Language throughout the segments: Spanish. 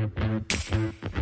Thank you.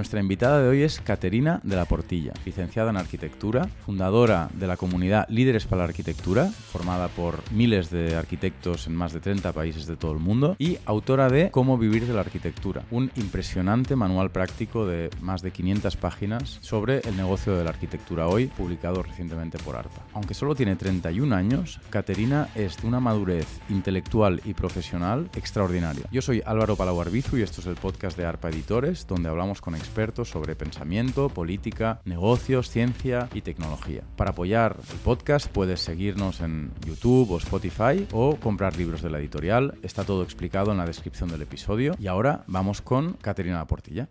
Nuestra invitada de hoy es Caterina de la Portilla, licenciada en arquitectura, fundadora de la comunidad Líderes para la Arquitectura, formada por miles de arquitectos en más de 30 países de todo el mundo, y autora de Cómo vivir de la arquitectura, un impresionante manual práctico de más de 500 páginas sobre el negocio de la arquitectura hoy, publicado recientemente por ARPA. Aunque solo tiene 31 años, Caterina es de una madurez intelectual y profesional extraordinaria. Yo soy Álvaro Palauarbizu y esto es el podcast de ARPA Editores, donde hablamos con expertos sobre pensamiento, política, negocios, ciencia y tecnología. Para apoyar el podcast puedes seguirnos en YouTube o Spotify o comprar libros de la editorial. Está todo explicado en la descripción del episodio. Y ahora vamos con Caterina Portilla.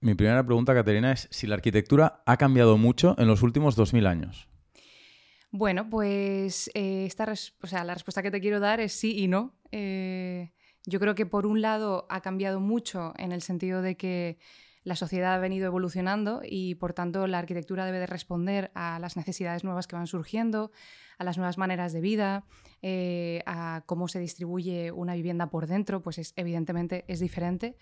Mi primera pregunta, Caterina, es si la arquitectura ha cambiado mucho en los últimos 2000 años. Bueno, pues eh, esta o sea, la respuesta que te quiero dar es sí y no. Eh, yo creo que por un lado ha cambiado mucho en el sentido de que la sociedad ha venido evolucionando y por tanto la arquitectura debe de responder a las necesidades nuevas que van surgiendo, a las nuevas maneras de vida, eh, a cómo se distribuye una vivienda por dentro, pues es, evidentemente es diferente.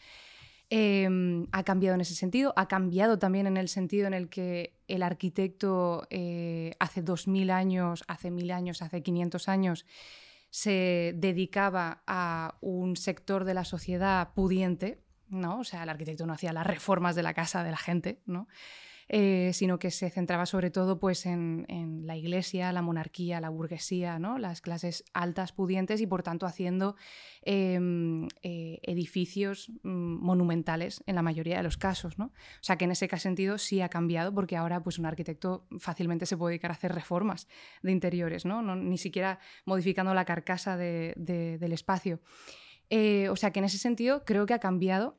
Em, ha cambiado en ese sentido, ha cambiado también en el sentido en el que el arquitecto eh, hace 2000 años, hace 1000 años, hace 500 años se dedicaba a un sector de la sociedad pudiente, ¿no? O sea, el arquitecto no hacía las reformas de la casa de la gente, ¿no? Eh, sino que se centraba sobre todo pues, en, la iglesia, la monarquía, la burguesía, ¿no? las clases altas pudientes y por tanto haciendo em, eh, edificios mm, monumentales en la mayoría de los casos. ¿no? O sea que en ese sentido sí ha cambiado porque ahora pues, un arquitecto fácilmente se puede dedicar a hacer reformas de interiores, ¿no? ni siquiera modificando la carcasa del espacio. Eh, o sea que en ese sentido creo que ha cambiado.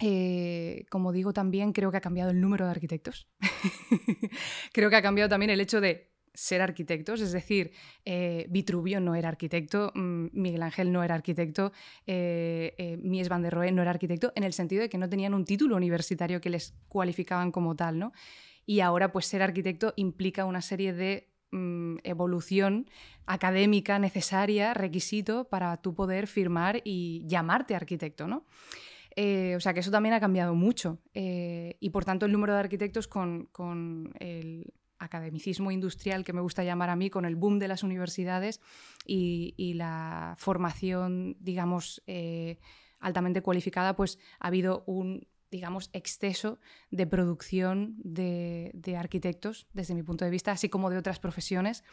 Eh, como digo también, creo que ha cambiado el número de arquitectos. creo que ha cambiado también el hecho de ser arquitectos, es decir, eh, Vitruvio no era arquitecto, mm, Miguel Ángel no era arquitecto, Mies van der Rohe no era arquitecto, en el sentido de que no tenían un título universitario que les cualificaban como tal, ¿no? Y ahora, pues ser arquitecto implica una serie de Mm, evolución académica necesaria, requisito para tú poder firmar y llamarte arquitecto, ¿no? Eh, o sea que eso también ha cambiado mucho eh, y por tanto el número de arquitectos con, el academicismo industrial que me gusta llamar a mí, con el boom de las universidades y, la formación, digamos, eh, altamente cualificada, pues ha habido un digamos, exceso de producción de, arquitectos, desde mi punto de vista, así como de otras profesiones,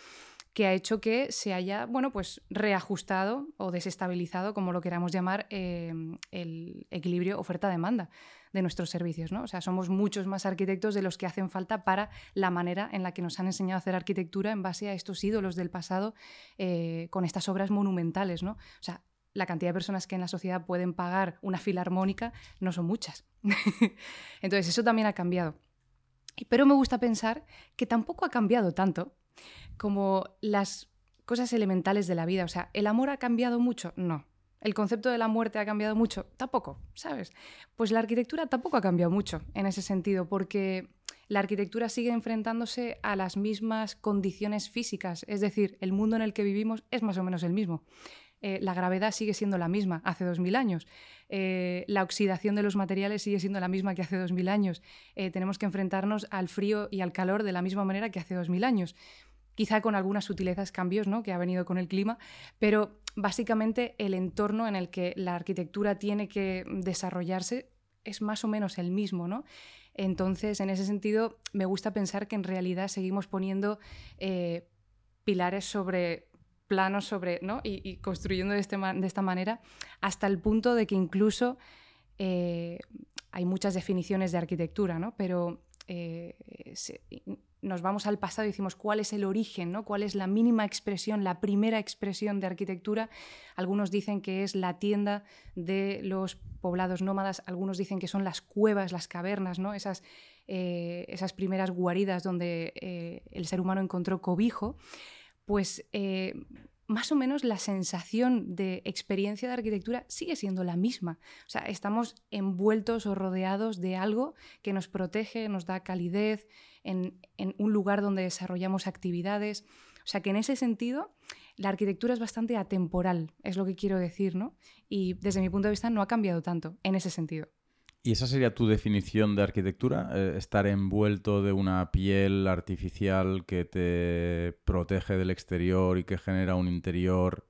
que ha hecho que se haya, bueno, pues reajustado o desestabilizado, como lo queramos llamar, eh, el equilibrio oferta-demanda de nuestros servicios. ¿no? O sea, somos muchos más arquitectos de los que hacen falta para la manera en la que nos han enseñado a hacer arquitectura en base a estos ídolos del pasado eh, con estas obras monumentales. ¿no? O sea, la cantidad de personas que en la sociedad pueden pagar una filarmónica no son muchas. Entonces, eso también ha cambiado. Pero me gusta pensar que tampoco ha cambiado tanto como las cosas elementales de la vida. O sea, ¿el amor ha cambiado mucho? No. ¿El concepto de la muerte ha cambiado mucho? Tampoco, ¿sabes? Pues la arquitectura tampoco ha cambiado mucho en ese sentido, porque la arquitectura sigue enfrentándose a las mismas condiciones físicas, es decir, el mundo en el que vivimos es más o menos el mismo. Eh, la gravedad sigue siendo la misma hace 2.000 años. Eh, la oxidación de los materiales sigue siendo la misma que hace 2.000 años. Eh, tenemos que enfrentarnos al frío y al calor de la misma manera que hace 2.000 años. Quizá con algunas sutilezas, cambios ¿no? que ha venido con el clima, pero básicamente el entorno en el que la arquitectura tiene que desarrollarse es más o menos el mismo. ¿no? Entonces, en ese sentido, me gusta pensar que en realidad seguimos poniendo pilares sobre planos sobre, ¿no? y, construyendo de, este de, esta manera, hasta el punto de que incluso eh, hay muchas definiciones de arquitectura, ¿no? pero eh, nos vamos al pasado y decimos cuál es el origen, ¿no? cuál es la mínima expresión, la primera expresión de arquitectura. Algunos dicen que es la tienda de los poblados nómadas, algunos dicen que son las cuevas, las cavernas, ¿no? esas, eh, esas primeras guaridas donde el ser humano encontró cobijo pues eh, más o menos la sensación de experiencia de arquitectura sigue siendo la misma. O sea, estamos envueltos o rodeados de algo que nos protege, nos da calidez en, un lugar donde desarrollamos actividades. O sea que en ese sentido, la arquitectura es bastante atemporal, es lo que quiero decir, ¿no? Y desde mi punto de vista no ha cambiado tanto en ese sentido. ¿Y esa sería tu definición de arquitectura? Eh, estar envuelto de una piel artificial que te protege del exterior y que genera un interior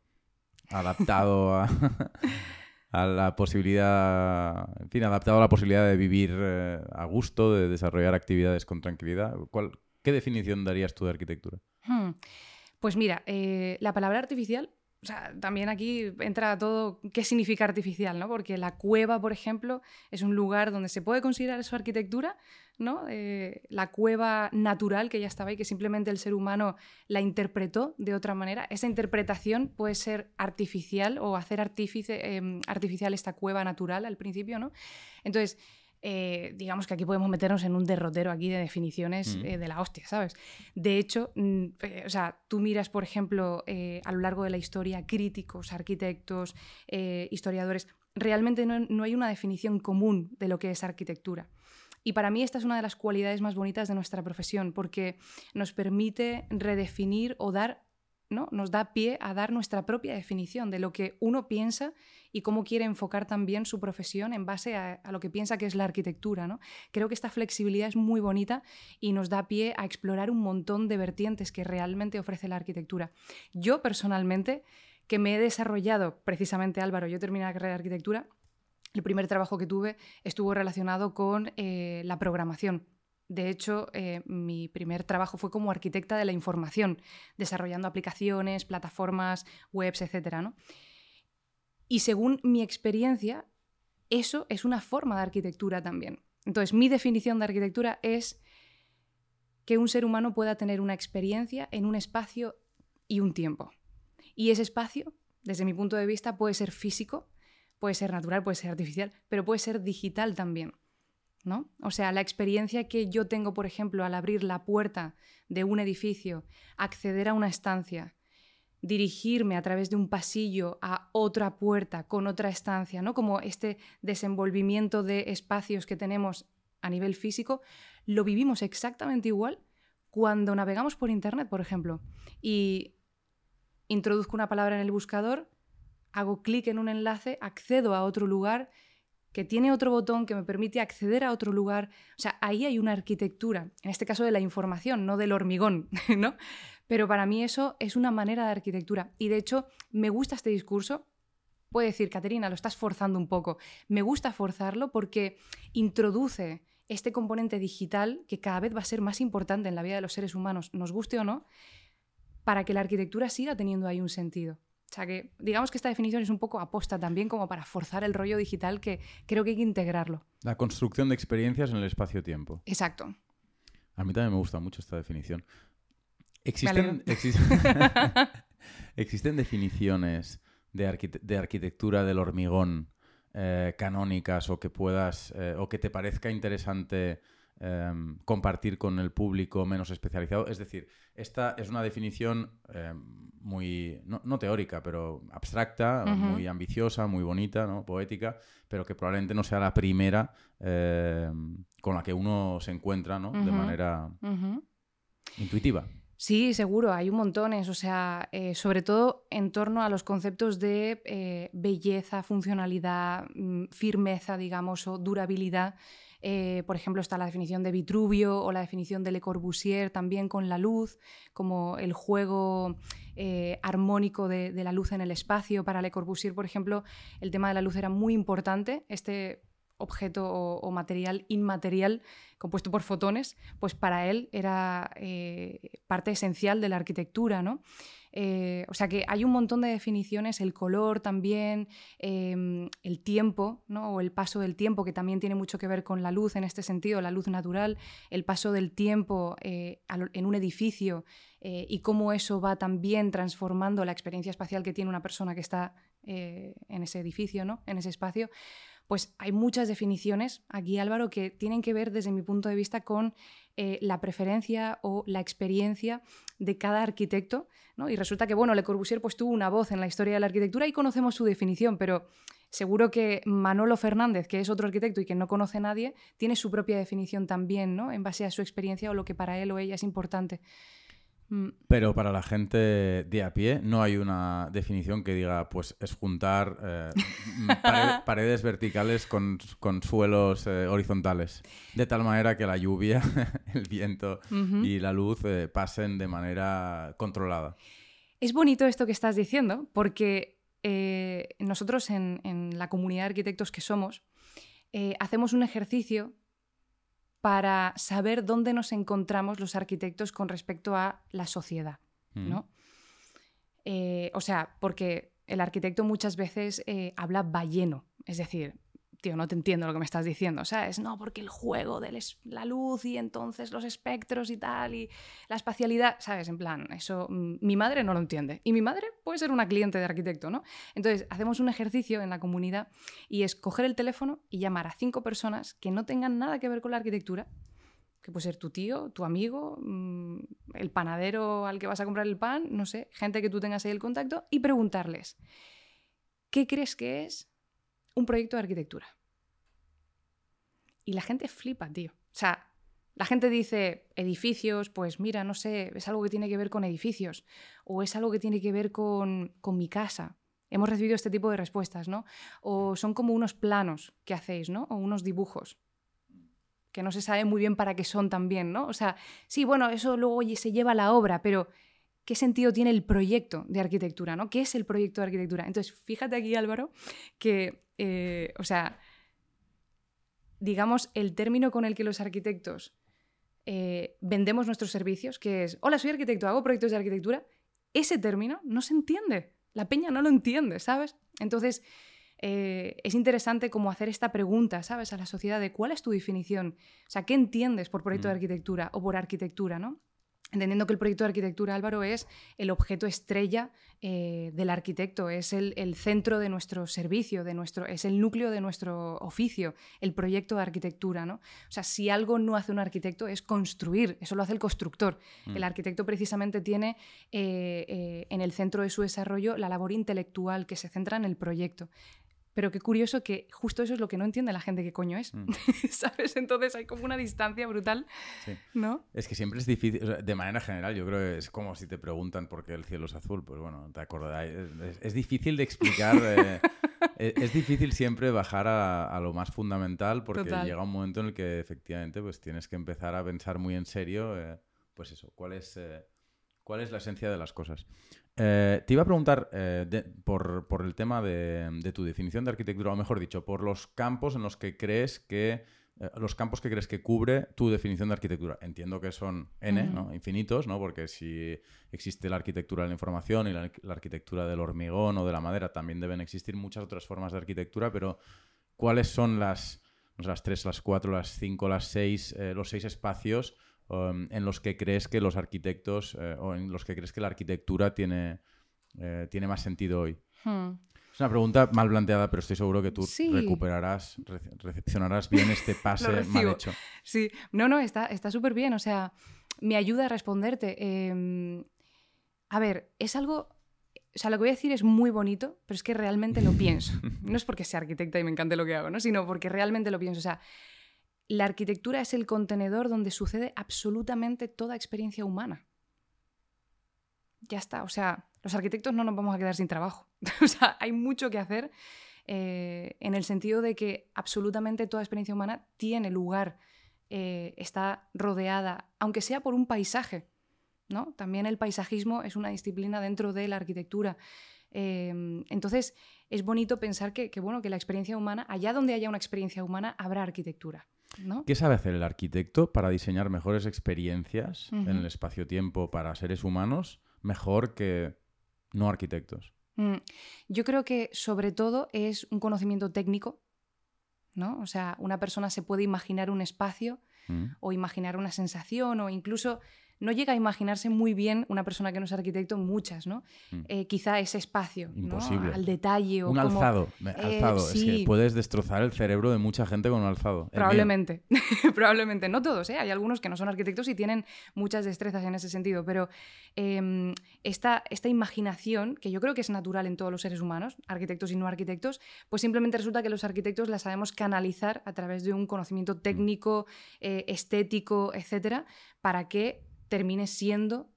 adaptado a, la posibilidad, en fin, adaptado a la posibilidad de vivir eh, a gusto, de desarrollar actividades con tranquilidad. ¿Cuál, ¿Qué definición darías tú de arquitectura? Hmm. Pues mira, eh, la palabra artificial o sea, también aquí entra todo qué significa artificial, ¿no? Porque la cueva, por ejemplo, es un lugar donde se puede considerar su arquitectura, ¿no? Eh, la cueva natural que ya estaba ahí, que simplemente el ser humano la interpretó de otra manera. Esa interpretación puede ser artificial o hacer em, artificial esta cueva natural al principio, ¿no? Entonces, eh, digamos que aquí podemos meternos en un derrotero aquí de definiciones mm. eh, de la hostia, ¿sabes? De hecho, mm, eh, o sea, tú miras, por ejemplo, a lo largo de la historia, críticos, arquitectos, historiadores, realmente no, hay una definición común de lo que es arquitectura. Y para mí esta es una de las cualidades más bonitas de nuestra profesión, porque nos permite redefinir o dar ¿no? nos da pie a dar nuestra propia definición de lo que uno piensa y cómo quiere enfocar también su profesión en base a, lo que piensa que es la arquitectura. ¿no? Creo que esta flexibilidad es muy bonita y nos da pie a explorar un montón de vertientes que realmente ofrece la arquitectura. Yo personalmente, que me he desarrollado, precisamente Álvaro, yo terminé la carrera de arquitectura, el primer trabajo que tuve estuvo relacionado con eh, la programación. De hecho, eh, mi primer trabajo fue como arquitecta de la información, desarrollando aplicaciones, plataformas, webs, etc. ¿no? Y según mi experiencia, eso es una forma de arquitectura también. Entonces, mi definición de arquitectura es que un ser humano pueda tener una experiencia en un espacio y un tiempo. Y ese espacio, desde mi punto de vista, puede ser físico, puede ser natural, puede ser artificial, pero puede ser digital también. O sea, la experiencia que yo tengo, por ejemplo, al abrir la puerta de un edificio, acceder a una estancia, dirigirme a través de un pasillo a otra puerta con otra estancia, ¿no? Como este desenvolvimiento de espacios que tenemos a nivel físico, lo vivimos exactamente igual cuando navegamos por internet, por ejemplo, y introduzco una palabra en el buscador, hago clic en un enlace, accedo a otro lugar que tiene otro botón que me permite acceder a otro lugar. O sea, ahí hay una arquitectura, en este caso de la información, no del hormigón, ¿no? Pero para mí eso es una manera de arquitectura. Y de hecho, me gusta este discurso. Puede decir, Caterina, lo estás forzando un poco. Me gusta forzarlo porque introduce este componente digital que cada vez va a ser más importante en la vida de los seres humanos, nos guste o no, para que la arquitectura siga teniendo ahí un sentido. O sea que digamos que esta definición es un poco aposta también como para forzar el rollo digital que creo que hay que integrarlo. La construcción de experiencias en el espacio-tiempo. Exacto. A mí también me gusta mucho esta definición. Existen, existen definiciones de, de, arquitectura del hormigón eh, canónicas o que puedas eh, o que te parezca interesante Em, compartir con el público menos especializado. Es decir, esta es una definición em, muy, no, teórica, pero abstracta, muy ambiciosa, muy bonita, ¿no? poética, pero que probablemente no sea la primera em, con la que uno se encuentra ¿no? de manera intuitiva. Sí, seguro, hay un montones, o sea, eh, sobre todo en torno a los conceptos de eh, belleza, funcionalidad, mm, firmeza, digamos, o durabilidad. Eh, por ejemplo, está la definición de Vitruvio o la definición de Le Corbusier también con la luz, como el juego eh, armónico de, la luz en el espacio. Para Le Corbusier, por ejemplo, el tema de la luz era muy importante. Este objeto o, material inmaterial compuesto por fotones, pues para él era eh, parte esencial de la arquitectura, ¿no? Eh, o sea que hay un montón de definiciones, el color también, em, el tiempo, ¿no? o el paso del tiempo, que también tiene mucho que ver con la luz en este sentido, la luz natural, el paso del tiempo eh, en un edificio eh, y cómo eso va también transformando la experiencia espacial que tiene una persona que está en ese edificio, ¿no? en ese espacio pues hay muchas definiciones aquí, Álvaro, que tienen que ver desde mi punto de vista con eh, la preferencia o la experiencia de cada arquitecto. ¿no? Y resulta que, bueno, Le Corbusier pues, tuvo una voz en la historia de la arquitectura y conocemos su definición, pero seguro que Manolo Fernández, que es otro arquitecto y que no conoce a nadie, tiene su propia definición también, ¿no? en base a su experiencia o lo que para él o ella es importante. Mm. Pero para la gente de a pie no hay una definición que diga, pues es juntar eh, pare- paredes verticales con, con suelos eh, horizontales, de tal manera que la lluvia, el viento y la luz eh, pasen de manera controlada. Es bonito esto que estás diciendo, porque nosotros en, en la comunidad de arquitectos que somos, hacemos un ejercicio para saber dónde nos encontramos los arquitectos con respecto a la sociedad, Mm. ¿no? Eh, o sea, porque el arquitecto muchas veces eh, habla balleno, es decir, tío, no te entiendo lo que me estás diciendo, ¿sabes? No, porque el juego de la luz y entonces los espectros y tal, y la espacialidad, ¿sabes? En plan, eso mm, mi madre no lo entiende. Y mi madre puede ser una cliente de arquitecto, ¿no? Entonces, hacemos un ejercicio en la comunidad y es coger el teléfono y llamar a cinco personas que no tengan nada que ver con la arquitectura, que puede ser tu tío, tu amigo, mm, el panadero al que vas a comprar el pan, no sé, gente que tú tengas ahí el contacto, y preguntarles, ¿qué crees que es un proyecto de arquitectura? Y la gente flipa, tío. O sea, la gente dice edificios, pues mira, no sé, es algo que tiene que ver con edificios o es algo que tiene que ver con, con mi casa. Hemos recibido este tipo de respuestas, ¿no? O son como unos planos que hacéis, ¿no? O unos dibujos que no se sabe muy bien para qué son también, ¿no? O sea, sí, bueno, eso luego se lleva a la obra, pero ¿qué sentido tiene el proyecto de arquitectura, ¿no? ¿Qué es el proyecto de arquitectura? Entonces, fíjate aquí, Álvaro, que, eh, o sea, digamos, el término con el que los arquitectos eh, vendemos nuestros servicios, que es, hola, soy arquitecto, hago proyectos de arquitectura, ese término no se entiende. La peña no lo entiende, ¿sabes? Entonces, eh, es interesante como hacer esta pregunta, ¿sabes? A la sociedad de cuál es tu definición. O sea, ¿qué entiendes por proyecto de Mm. arquitectura o por arquitectura, ¿no? Entendiendo que el proyecto de arquitectura, Álvaro, es el objeto estrella eh, del arquitecto, es el, el centro de nuestro servicio, de nuestro, es el núcleo de nuestro oficio, el proyecto de arquitectura. ¿no? O sea, si algo no hace un arquitecto es construir, eso lo hace el constructor. Mm. El arquitecto precisamente tiene eh, eh, en el centro de su desarrollo la labor intelectual que se centra en el proyecto. Pero qué curioso que justo eso es lo que no entiende la gente qué coño es. Mm. ¿Sabes? Entonces hay como una distancia brutal, Sí. ¿no? Es que siempre es difícil, o sea, de manera general, yo creo que es como si te preguntan por qué el cielo es azul, pues bueno, te acordarás, es, es difícil de explicar, eh, es, es difícil siempre bajar a, a lo más fundamental porque Total. llega un momento en el que efectivamente pues tienes que empezar a pensar muy en serio, eh, pues eso, cuál es, eh, cuál es la esencia de las cosas. Eh, te iba a preguntar eh, de- por, por el tema de, de tu definición de arquitectura, o mejor dicho, por los campos en los que crees que eh, los campos que crees que cubre tu definición de arquitectura. Entiendo que son N. ¿no? infinitos, ¿no? porque si existe la arquitectura de la información y la, la arquitectura del hormigón o de la madera, también deben existir muchas otras formas de arquitectura, pero ¿cuáles son las, las tres, las cuatro, las cinco, las seis, los seis espacios um, en los que crees que los arquitectos eh, o en los que crees que la arquitectura tiene, eh, tiene más sentido hoy? Hmm. Es una pregunta mal planteada, pero estoy seguro que tú Sí. recuperarás, rece- recepcionarás bien este pase mal hecho. Sí, no, no, está está súper bien. O sea, me ayuda a responderte. Eh, a ver, es algo. O sea, lo que voy a decir es muy bonito, pero es que realmente lo pienso. No es porque sea arquitecta y me encante lo que hago, ¿no? Sino porque realmente lo pienso. O sea, la arquitectura es el contenedor donde sucede absolutamente toda experiencia humana. Ya está. O sea, los arquitectos no nos vamos a quedar sin trabajo. o sea, hay mucho que hacer eh, en el sentido de que absolutamente toda experiencia humana tiene lugar, eh, está rodeada, aunque sea por un paisaje. ¿no? También el paisajismo es una disciplina dentro de la arquitectura. Eh, entonces, es bonito pensar que, que, bueno, que la experiencia humana, allá donde haya una experiencia humana, habrá arquitectura. ¿No? ¿Qué sabe hacer el arquitecto para diseñar mejores experiencias en el espacio-tiempo para seres humanos mejor que no arquitectos? Mm, Yo creo que sobre todo es un conocimiento técnico, ¿no? O sea, una persona se puede imaginar un espacio ¿Mm? o imaginar una sensación o incluso no llega a imaginarse muy bien una persona que no es arquitecto muchas, ¿no? Mm. Eh, quizá ese espacio, ¿no? Imposible. Al detalle o Un como- alzado. Eh, alzado. Es que puedes destrozar el cerebro de mucha gente con un alzado. Probablemente, probablemente. No todos, ¿eh? Hay algunos que no son arquitectos y tienen muchas destrezas en ese sentido, pero eh, esta, esta imaginación, que yo creo que es natural en todos los seres humanos, arquitectos y no arquitectos, pues simplemente resulta que los arquitectos la sabemos canalizar a través de un conocimiento técnico, eh, estético, etcétera, para que termine siendo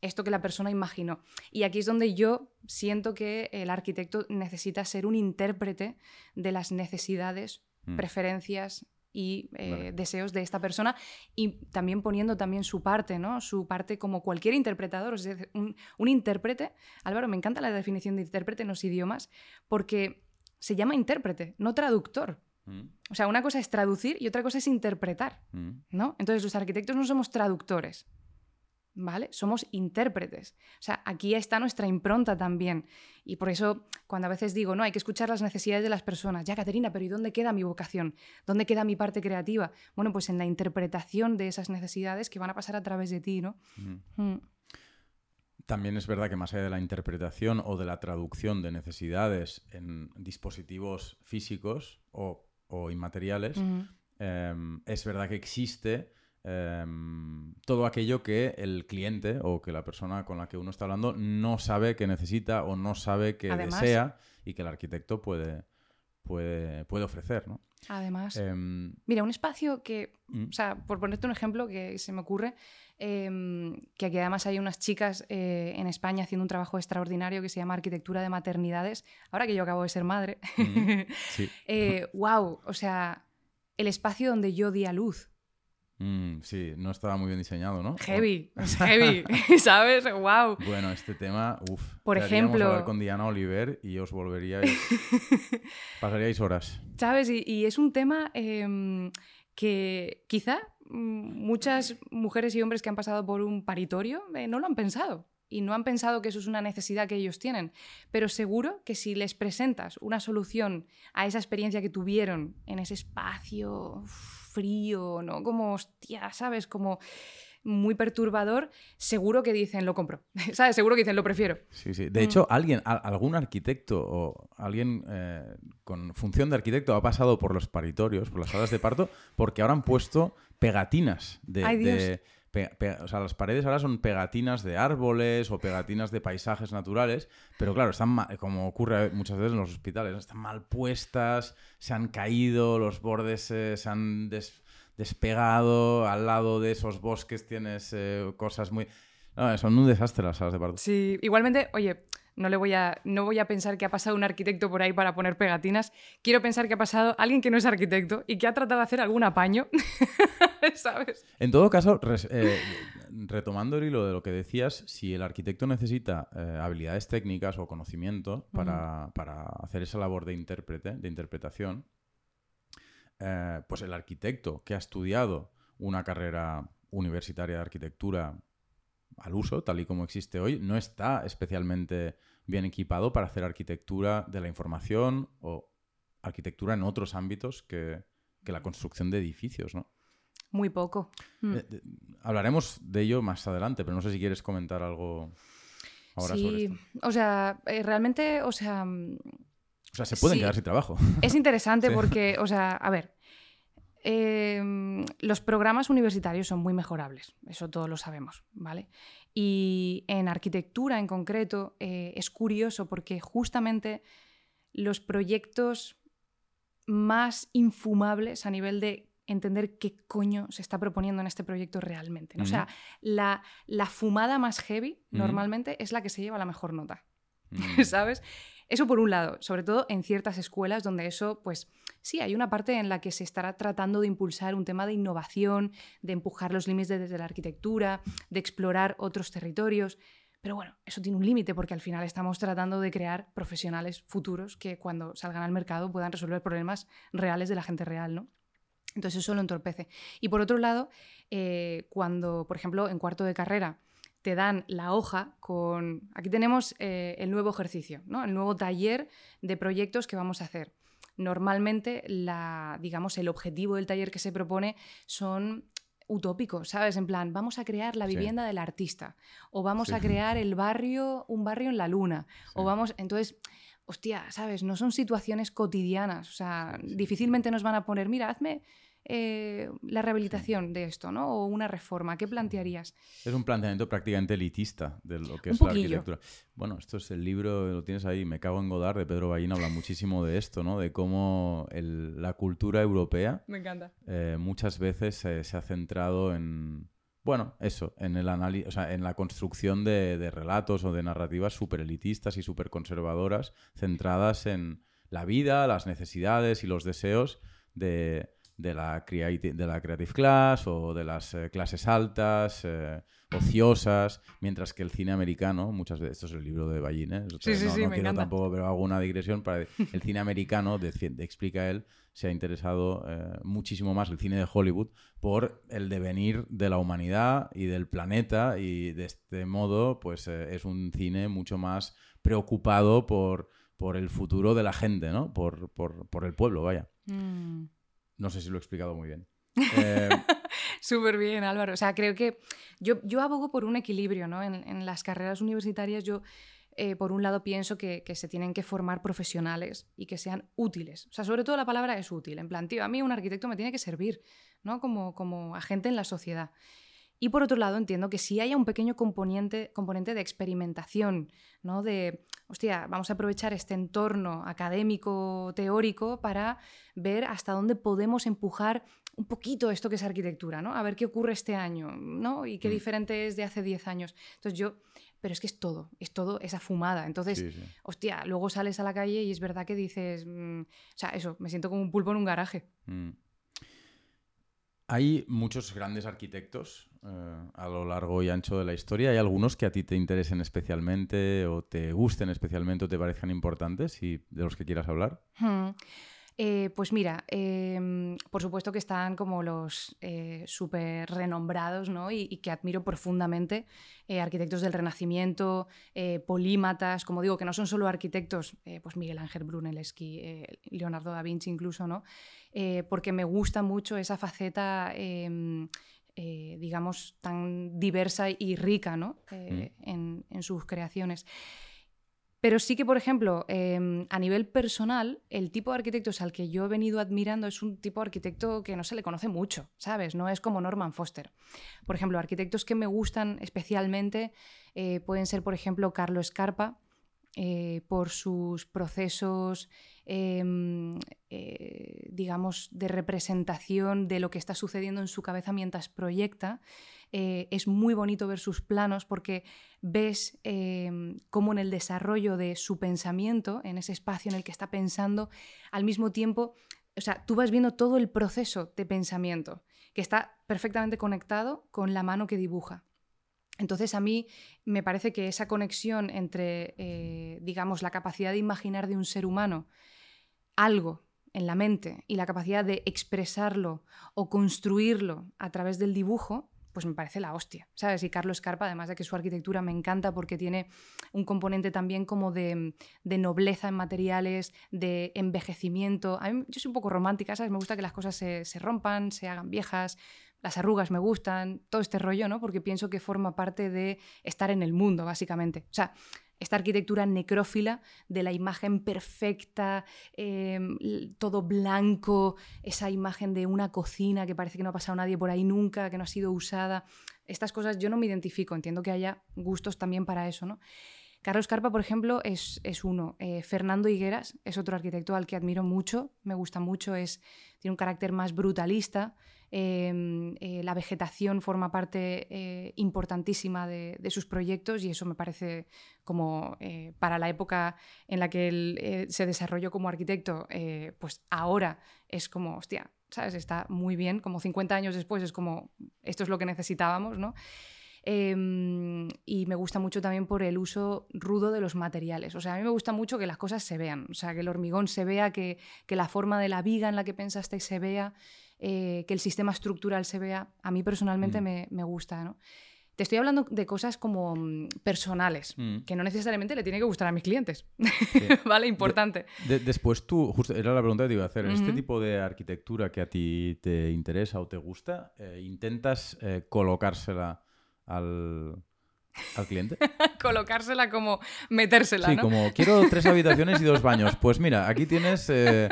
esto que la persona imaginó. Y aquí es donde yo siento que el arquitecto necesita ser un intérprete de las necesidades, Mm. preferencias y eh, Vale. deseos de esta persona y también poniendo también su parte, ¿no? Su parte como cualquier interpretador. Es decir, un, un intérprete, Álvaro, me encanta la definición de intérprete en los idiomas porque se llama intérprete, no traductor. Mm, O sea, una cosa es traducir y otra cosa es interpretar, mm. ¿no? Entonces los arquitectos no somos traductores, ¿vale? Somos intérpretes. O sea, aquí está nuestra impronta también. Y por eso, cuando a veces digo, no, hay que escuchar las necesidades de las personas, ya, Caterina, pero ¿y dónde queda mi vocación? ¿Dónde queda mi parte creativa? Bueno, pues en la interpretación de esas necesidades que van a pasar a través de ti, ¿no? Mm. Mm, También es verdad que más allá de la interpretación o de la traducción de necesidades en dispositivos físicos o, o inmateriales, em, es verdad que existe em, todo aquello que el cliente o que la persona con la que uno está hablando no sabe que necesita o no sabe que Además- desea y que el arquitecto puede, puede, puede ofrecer. ¿no? Además, Em, mira, un espacio que mm, O sea, por ponerte un ejemplo que se me ocurre, em, que aquí además hay unas chicas eh, en España haciendo un trabajo extraordinario que se llama Arquitectura de Maternidades, ahora que yo acabo de ser madre. Mm, sí. Eh, wow, o sea, el espacio donde yo di a luz. Mm, sí, no estaba muy bien diseñado, ¿no? Heavy, heavy, ¿sabes? Wow. Bueno, este tema, uff. Por ejemplo- hablar con Diana Oliver y os volveríais. pasaríais horas. ¿Sabes? Y, y es un tema em, que quizá muchas mujeres y hombres que han pasado por un paritorio eh, no lo han pensado. Y no han pensado que eso es una necesidad que ellos tienen. Pero seguro que si les presentas una solución a esa experiencia que tuvieron en ese espacio frío, ¿no? Como, hostia, ¿sabes? Como muy perturbador, seguro que dicen, lo compro. ¿Sabes? Seguro que dicen, lo prefiero. Sí, sí. De Mm. hecho, alguien, a- algún arquitecto o alguien eh, con función de arquitecto ha pasado por los paritorios, por las salas de parto, porque ahora han puesto pegatinas de. Ay, o sea, las paredes ahora son pegatinas de árboles o pegatinas de paisajes naturales, pero claro, están como ocurre muchas veces en los hospitales, están mal puestas, se han caído, los bordes eh, se han des- despegado, al lado de esos bosques tienes eh, cosas muy... Son un desastre las salas de parto. Sí, igualmente, oye, no le voy a no voy a pensar que ha pasado un arquitecto por ahí para poner pegatinas. Quiero pensar que ha pasado alguien que no es arquitecto y que ha tratado de hacer algún apaño, ¿sabes? En todo caso, res- eh, retomando el hilo de lo que decías, si el arquitecto necesita eh, habilidades técnicas o conocimiento para, para hacer esa labor de intérprete, de interpretación, eh, pues el arquitecto que ha estudiado una carrera universitaria de arquitectura al uso, tal y como existe hoy, no está especialmente bien equipado para hacer arquitectura de la información o arquitectura en otros ámbitos que, que la construcción de edificios, ¿no? Muy poco. Mm. Eh, de- hablaremos de ello más adelante, pero no sé si quieres comentar algo ahora sobre sí, esto. o sea, eh, realmente, o sea, mm, O sea, se pueden sí. quedar sin trabajo. es interesante Sí. porque, o sea, a ver, eh, los programas universitarios son muy mejorables, eso todos lo sabemos, ¿vale? Y en arquitectura en concreto eh, es curioso porque justamente los proyectos más infumables a nivel de entender qué coño se está proponiendo en este proyecto realmente. ¿no? O sea, la, la fumada más heavy normalmente es la que se lleva la mejor nota. ¿sabes? Eso por un lado, sobre todo en ciertas escuelas donde eso, pues sí, hay una parte en la que se estará tratando de impulsar un tema de innovación, de empujar los límites desde la arquitectura, de explorar otros territorios. Pero bueno, eso tiene un límite porque al final estamos tratando de crear profesionales futuros que cuando salgan al mercado puedan resolver problemas reales de la gente real, ¿no? Entonces eso lo entorpece. Y por otro lado, eh, cuando, por ejemplo, en cuarto de carrera te dan la hoja con... Aquí tenemos eh, el nuevo ejercicio, ¿no? el nuevo taller de proyectos que vamos a hacer. Normalmente, la, digamos, el objetivo del taller que se propone son utópicos, ¿sabes? En plan, vamos a crear la Sí. vivienda del artista, o vamos Sí. a crear el barrio, un barrio en la luna, o Sí. vamos... Entonces, hostia, ¿sabes? No son situaciones cotidianas, o sea, difícilmente nos van a poner, mira, hazme eh, la rehabilitación de esto, ¿no? O una reforma, ¿qué plantearías? Es un planteamiento prácticamente elitista de lo que Un es la arquitectura. Bueno, esto es el libro, lo tienes ahí, Me cago en Godard, de Pedro Ballín, habla muchísimo de esto, ¿no? De cómo el- la cultura europea Me encanta. eh, muchas veces eh, se ha centrado en, bueno, eso, en el o sea, en la construcción de, relatos o de narrativas súper elitistas y súper conservadoras, centradas en la vida, las necesidades y los deseos de, la, creative, de la creative class o de las eh, clases altas, eh, ociosas, mientras que el cine americano, muchas veces, esto es el libro de Ballín, ¿eh? no, quiero tampoco, pero hago una digresión para el cine americano, de, explica él, se ha interesado eh, muchísimo más el cine de Hollywood por el devenir de la humanidad y del planeta y de este modo pues es un cine mucho más preocupado por, por el futuro de la gente, ¿no? Por, por, el pueblo, vaya. Mm. No sé si lo he explicado muy bien. Eh... Súper bien, Álvaro. O sea, creo que yo, yo abogo por un equilibrio, ¿no? En, en las carreras universitarias yo eh, por un lado pienso que, se tienen que formar profesionales y que sean útiles. O sea, sobre todo la palabra es útil. En plan, tío, a mí un arquitecto me tiene que servir, ¿no? Como, como agente en la sociedad. Y por otro lado, entiendo que si haya un pequeño componente, componente de experimentación, ¿no? De, hostia, vamos a aprovechar este entorno académico, teórico, para ver hasta dónde podemos empujar un poquito esto que es arquitectura, ¿no? A ver qué ocurre este año, ¿no? Y qué mm. diferente es de hace 10 años. Entonces yo pero es que es todo, es todo esa fumada. Entonces, hostia, luego sales a la calle y es verdad que dices, mm, o sea, eso, me siento como un pulpo en un garaje. Mm. Hay muchos grandes arquitectos eh, a lo largo y ancho de la historia. ¿Hay algunos que a ti te interesen especialmente o te gusten especialmente o te parezcan importantes y de los que quieras hablar? Hmm. Eh, pues mira, em, por supuesto que están como los eh, súper renombrados ¿no? y, que admiro profundamente, eh, arquitectos del Renacimiento, polímatas, como digo, que no son solo arquitectos, pues Miguel Ángel Brunelleschi, Leonardo da Vinci incluso, ¿no? porque me gusta mucho esa faceta em, digamos, tan diversa y rica ¿no? Mm. en, en, sus creaciones. Pero sí que, por ejemplo, em, a nivel personal, el tipo de arquitectos al que yo he venido admirando es un tipo de arquitecto que no se le conoce mucho, ¿sabes? No es como Norman Foster. Por ejemplo, arquitectos que me gustan especialmente eh, pueden ser, por ejemplo, Carlos Scarpa, eh, por sus procesos, em, eh, digamos, de representación de lo que está sucediendo en su cabeza mientras proyecta. Eh, es muy bonito ver sus planos porque ves em, cómo en el desarrollo de su pensamiento, en ese espacio en el que está pensando, al mismo tiempo, o sea, tú vas viendo todo el proceso de pensamiento, que está perfectamente conectado con la mano que dibuja. Entonces a mí me parece que esa conexión entre, eh, digamos, la capacidad de imaginar de un ser humano algo en la mente y la capacidad de expresarlo o construirlo a través del dibujo, pues me parece la hostia, ¿sabes? Y Carlos Carpa, además de que su arquitectura me encanta porque tiene un componente también como de, nobleza en materiales, de envejecimiento. A mí, yo soy un poco romántica, ¿sabes? Me gusta que las cosas se, se rompan, se hagan viejas, las arrugas me gustan, todo este rollo, ¿no? Porque pienso que forma parte de estar en el mundo, básicamente. O sea, esta arquitectura necrófila de la imagen perfecta, em, todo blanco, esa imagen de una cocina que parece que no ha pasado nadie por ahí nunca, que no ha sido usada. Estas cosas yo no me identifico, entiendo que haya gustos también para eso, ¿no? Carlos Carpa, por ejemplo, es, es uno. Eh, Fernando Higueras es otro arquitecto al que admiro mucho, me gusta mucho, es, tiene un carácter más brutalista, Em, eh, la vegetación forma parte eh, importantísima de, sus proyectos y eso me parece como eh, para la época en la que él se desarrolló como arquitecto, pues ahora es como, hostia, ¿sabes? Está muy bien, como 50 años después es como, esto es lo que necesitábamos, ¿no? Em, y me gusta mucho también por el uso rudo de los materiales. O sea, a mí me gusta mucho que las cosas se vean, o sea, que el hormigón se vea, que, que la forma de la viga en la que pensaste se vea. Eh, que el sistema estructural se vea, a mí personalmente mm. me, gusta. ¿no? Te estoy hablando de cosas como mm, personales, mm. que no necesariamente le tiene que gustar a mis clientes. ¿Vale? Importante. después tú, justo era la pregunta que te iba a hacer, ¿este tipo de arquitectura que a ti te interesa o te gusta, eh, intentas eh, colocársela al, al cliente. Colocársela como metérsela. Sí, como quiero tres habitaciones y dos baños. Pues mira, aquí tienes eh,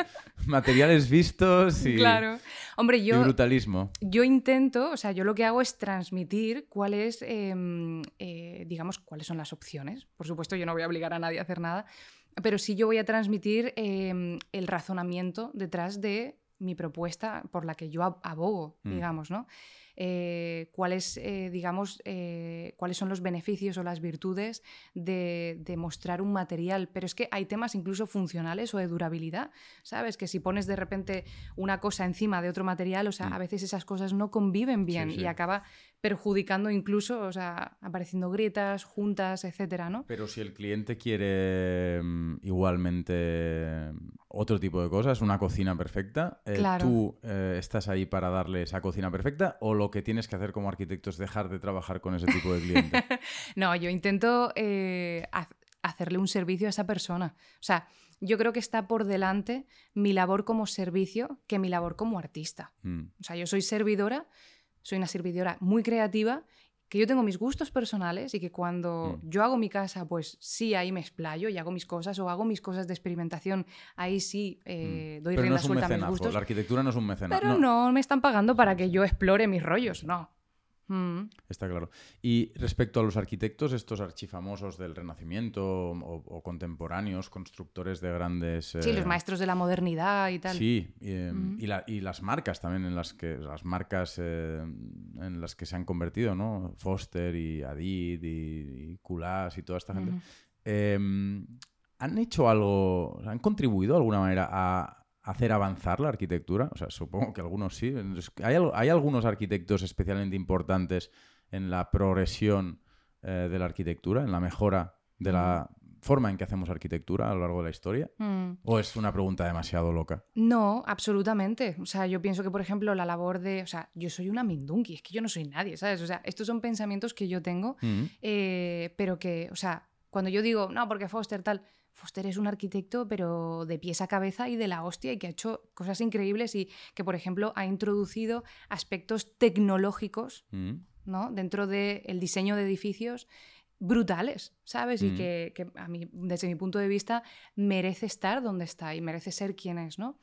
materiales vistos y, claro. Hombre, yo, brutalismo. Yo intento, o sea, yo lo que hago es transmitir cuáles, em, eh, digamos, cuáles son las opciones. Por supuesto, yo no voy a obligar a nadie a hacer nada, pero sí yo voy a transmitir em, el razonamiento detrás de mi propuesta por la que yo abogo, mm. digamos, ¿no? Eh, cuáles, eh, digamos, eh, cuáles son los beneficios o las virtudes de, de, mostrar un material. Pero es que hay temas incluso funcionales o de durabilidad, ¿sabes? Que si pones de repente una cosa encima de otro material, o sea, Mm. a veces esas cosas no conviven bien Sí, sí. y acaba perjudicando incluso, o sea, apareciendo grietas, juntas, etcétera, ¿no? Pero si el cliente quiere mm, igualmente mm, otro tipo de cosas, una cocina perfecta, eh, Claro. ¿tú eh, estás ahí para darle esa cocina perfecta o lo que tienes que hacer como arquitecto es dejar de trabajar con ese tipo de cliente? No, yo intento eh, hacerle un servicio a esa persona. O sea, yo creo que está por delante mi labor como servicio que mi labor como artista. Mm, O sea, yo soy servidora, soy una servidora muy creativa, que yo tengo mis gustos personales y que cuando Mm. yo hago mi casa, pues sí, ahí me explayo y hago mis cosas o hago mis cosas de experimentación, ahí sí eh, doy Mm. Pero no rienda un suelta a mis mecenazo, gustos. la arquitectura no es un mecenazo. Pero no. me están pagando para que yo explore mis rollos, no. Mm. Está claro. Y respecto a los arquitectos, estos archifamosos del Renacimiento o, o contemporáneos, constructores de grandes... Sí, eh, los maestros de la modernidad y tal. Sí, y, eh, Mm. y la- y las marcas también en las que las marcas eh, en las que se han convertido, ¿no? Foster y Adid y, y y toda esta gente. Eh, ¿Han hecho algo, han contribuido de alguna manera a hacer avanzar la arquitectura? O sea, supongo que algunos sí. ¿Hay, hay algunos arquitectos especialmente importantes en la progresión eh, de la arquitectura, en la mejora de la forma en que hacemos arquitectura a lo largo de la historia? Mm. ¿O es una pregunta demasiado loca? No, absolutamente. O sea, yo pienso que, por ejemplo, la labor de. O sea, yo soy una mindunki, es que yo no soy nadie, ¿sabes? O sea, estos son pensamientos que yo tengo, Mm. eh, pero que, o sea, cuando yo digo, no, porque Foster tal. Foster es un arquitecto, pero de pies a cabeza y de la hostia, y que ha hecho cosas increíbles y que, por ejemplo, ha introducido aspectos tecnológicos Mm. ¿no? dentro del diseño de edificios brutales, ¿sabes? Y Mm. que, que a mí, desde mi punto de vista, merece estar donde está y merece ser quien es, ¿no?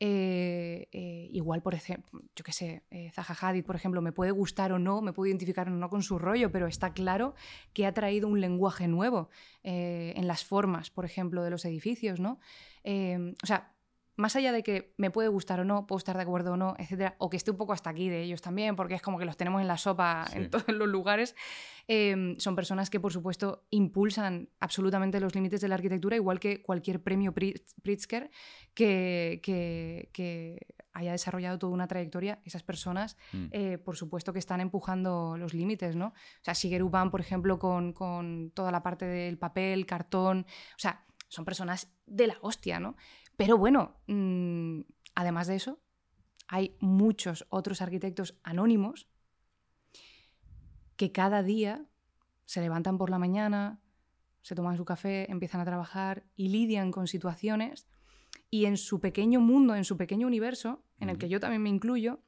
Eh, eh, igual, por ejemplo, yo qué sé, eh, Zaha Hadid, por ejemplo, me puede gustar o no, me puedo identificar o no con su rollo, pero está claro que ha traído un lenguaje nuevo eh, en las formas, por ejemplo, de los edificios, ¿no? O sea, más allá de que me puede gustar o no, puedo estar de acuerdo o no, etcétera, o que esté un poco hasta aquí de ellos también, porque es como que los tenemos en la sopa Sí. en todos los lugares, eh, son personas que, por supuesto, impulsan absolutamente los límites de la arquitectura, igual que cualquier premio Pri- Pritzker que, que- que haya desarrollado toda una trayectoria, esas personas, Mm. eh, por supuesto que están empujando los límites, ¿no? O sea, Shigeru Ban, por ejemplo, con, con toda la parte del papel, cartón, o sea, son personas de la hostia, ¿no? Pero bueno, mm, además de eso, hay muchos otros arquitectos anónimos que cada día se levantan por la mañana, se toman su café, empiezan a trabajar y lidian con situaciones y en su pequeño mundo, en su pequeño universo, en el que yo también me incluyo,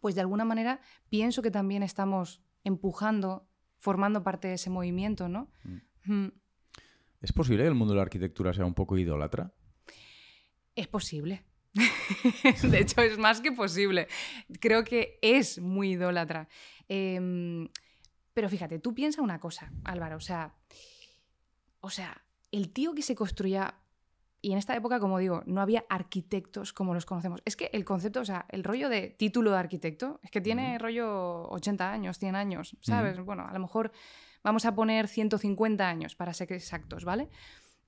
pues de alguna manera pienso que también estamos empujando, formando parte de ese movimiento, ¿no? Mm, ¿Es posible que el mundo de la arquitectura sea un poco idólatra? Es posible. de hecho, es más que posible. Creo que es muy idólatra. Em, pero fíjate, tú piensa una cosa, Álvaro. O sea, o sea, el tío que se construía. Y en esta época, como digo, no había arquitectos como los conocemos. Es que el concepto, o sea, el rollo de título de arquitecto, es que tiene rollo 80 años, 100 años, ¿sabes? Bueno, a lo mejor vamos a poner 150 años para ser exactos, ¿vale?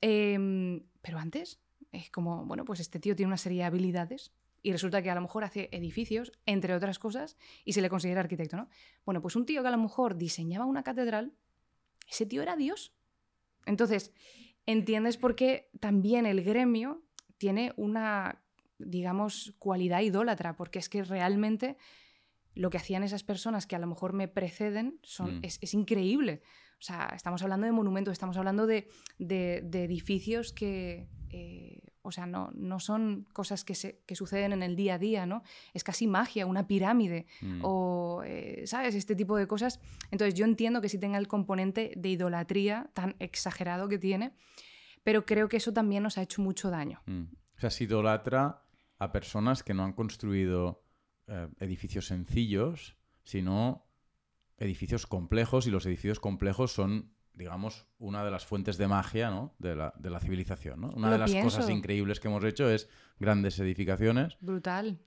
Em, pero antes, es como, bueno, pues este tío tiene una serie de habilidades y resulta que a lo mejor hace edificios, entre otras cosas, y se le considera arquitecto, ¿no? Bueno, pues un tío que a lo mejor diseñaba una catedral, ese tío era Dios. Entonces, entiendes por qué también el gremio tiene una, digamos, cualidad idólatra, porque es que realmente lo que hacían esas personas que a lo mejor me preceden son, Mm. es, es increíble. O sea, estamos hablando de monumentos, estamos hablando de, de- de edificios que, eh, o sea, no, no son cosas que, se, que suceden en el día a día, ¿no? Es casi magia, una pirámide Mm. o, eh, ¿sabes? Este tipo de cosas. Entonces yo entiendo que sí tenga el componente de idolatría tan exagerado que tiene, pero creo que eso también nos ha hecho mucho daño. Mm. O sea, se idolatra a personas que no han construido eh, edificios sencillos, sino edificios complejos, y los edificios complejos son, digamos, una de las fuentes de magia ¿no? de, la, de la civilización. ¿no? Una Lo de las pienso. cosas increíbles que hemos hecho es grandes edificaciones, Brutal.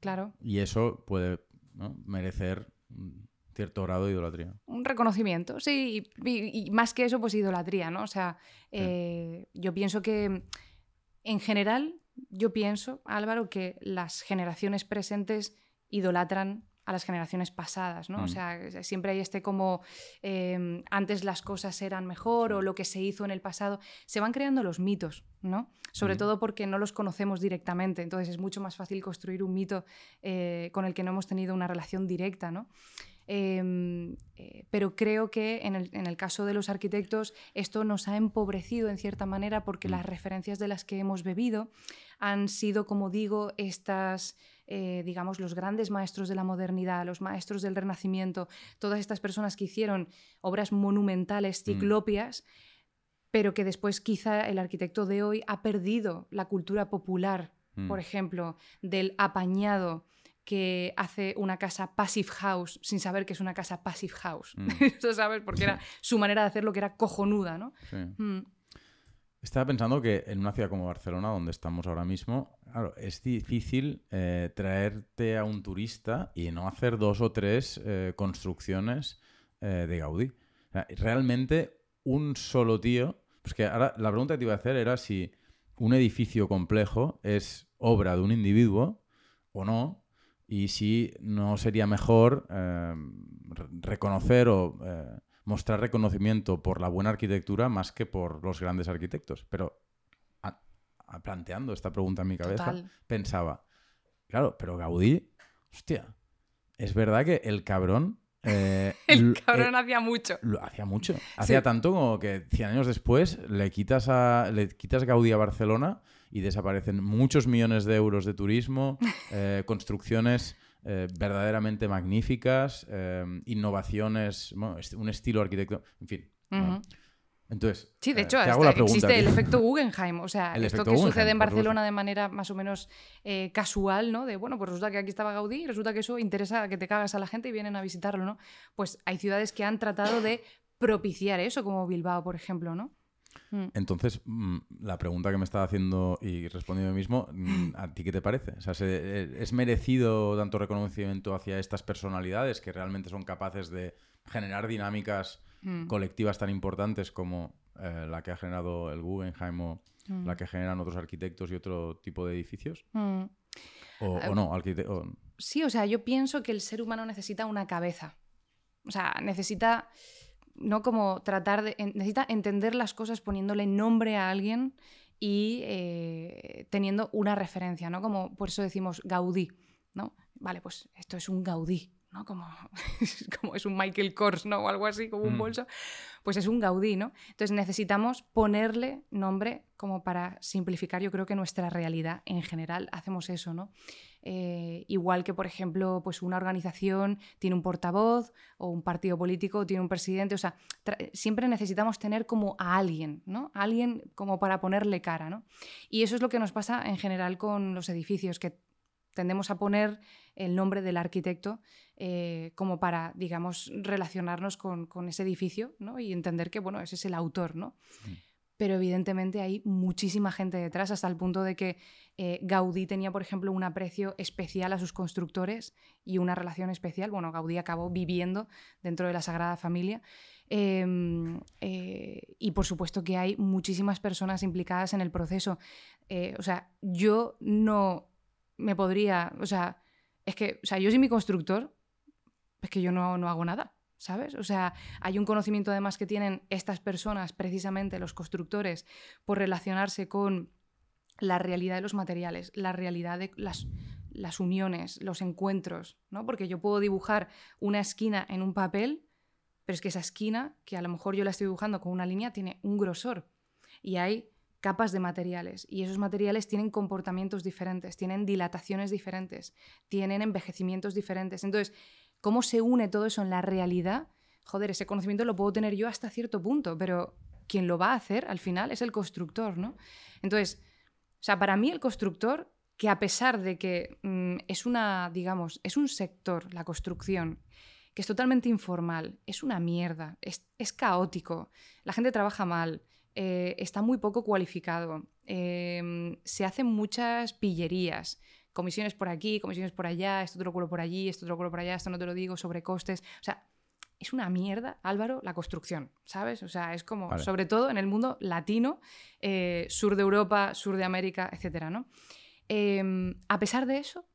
Claro. y eso puede ¿no? merecer un cierto grado de idolatría. Un reconocimiento, sí, y, más que eso, pues idolatría, ¿no? O sea, eh, yo pienso que en general, yo pienso, Álvaro, que las generaciones presentes idolatran a las generaciones pasadas, ¿no? O mm. sea, siempre hay este como em, antes las cosas eran mejor o lo que se hizo en el pasado. Se van creando los mitos, ¿no? Sobre mm. todo porque no los conocemos directamente, entonces es mucho más fácil construir un mito eh, con el que no hemos tenido una relación directa, ¿no? Em, eh, pero creo que en el, caso de los arquitectos esto nos ha empobrecido en cierta manera porque mm. las referencias de las que hemos bebido han sido, como digo, estas eh, digamos, los grandes maestros de la modernidad, los maestros del Renacimiento, todas estas personas que hicieron obras monumentales, mm. ciclopias, pero que después quizá el arquitecto de hoy ha perdido la cultura popular, mm. por ejemplo, del apañado que hace una casa passive house sin saber que es una casa passive house. Mm. Eso sabes, porque era su manera de hacer lo que era cojonuda, ¿no? Estaba pensando que en una ciudad como Barcelona, donde estamos ahora mismo, claro, es difícil eh, traerte a un turista y no hacer dos o tres eh, construcciones eh, de Gaudí. realmente un solo tío. Pues que ahora la pregunta que te iba a hacer era si un edificio complejo es obra de un individuo o no, y si no sería mejor reconocer o mostrar reconocimiento por la buena arquitectura más que por los grandes arquitectos. Pero planteando esta pregunta en mi cabeza, pensaba, claro, pero Gaudí, hostia, es verdad que el cabrón... Eh, el cabrón eh, hacía mucho. Lo hacía mucho. Hacía tanto como que 100 años después le quitas, a, le quitas Gaudí a Barcelona y desaparecen muchos millones de euros de turismo, eh, construcciones eh, verdaderamente magníficas, eh, innovaciones, un estilo arquitecto, en fin. Entonces, sí, de hecho, existe el efecto Guggenheim. O sea, esto que sucede en Barcelona de manera más o menos casual, ¿no? De, bueno, pues resulta que aquí estaba Gaudí y resulta que eso interesa que te cagas a la gente y vienen a visitarlo, ¿no? Pues hay ciudades que han tratado de propiciar eso, como Bilbao, por ejemplo, ¿no? Mm. Entonces, mm, la pregunta que me estaba haciendo y respondiendo yo mismo, mm, ¿a ti qué te parece? O sea, eh, ¿Es merecido tanto reconocimiento hacia estas personalidades que realmente son capaces de generar dinámicas colectivas tan importantes como eh, la que ha generado el Guggenheim o la que generan otros arquitectos y otro tipo de edificios? O, o, eh, no, Sí, o sea, yo pienso que el ser humano necesita una cabeza. O sea, necesita ¿no? Como tratar de. necesita entender las cosas poniéndole nombre a alguien y eh, teniendo una referencia, ¿no? Como por eso decimos Gaudí, ¿no? Vale, pues esto es un Gaudí, ¿no? Como, como es un Michael Kors, ¿no? O algo así, como un mm. bolso. Pues es un Gaudí, ¿no? Entonces necesitamos ponerle nombre como para simplificar, yo creo que nuestra realidad en general hacemos eso, ¿no? Eh, igual que, por ejemplo, pues una organización tiene un portavoz o un partido político tiene un presidente. O sea, siempre necesitamos tener como a alguien, ¿no? alguien como para ponerle cara, ¿no? Y eso es lo que nos pasa en general con los edificios, que tendemos a poner el nombre del arquitecto eh, como para, digamos, relacionarnos con, ese edificio ¿no? y entender que, bueno, ese es el autor, ¿no? Pero evidentemente hay muchísima gente detrás, hasta el punto de que eh, Gaudí tenía, por ejemplo, un aprecio especial a sus constructores y una relación especial. Bueno, Gaudí acabó viviendo dentro de la Sagrada Familia. Em, eh, y por supuesto que hay muchísimas personas implicadas en el proceso. Eh, o sea, yo no me podría, o sea, es que, o sea, yo soy mi constructor, es que yo no, no hago nada. ¿Sabes? O sea, hay un conocimiento además que tienen estas personas, precisamente los constructores, por relacionarse con la realidad de los materiales, la realidad de las, uniones, los encuentros, ¿no? Porque yo puedo dibujar una esquina en un papel, pero es que esa esquina, que a lo mejor yo la estoy dibujando con una línea, tiene un grosor. Y hay capas de materiales y esos materiales tienen comportamientos diferentes, tienen dilataciones diferentes, tienen envejecimientos diferentes. Entonces, cómo se une todo eso en la realidad, joder, ese conocimiento lo puedo tener yo hasta cierto punto, pero quien lo va a hacer al final es el constructor, ¿no? Entonces, o sea, para mí el constructor, que a pesar de que mm, es una, digamos, es un sector, la construcción, que es totalmente informal, es una mierda, es, caótico, la gente trabaja mal, eh, está muy poco cualificado, em, se hacen muchas pillerías, comisiones por aquí, comisiones por allá, esto te lo cuelo por allí, esto te lo cuelo por allá, esto no te lo digo, sobre costes. O sea, es una mierda, Álvaro, la construcción, ¿sabes? O sea, es como, sobre todo en el mundo latino, eh, sur de Europa, sur de América, etcétera, ¿no? Em, a pesar de eso,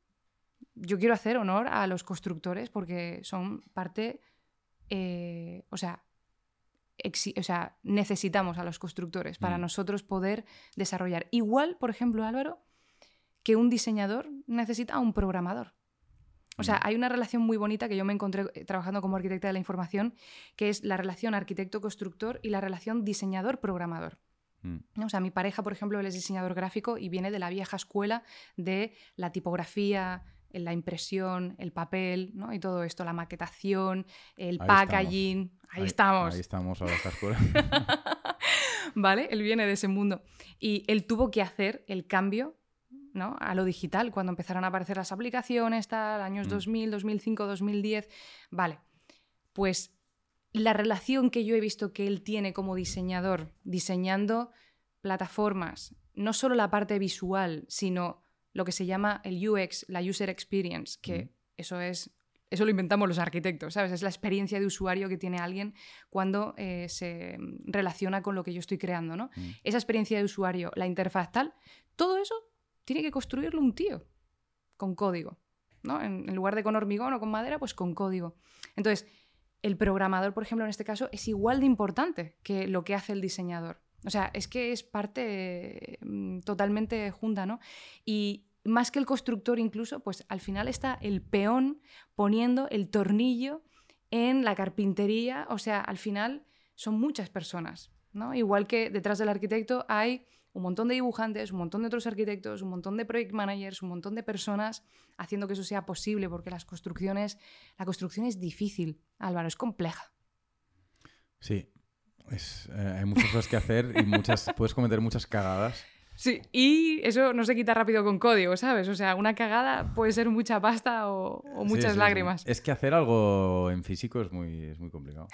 yo quiero hacer honor a los constructores porque son parte, eh, o sea, o sea, necesitamos a los constructores para mm. nosotros poder desarrollar. Igual, por ejemplo, Álvaro, que un diseñador necesita a un programador. O sea, mm. hay una relación muy bonita que yo me encontré eh, trabajando como arquitecta de la información, que es la relación arquitecto-constructor y la relación diseñador-programador. Mm. O sea, mi pareja, por ejemplo, él es diseñador gráfico y viene de la vieja escuela de la tipografía, la impresión, el papel, ¿no? Y todo esto, la maquetación, el packaging. Ahí, estamos. Ahí estamos a la escuela. ¿Vale? Él viene de ese mundo. Y él tuvo que hacer el cambio ¿no? a lo digital cuando empezaron a aparecer las aplicaciones, tal, años 2000, 2005, 2010. Vale. Pues la relación que yo he visto que él tiene como diseñador, diseñando plataformas, no solo la parte visual, sino lo que se llama el UX, la User Experience, que eso es eso lo inventamos los arquitectos, ¿sabes? Es la experiencia de usuario que tiene alguien cuando eh, se relaciona con lo que yo estoy creando, ¿no? Esa experiencia de usuario, la interfaz tal, todo eso tiene que construirlo un tío con código, ¿no? En, en lugar de con hormigón o con madera, pues con código. Entonces, el programador, por ejemplo, en este caso, es igual de importante que lo que hace el diseñador. O sea, es que es parte mm, totalmente junta, ¿no? Y más que el constructor incluso, pues al final está el peón poniendo el tornillo en la carpintería. O sea, al final son muchas personas, ¿no? Igual que detrás del arquitecto hay un montón de dibujantes, un montón de otros arquitectos, un montón de project managers, un montón de personas haciendo que eso sea posible, porque las construcciones, la construcción es difícil, Álvaro, es compleja. Sí, eh, hay muchas cosas que hacer y muchas, puedes cometer muchas cagadas. Sí, y eso no se quita rápido con código, ¿sabes? O sea, una cagada puede ser mucha pasta o, muchas lágrimas. Es que hacer algo en físico es muy, es muy complicado.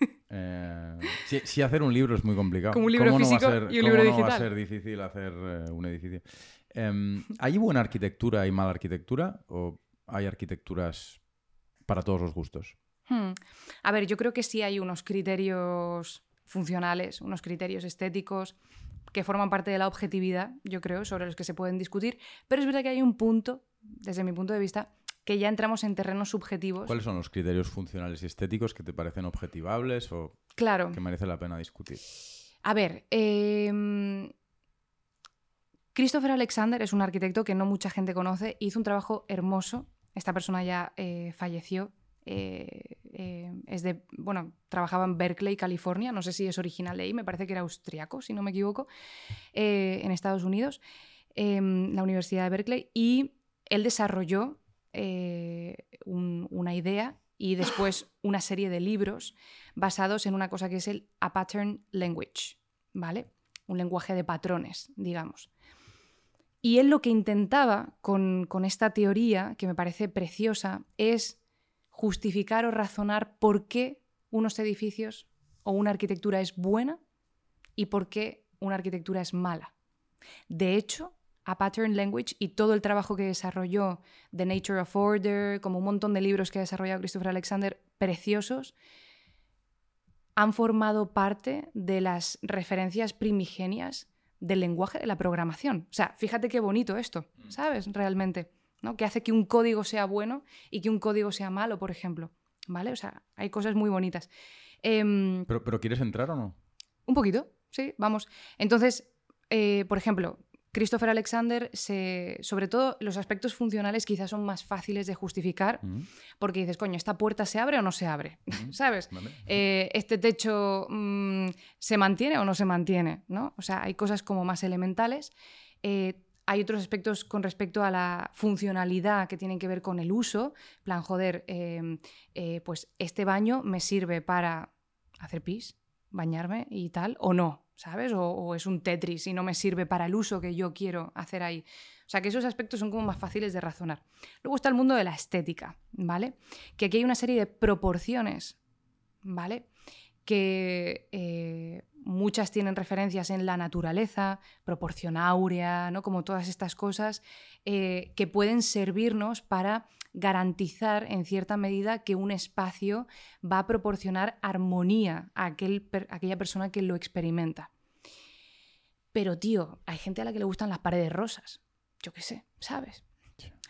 eh, sí, hacer un libro es muy complicado. Como un libro físico y un libro digital. no va a ser difícil hacer eh, un edificio? Em, ¿Hay buena arquitectura y mala arquitectura? ¿O hay arquitecturas para todos los gustos? Hmm. A ver, yo creo que sí hay unos criterios funcionales, unos criterios estéticos que forman parte de la objetividad, yo creo, sobre los que se pueden discutir, pero es verdad que hay un punto, desde mi punto de vista, que ya entramos en terrenos subjetivos. ¿Cuáles son los criterios funcionales y estéticos que te parecen objetivables o claro. que merece la pena discutir? A ver, em, Christopher Alexander es un arquitecto que no mucha gente conoce, hizo un trabajo hermoso. Esta persona ya eh, falleció, eh, eh, es de, bueno, trabajaba en Berkeley, California, no sé si es original de ahí, me parece que era austriaco, si no me equivoco, en Estados Unidos, em, la Universidad de Berkeley, y él desarrolló una idea y después una serie de libros basados en una cosa que es el A Pattern Language, ¿vale? Un lenguaje de patrones, digamos. Y él lo que intentaba con esta teoría, que me parece preciosa, es justificar o razonar por qué unos edificios o una arquitectura es buena y por qué una arquitectura es mala. De hecho, a Pattern Language y todo el trabajo que desarrolló The Nature of Order, como un montón de libros que ha desarrollado Christopher Alexander, preciosos, han formado parte de las referencias primigenias del lenguaje de la programación. O sea, fíjate qué bonito esto, mm. ¿sabes? Realmente. ¿no? que hace que un código sea bueno y que un código sea malo, por ejemplo. ¿Vale? O sea, hay cosas muy bonitas. Em, ¿Pero, ¿Pero, quieres entrar o no? Un poquito, sí, vamos. Entonces, eh, por ejemplo, Christopher Alexander, se, sobre todo los aspectos funcionales quizás son más fáciles de justificar, porque dices, coño, ¿esta puerta se abre o no se abre? ¿Sabes? Eh, ¿Este techo mm, se mantiene o no se mantiene? ¿no? O sea, hay cosas como más elementales. Eh, hay otros aspectos con respecto a la funcionalidad que tienen que ver con el uso. plan, joder, em, eh, pues este baño me sirve para hacer pis, bañarme y tal, o no, ¿sabes? O, es un Tetris y no me sirve para el uso que yo quiero hacer ahí. O sea, que esos aspectos son como más fáciles de razonar. Luego está el mundo de la estética, ¿vale? Que aquí hay una serie de proporciones, ¿vale? Que, eh, muchas tienen referencias en la naturaleza, proporción áurea, ¿no? como todas estas cosas eh, que pueden servirnos para garantizar en cierta medida que un espacio va a proporcionar armonía a, aquel, aquella persona que lo experimenta. Pero tío, hay gente a la que le gustan las paredes rosas, yo qué sé, ¿sabes?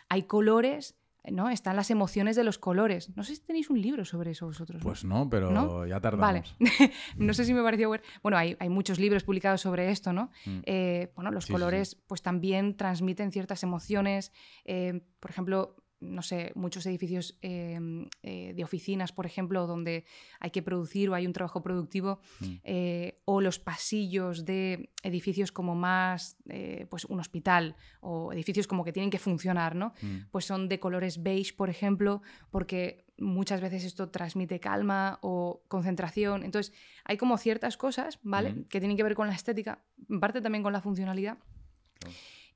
Hay colores ¿no? Están las emociones de los colores. No sé si tenéis un libro sobre eso vosotros. Pues no, pero ya tardamos. Vale. no sé si me pareció bueno. hay, hay, muchos libros publicados sobre esto, ¿no? Mm. Eh, bueno, los colores pues también transmiten ciertas emociones. Eh, por ejemplo, no sé, muchos edificios em, eh, de oficinas, por ejemplo, donde hay que producir o hay un trabajo productivo, mm. eh, o los pasillos de edificios como más, eh, pues un hospital, o edificios como que tienen que funcionar, ¿no? Mm. Pues son de colores beige, por ejemplo, porque muchas veces esto transmite calma o concentración. Entonces, hay como ciertas cosas, ¿vale? Mm. Que tienen que ver con la estética, en parte también con la funcionalidad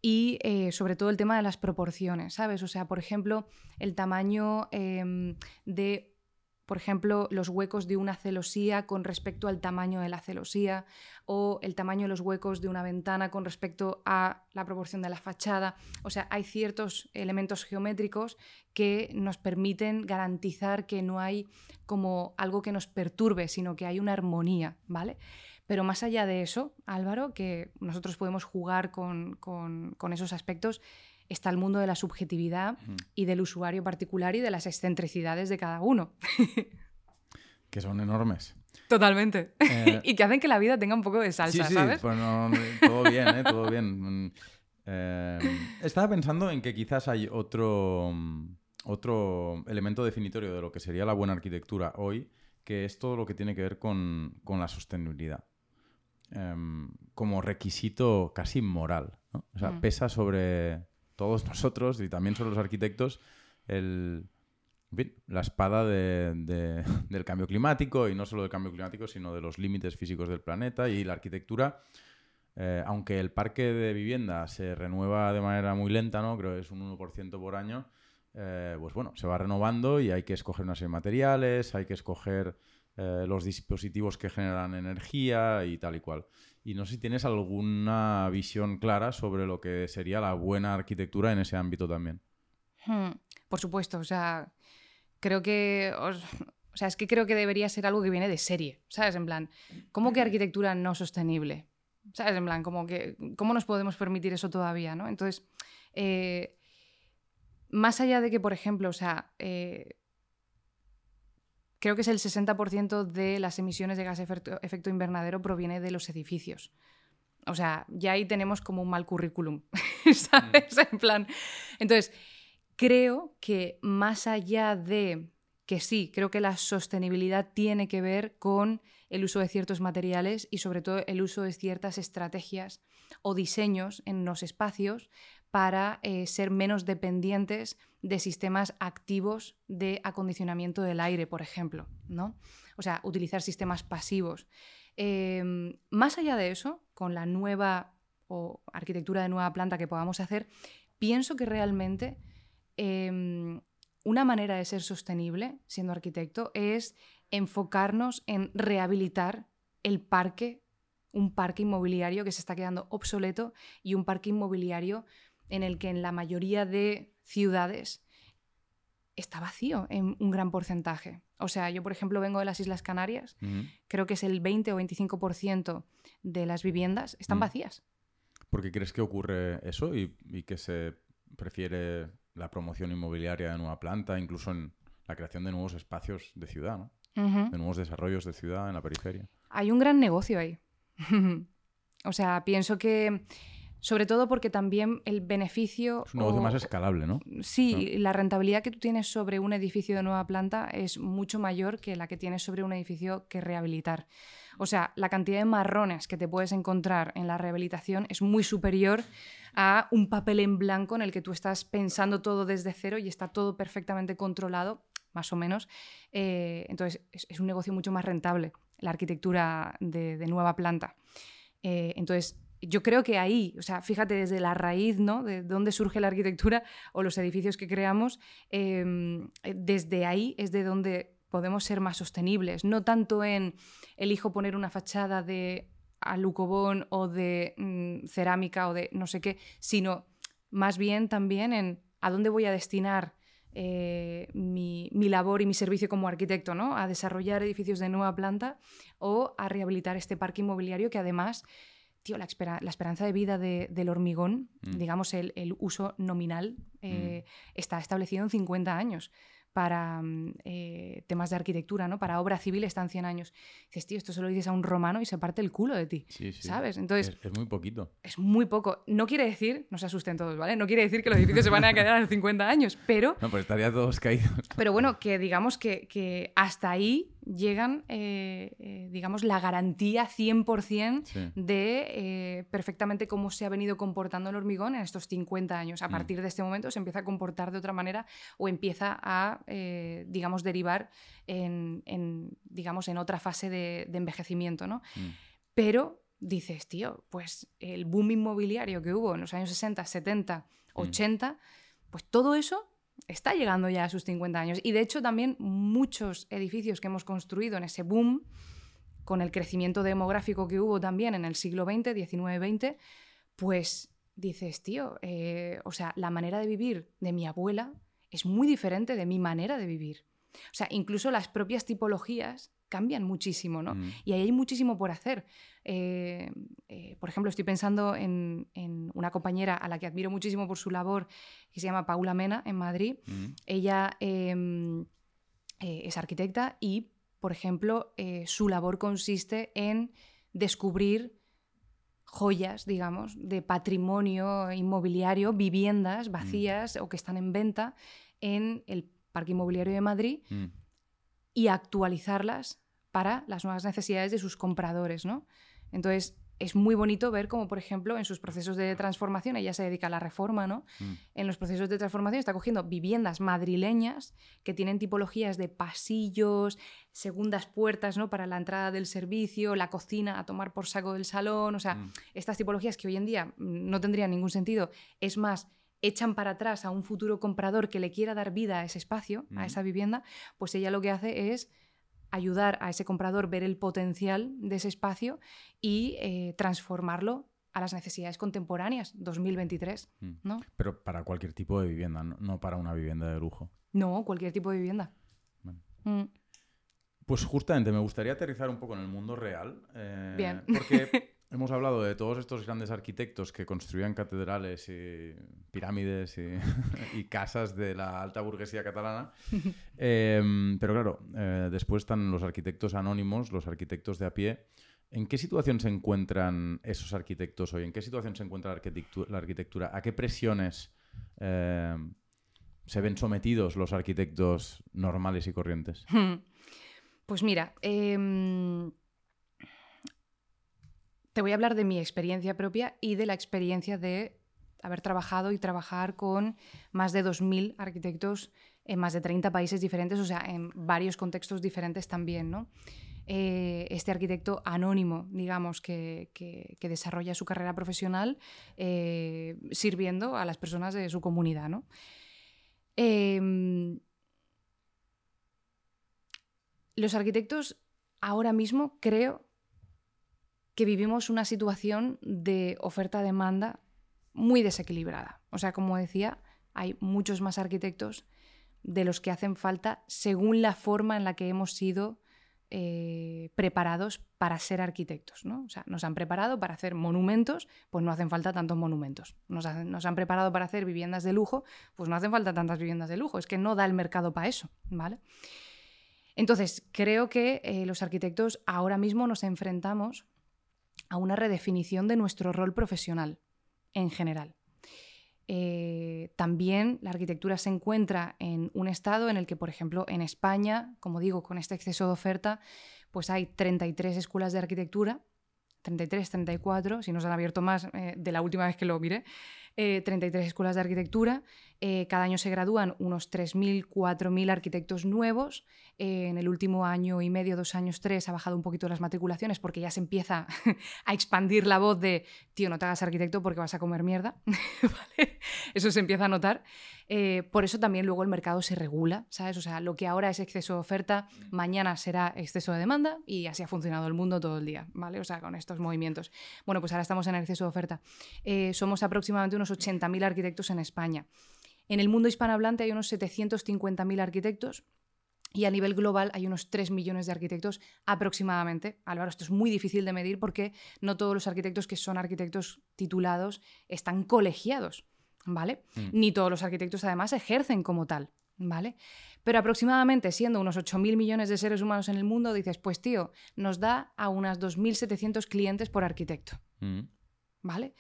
y eh, sobre todo el tema de las proporciones, ¿sabes? O sea, por ejemplo, el tamaño em, de, por ejemplo, los huecos de una celosía con respecto al tamaño de la celosía o el tamaño de los huecos de una ventana con respecto a la proporción de la fachada. O sea, hay ciertos elementos geométricos que nos permiten garantizar que no hay como algo que nos perturbe, sino que hay una armonía, ¿vale? Pero más allá de eso, Álvaro, que nosotros podemos jugar con, esos aspectos, está el mundo de la subjetividad y del usuario particular y de las excentricidades de cada uno. que son enormes. Totalmente. Eh, y que hacen que la vida tenga un poco de salsa, sí, sí, ¿sabes? Pues todo bien, ¿eh? Todo bien. Mm, eh, estaba pensando en que quizás hay otro, otro elemento definitorio de lo que sería la buena arquitectura hoy, que es todo lo que tiene que ver con la sostenibilidad. Em, como requisito casi moral. O sea, mm. pesa sobre todos nosotros y también sobre los arquitectos el, la espada del cambio climático y no solo del cambio climático, sino de los límites físicos del planeta y la arquitectura. Eh, aunque el parque de vivienda se renueva de manera muy lenta, ¿no? creo que es un 1% por año, eh, pues bueno, se va renovando y hay que escoger una serie de materiales, hay que escoger eh, los dispositivos que generan energía y tal y cual. Y no sé si tienes alguna visión clara sobre lo que sería la buena arquitectura en ese ámbito también. Hmm, por supuesto, o sea, creo que... o sea, es que creo que debería ser algo que viene de serie, ¿sabes? En plan, ¿cómo que arquitectura no sostenible? ¿Sabes? En plan, como que, ¿cómo nos podemos permitir eso todavía, no? Entonces, eh, más allá de que, por ejemplo, o sea, eh, creo que es el 60% de las emisiones de gas efecto, efecto invernadero proviene de los edificios. O sea, ya ahí tenemos como un mal currículum, ¿sabes? En plan. Entonces, creo que más allá de que sí, creo que la sostenibilidad tiene que ver con el uso de ciertos materiales y sobre todo el uso de ciertas estrategias o diseños en los espacios para eh, ser menos dependientes de sistemas activos de acondicionamiento del aire, por ejemplo. ¿no? O sea, utilizar sistemas pasivos. Em, más allá de eso, con la nueva o arquitectura de nueva planta que podamos hacer, pienso que realmente em, una manera de ser sostenible, siendo arquitecto, es enfocarnos en rehabilitar el parque, un parque inmobiliario que se está quedando obsoleto y un parque inmobiliario en el que en la mayoría de ciudades está vacío en un gran porcentaje. O sea, yo por ejemplo vengo de las Islas Canarias, creo que es el 20 o 25% de las viviendas están vacías. ¿Por qué crees que ocurre eso y, que se prefiere la promoción inmobiliaria de nueva planta, incluso en la creación de nuevos espacios de ciudad, ¿no? de nuevos desarrollos de ciudad en la periferia? Hay un gran negocio ahí. o sea, pienso que sobre todo porque también el beneficio... Es un negocio más escalable, ¿no? Sí, la rentabilidad que tú tienes sobre un edificio de nueva planta es mucho mayor que la que tienes sobre un edificio que rehabilitar. O sea, la cantidad de marrones que te puedes encontrar en la rehabilitación es muy superior a un papel en blanco en el que tú estás pensando todo desde cero y está todo perfectamente controlado, más o menos. Eh, entonces, es, un negocio mucho más rentable, la arquitectura de, nueva planta. Eh, entonces, yo creo que ahí, o sea, fíjate desde la raíz, ¿no? De dónde surge la arquitectura o los edificios que creamos, em, desde ahí es de donde podemos ser más sostenibles, no tanto en elijo poner una fachada de alucobón o de mm, cerámica o de no sé qué, sino más bien también en a dónde voy a destinar eh, mi, labor y mi servicio como arquitecto, ¿no? A desarrollar edificios de nueva planta o a rehabilitar este parque inmobiliario que además, tío, la, esperanza de vida del hormigón, mm. digamos, el, uso nominal, eh, mm. está establecido en 50 años para mm, eh, temas de arquitectura, ¿no? Para obra civil están 100 años. dices, tío, esto se lo dices a un romano y se parte el culo de ti, sí, sí. ¿sabes? Entonces... Es, muy poquito. Es muy poco. No quiere decir, no se asusten todos, ¿vale? No quiere decir que los edificios se van a quedar a 50 años, pero... No, pues estaría todos caídos. Pero bueno, que digamos que, que hasta ahí llegan, eh, eh, digamos, la garantía 100% de eh, perfectamente cómo se ha venido comportando el hormigón en estos 50 años. A mm. partir de este momento se empieza a comportar de otra manera o empieza a, digamos, derivar en, digamos, en otra fase de, envejecimiento, ¿no? Mm. Pero dices, tío, pues el boom inmobiliario que hubo en los años 60, 70, 80, pues todo eso está llegando ya a sus 50 años. Y de hecho también muchos edificios que hemos construido en ese boom, con el crecimiento demográfico que hubo también en el siglo XX, XIX, XX, pues dices, tío, eh, o sea, la manera de vivir de mi abuela es muy diferente de mi manera de vivir. O sea, incluso las propias tipologías cambian muchísimo, ¿no? Mm. Y ahí hay muchísimo por hacer. Eh, eh, por ejemplo, estoy pensando en, una compañera a la que admiro muchísimo por su labor, que se llama Paula Mena, en Madrid. Mm. Ella em, eh, es arquitecta y, por ejemplo, su labor consiste en descubrir joyas, digamos, de patrimonio inmobiliario, viviendas vacías mm. o que están en venta en el Parque Inmobiliario de Madrid y actualizarlas para las nuevas necesidades de sus compradores, ¿no? Entonces, es muy bonito ver cómo, por ejemplo, en sus procesos de transformación, ella se dedica a la reforma, ¿no? Mm. En los procesos de transformación está cogiendo viviendas madrileñas que tienen tipologías de pasillos, segundas puertas, ¿no? Para la entrada del servicio, la cocina a tomar por saco del salón, o sea, mm. estas tipologías que hoy en día no tendrían ningún sentido. Es más, echan para atrás a un futuro comprador que le quiera dar vida a ese espacio, a esa vivienda, pues ella lo que hace es ayudar a ese comprador a ver el potencial de ese espacio y eh, transformarlo a las necesidades contemporáneas, 2023. Mm. ¿no? Pero para cualquier tipo de vivienda, no, para una vivienda de lujo. No, cualquier tipo de vivienda. Mm. Pues justamente me gustaría aterrizar un poco en el mundo real. Eh, Bien. Porque Hemos hablado de todos estos grandes arquitectos que construían catedrales y pirámides y, casas de la alta burguesía catalana. Em, pero claro, eh, después están los arquitectos anónimos, los arquitectos de a pie. ¿En qué situación se encuentran esos arquitectos hoy? ¿En qué situación se encuentra la arquitectura? ¿A qué presiones em, se ven sometidos los arquitectos normales y corrientes? Pues mira, em, te voy a hablar de mi experiencia propia y de la experiencia de haber trabajado y trabajar con más de 2.000 arquitectos en más de 30 países diferentes, o sea, en varios contextos diferentes también, ¿no? Eh, este arquitecto anónimo, digamos, que, desarrolla su carrera profesional eh, sirviendo a las personas de su comunidad, ¿no? Em, los arquitectos ahora mismo creo que vivimos una situación de oferta-demanda muy desequilibrada. O sea, como decía, hay muchos más arquitectos de los que hacen falta según la forma en la que hemos sido eh, preparados para ser arquitectos. ¿no? O sea, nos han preparado para hacer monumentos, pues no hacen falta tantos monumentos. Nos, han preparado para hacer viviendas de lujo, pues no hacen falta tantas viviendas de lujo. Es que no da el mercado para eso. ¿vale? Entonces, creo que eh, los arquitectos ahora mismo nos enfrentamos a una redefinición de nuestro rol profesional en general. Eh, también la arquitectura se encuentra en un estado en el que, por ejemplo, en España, como digo, con este exceso de oferta, pues hay 33 escuelas de arquitectura, 33, 34, si nos han abierto más eh, de la última vez que lo miré, 33 escuelas de arquitectura. Cada año se gradúan unos 3.000, 4.000 arquitectos nuevos. en el último año y medio, dos años, tres, ha bajado un poquito las matriculaciones porque ya se empieza a expandir la voz de, tío, no te hagas arquitecto porque vas a comer mierda. Eso se empieza a notar. por eso también luego el mercado se regula, ¿sabes? O sea, lo que ahora es exceso de oferta, mañana será exceso de demanda y así ha funcionado el mundo todo el día, ¿vale? O sea, con estos movimientos. Bueno, pues ahora estamos en exceso de oferta. Eh, somos aproximadamente unos 80.000 arquitectos en España. En el mundo hispanohablante hay unos 750.000 arquitectos y a nivel global hay unos 3 millones de arquitectos aproximadamente. Álvaro, esto es muy difícil de medir porque no todos los arquitectos que son arquitectos titulados están colegiados, ¿vale? Mm. Ni todos los arquitectos además ejercen como tal, ¿vale? Pero aproximadamente, siendo unos 8.000 millones de seres humanos en el mundo, dices, pues tío, nos da a unas 2.700 clientes por arquitecto. Mm. ¿Vale?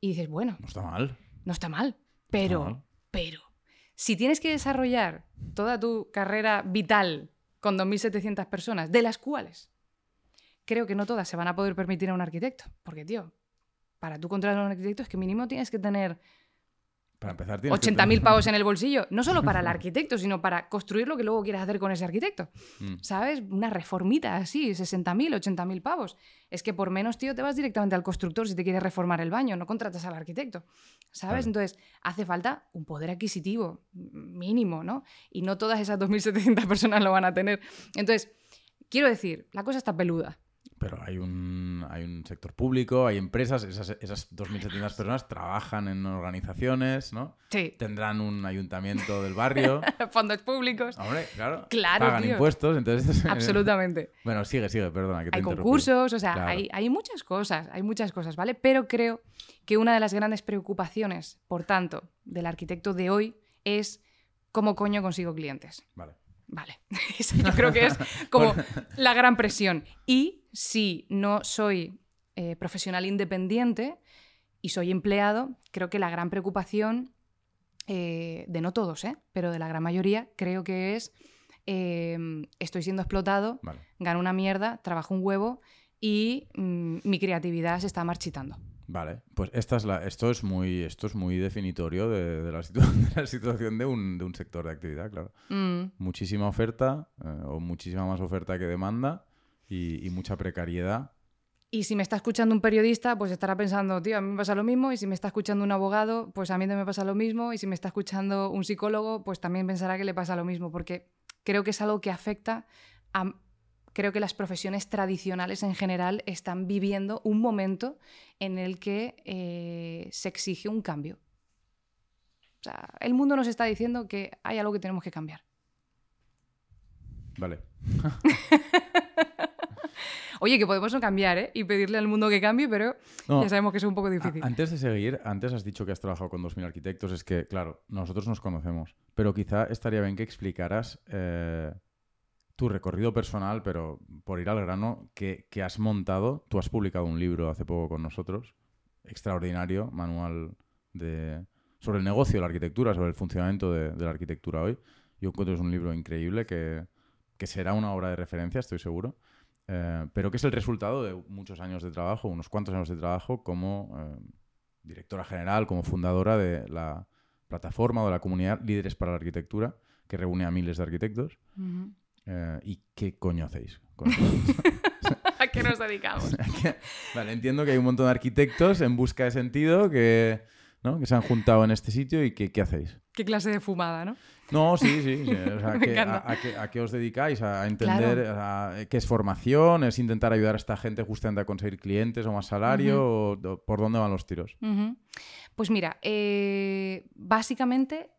Y dices, bueno. No está mal. No está mal. Pero, pero, si tienes que desarrollar toda tu carrera vital con 2.700 personas, de las cuales creo que no todas se van a poder permitir a un arquitecto. Porque, tío, para tú contratar a un arquitecto es que mínimo tienes que tener para empezar, 80.000 pavos en el bolsillo, no solo para el arquitecto, sino para construir lo que luego quieras hacer con ese arquitecto. Mm. ¿Sabes? Una reformita así, 60.000, 80.000 pavos. Es que por menos, tío, te vas directamente al constructor si te quieres reformar el baño, no contratas al arquitecto. ¿Sabes? Entonces, hace falta un poder adquisitivo mínimo, ¿no? Y no todas esas 2.700 personas lo van a tener. Entonces, quiero decir, la cosa está peluda. Pero hay un, hay un sector público, hay empresas, esas, esas 2.700 personas trabajan en organizaciones, ¿no? Sí. Tendrán un ayuntamiento del barrio. Fondos públicos. Hombre, claro. Claro, Pagan impuestos, entonces... Absolutamente. bueno, sigue, sigue, perdona. Que te hay concursos, o sea, hay, hay muchas cosas, hay muchas cosas, ¿vale? Pero creo que una de las grandes preocupaciones, por tanto, del arquitecto de hoy es cómo coño consigo clientes. Vale. Vale, eso yo creo que es como la gran presión. Y si no soy eh, profesional independiente y soy empleado, creo que la gran preocupación, eh, de no todos, ¿eh? pero de la gran mayoría, creo que es em, estoy siendo explotado, gano una mierda, trabajo un huevo y mm, mi creatividad se está marchitando. Vale, pues esta es la, esto, es muy, esto es muy definitorio de, la, situación de un, sector de actividad, claro. Mm. Muchísima oferta eh, o muchísima más oferta que demanda y, mucha precariedad. Y si me está escuchando un periodista, pues estará pensando, tío, a mí me pasa lo mismo. Y si me está escuchando un abogado, pues a mí también me pasa lo mismo. Y si me está escuchando un psicólogo, pues también pensará que le pasa lo mismo. Porque creo que es algo que afecta a creo que las profesiones tradicionales en general están viviendo un momento en el que eh, se exige un cambio. O sea, el mundo nos está diciendo que hay algo que tenemos que cambiar. Vale. Oye, que podemos no cambiar, ¿eh? Y pedirle al mundo que cambie, pero ya sabemos que es un poco difícil. Antes de seguir, antes has dicho que has trabajado con 2.000 arquitectos. Es que, claro, nosotros nos conocemos, pero quizá estaría bien que explicaras eh, tu recorrido personal, pero por ir al grano, que, has montado. Tú has publicado un libro hace poco con nosotros, extraordinario, manual de, sobre el negocio de la arquitectura, sobre el funcionamiento de, la arquitectura hoy. Yo encuentro que es un libro increíble que, será una obra de referencia, estoy seguro. Eh, pero que es el resultado de muchos años de trabajo, unos cuantos años de trabajo como eh, directora general, como fundadora de la plataforma o de la comunidad Líderes para la Arquitectura, que reúne a miles de arquitectos. Eh, ¿Y qué coño hacéis? ¿A qué nos dedicamos? vale, entiendo que hay un montón de arquitectos en busca de sentido que, ¿no? que se han juntado en este sitio y que, ¿qué hacéis? ¿Qué clase de fumada, no? No, sí, sí. a, qué, os dedicáis? ¿A entender qué es formación? ¿Es intentar ayudar a esta gente justamente a conseguir clientes o más salario? o, ¿Por dónde van los tiros? Pues mira, eh, básicamente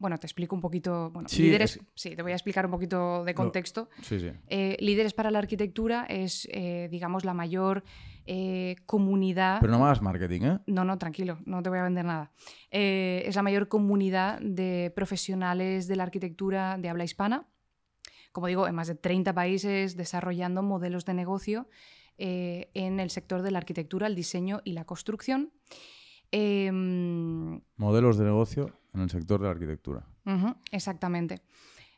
bueno, te explico un poquito. Bueno, sí, líderes, sí, te voy a explicar un poquito de contexto. sí, sí. Eh, líderes para la arquitectura es, eh, digamos, la mayor eh, comunidad. Pero no me hagas marketing, ¿eh? No, no, tranquilo, no te voy a vender nada. es la mayor comunidad de profesionales de la arquitectura de habla hispana. Como digo, en más de 30 países desarrollando modelos de negocio en el sector de la arquitectura, el diseño y la construcción. Em, modelos de negocio en el sector de la arquitectura. exactamente.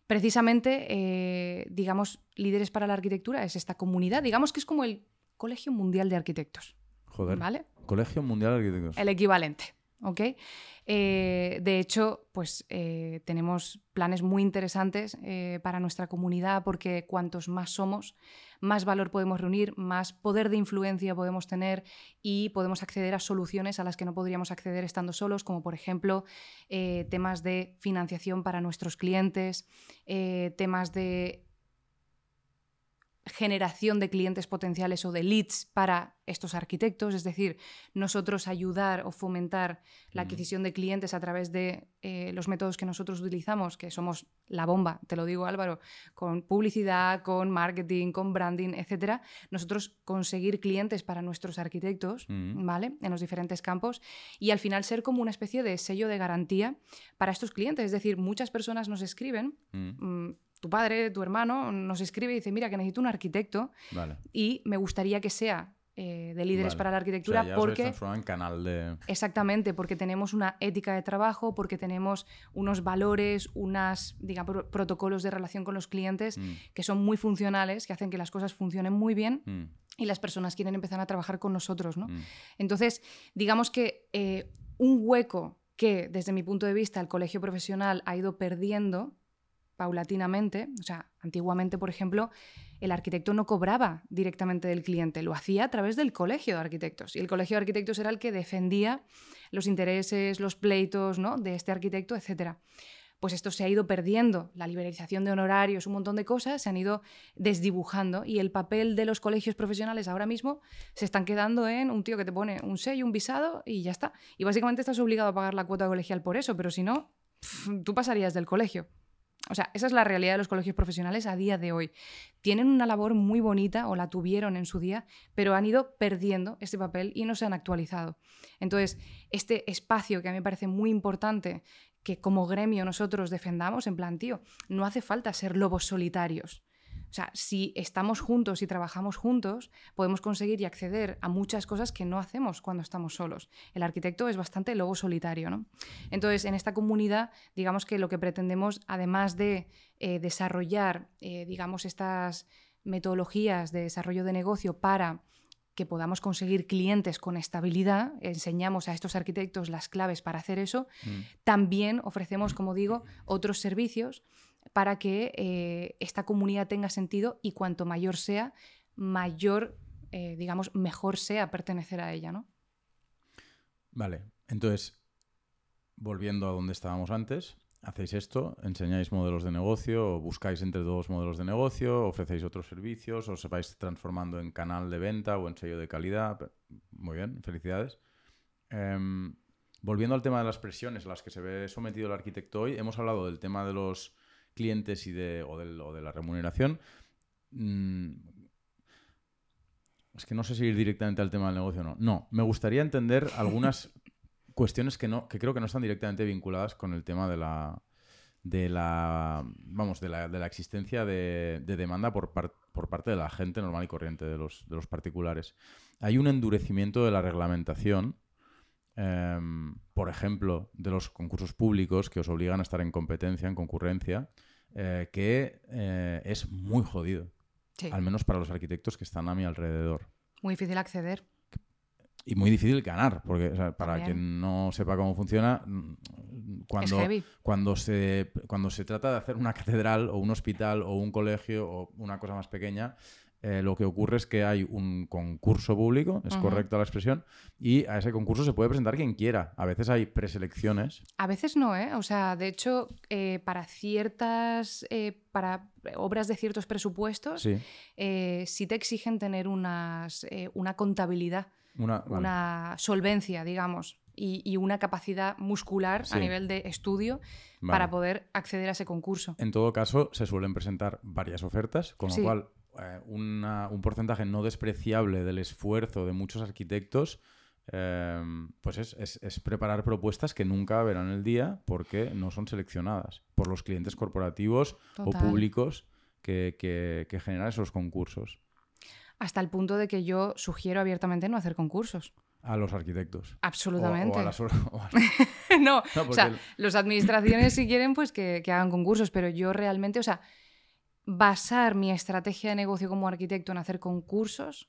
Precisamente, eh, digamos, Líderes para la Arquitectura es esta comunidad, digamos que es como el Colegio Mundial de Arquitectos. Joder. ¿Vale? Colegio Mundial de Arquitectos. El equivalente. ¿Ok? Eh, de hecho, pues eh, tenemos planes muy interesantes eh, para nuestra comunidad porque cuantos más somos, más valor podemos reunir, más poder de influencia podemos tener y podemos acceder a soluciones a las que no podríamos acceder estando solos, como por ejemplo temas de financiación para nuestros clientes, temas de generación de clientes potenciales o de leads para estos arquitectos, es decir, nosotros ayudar o fomentar la adquisición de clientes a través de eh, los métodos que nosotros utilizamos, que somos la bomba, te lo digo Álvaro, con publicidad, con marketing, con branding, etcétera, nosotros conseguir clientes para nuestros arquitectos, ¿vale? En los diferentes campos y al final ser como una especie de sello de garantía para estos clientes, es decir, muchas personas nos escriben mm, tu padre, tu hermano, nos escribe y dice, mira, que necesito un arquitecto y me gustaría que sea eh, de líderes para la arquitectura porque... en canal de... Exactamente, porque tenemos una ética de trabajo, porque tenemos unos valores, digamos, protocolos de relación con los clientes mm. que son muy funcionales, que hacen que las cosas funcionen muy bien. Mm. Y las personas quieren empezar a trabajar con nosotros, ¿no? Mm. Entonces, digamos que eh, un hueco que, desde mi punto de vista, el colegio profesional ha ido perdiendo paulatinamente. O sea, antiguamente, por ejemplo, el arquitecto no cobraba directamente del cliente, lo hacía a través del colegio de arquitectos. Y el colegio de arquitectos era el que defendía los intereses, los pleitos ¿no? de este arquitecto, etc. Pues esto se ha ido perdiendo, la liberalización de honorarios, un montón de cosas se han ido desdibujando y el papel de los colegios profesionales ahora mismo se están quedando en un tío que te pone un sello, un visado y ya está. Y básicamente estás obligado a pagar la cuota colegial por eso, pero si no, tú pasarías del colegio. O sea, esa es la realidad de los colegios profesionales a día de hoy. Tienen una labor muy bonita, o la tuvieron en su día, pero han ido perdiendo ese papel y no se han actualizado. Entonces, este espacio que a mí me parece muy importante que como gremio nosotros defendamos, en plan, tío, no hace falta ser lobos solitarios. O sea, si estamos juntos y trabajamos juntos, podemos conseguir y acceder a muchas cosas que no hacemos cuando estamos solos. El arquitecto es bastante lobo solitario, ¿no? Entonces, en esta comunidad, digamos que lo que pretendemos, además de eh, desarrollar, eh, digamos, estas metodologías de desarrollo de negocio para que podamos conseguir clientes con estabilidad, enseñamos a estos arquitectos las claves para hacer eso, mm. también ofrecemos, como digo, otros servicios para que eh, esta comunidad tenga sentido y cuanto mayor sea, mayor, eh, digamos, mejor sea pertenecer a ella, ¿no? Vale, entonces, volviendo a donde estábamos antes, hacéis esto, enseñáis modelos de negocio, buscáis entre todos modelos de negocio, ofrecéis otros servicios, os vais transformando en canal de venta o en sello de calidad. Muy bien, felicidades. Em, volviendo al tema de las presiones a las que se ve sometido el arquitecto hoy, hemos hablado del tema de los clientes y de, o, de la remuneración. Mm, es que no sé si ir directamente al tema del negocio o no. No, me gustaría entender algunas cuestiones que, no, que creo que no están directamente vinculadas con el tema de la, de la vamos de la, de la existencia de, demanda por, por, parte de la gente normal y corriente de los, de los particulares hay un endurecimiento de la reglamentación em, por ejemplo de los concursos públicos que os obligan a estar en competencia en concurrencia eh, que eh, es muy jodido. Al menos para los arquitectos que están a mi alrededor. Muy difícil acceder. Y muy difícil ganar, porque para quien no sepa cómo funciona, mm, cuando, cuando, se, cuando se trata de hacer una catedral o un hospital o un colegio o una cosa más pequeña, eh, lo que ocurre es que hay un concurso público, es correcta la expresión, y a ese concurso se puede presentar quien quiera. A veces hay preselecciones. A veces no, ¿eh? O sea, de hecho, eh, para ciertas, eh, para obras de ciertos presupuestos, sí, te exigen tener unas, una contabilidad, una, solvencia, digamos. Y, una capacidad muscular a nivel de estudio para poder acceder a ese concurso. En todo caso, se suelen presentar varias ofertas, con lo cual eh, un porcentaje no despreciable del esfuerzo de muchos arquitectos, em, pues es, preparar propuestas que nunca verán el día porque no son seleccionadas por los clientes corporativos o públicos que, generan esos concursos. Hasta el punto de que yo sugiero abiertamente no hacer concursos. A los arquitectos. Absolutamente. no, o sea, las administraciones si quieren, pues que, que, hagan concursos, pero yo realmente, o sea, basar mi estrategia de negocio como arquitecto en hacer concursos,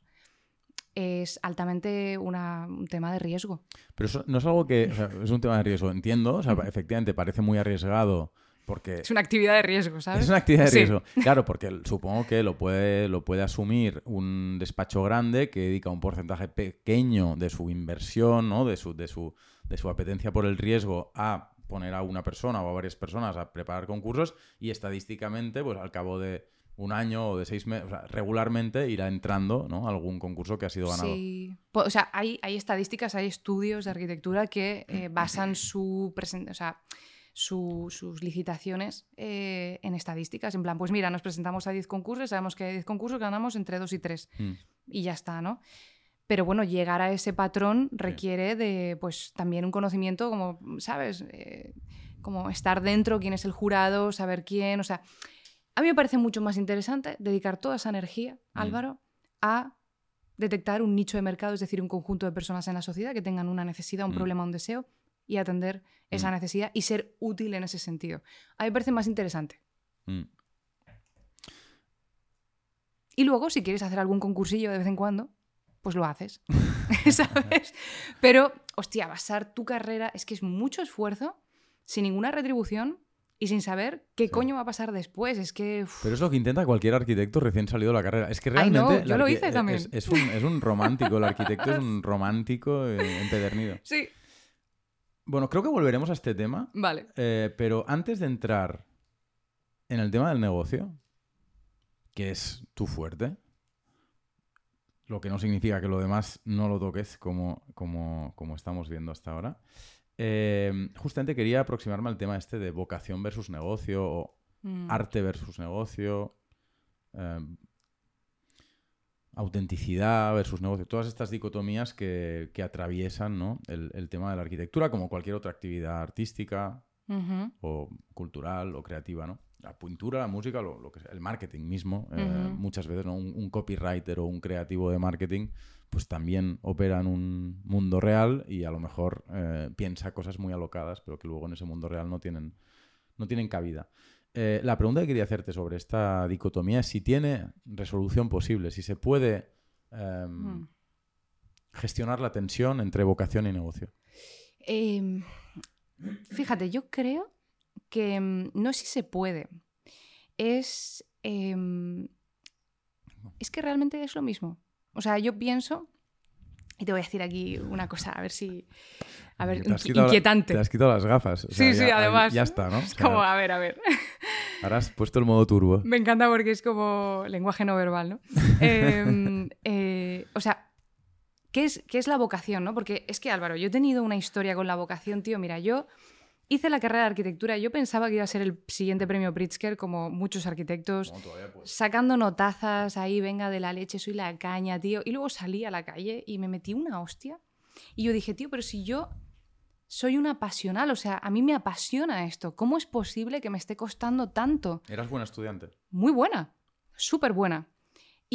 es altamente un tema de riesgo. Pero eso no es algo que... es un tema de riesgo, entiendo. O sea, efectivamente parece muy arriesgado porque... Es una actividad de riesgo, ¿sabes? Es una actividad de riesgo. Claro, porque supongo que lo puede, lo puede asumir un despacho grande que dedica un porcentaje pequeño de su inversión, ¿no? De su, de su, de su apetencia por el riesgo a poner a una persona o a varias personas a preparar concursos y estadísticamente, pues al cabo de un año o de seis meses, o sea, regularmente irá entrando ¿no? algún concurso que ha sido ganado. Sí, o sea, hay, hay estadísticas, hay estudios de arquitectura que eh, basan su o sea, sus licitaciones eh, en estadísticas. En plan, pues mira, nos presentamos a 10 concursos, sabemos que hay 10 concursos, ganamos entre 2 y 3. Mm. Y ya está, ¿no? Pero bueno, llegar a ese patrón requiere de, pues, también un conocimiento, como, ¿sabes? Eh, como estar dentro, quién es el jurado, saber quién, o sea, a mí me parece mucho más interesante dedicar toda esa energía, mm. Álvaro, a detectar un nicho de mercado, es decir, un conjunto de personas en la sociedad que tengan una necesidad, un mm. problema, un deseo, y atender esa mm. necesidad y ser útil en ese sentido. A mí me parece más interesante. Y luego, si quieres hacer algún concursillo de vez en cuando, pues lo haces, ¿sabes? Pero, hostia, basar tu carrera es que es mucho esfuerzo, sin ninguna retribución y sin saber qué coño va a pasar después. Es que... Pero es lo que intenta cualquier arquitecto recién salido de la carrera. Es que realmente... Ay, yo lo hice también. Es, un, romántico, el arquitecto es un romántico eh, empedernido. Sí. Bueno, creo que volveremos a este tema. Vale. Eh, pero antes de entrar en el tema del negocio, que es tu fuerte, lo que no significa que lo demás no lo toques como, como, como estamos viendo hasta ahora. Eh, justamente quería aproximarme al tema este de vocación versus negocio o mm. arte versus negocio, em, autenticidad versus negocio, todas estas dicotomías que, atraviesan ¿no? el, tema de la arquitectura como cualquier otra actividad artística o cultural o creativa. ¿no? La pintura, la música, lo, que sea, el marketing mismo. Eh, muchas veces ¿no? un, copywriter o un creativo de marketing pues también opera en un mundo real y a lo mejor eh, piensa cosas muy alocadas, pero que luego en ese mundo real no tienen, no tienen cabida. Eh, la pregunta que quería hacerte sobre esta dicotomía es si tiene resolución posible, si se puede em, gestionar la tensión entre vocación y negocio. Em, fíjate, yo creo que mm, no sé si se puede. Es. Em, es que realmente es lo mismo. O sea, yo pienso. Y te voy a decir aquí una cosa, a ver si. A ver, inquietante. te has quitado las gafas. sí, sí, además. Ya está, ¿no? Es como, a ver, a ver. Ahora has puesto el modo turbo. Me encanta porque es como lenguaje no verbal, ¿no? Em, eh, o sea, ¿qué es, ¿qué es la vocación, no? Porque es que, Álvaro, yo he tenido una historia con la vocación, tío. Mira, yo hice la carrera de arquitectura. Yo pensaba que iba a ser el siguiente premio Pritzker, como muchos arquitectos, sacando notazas ahí, venga de la leche, soy la caña, tío. Y luego salí a la calle y me metí una hostia. Y yo dije, tío, pero si yo soy una pasional, o sea, a mí me apasiona esto. ¿Cómo es posible que me esté costando tanto? ¿Eras buena estudiante? Muy buena, súper buena.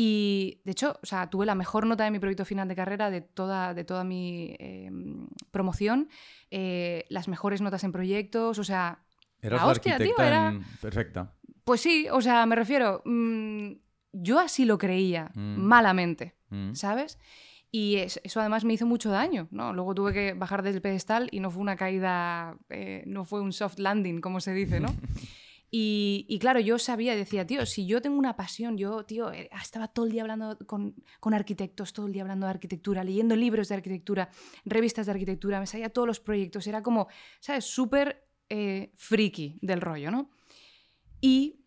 Y de hecho, o sea, tuve la mejor nota de mi proyecto final de carrera de toda, de toda mi em, promoción, eh, las mejores notas en proyectos, o sea, Eras la, hostia, tío, era... perfecta. Pues sí, o sea, me refiero, mm, yo así lo creía, mm. malamente, mm. ¿sabes? Y eso, además me hizo mucho daño, ¿no? Luego tuve que bajar del pedestal y no fue una caída, eh, no fue un soft landing, como se dice, ¿no? Y, claro, yo sabía, decía, tío, si yo tengo una pasión, yo, tío, eh, estaba todo el día hablando con, arquitectos, todo el día hablando de arquitectura, leyendo libros de arquitectura, revistas de arquitectura, me salía todos los proyectos, era como, ¿sabes? Súper eh, friki del rollo, ¿no? Y,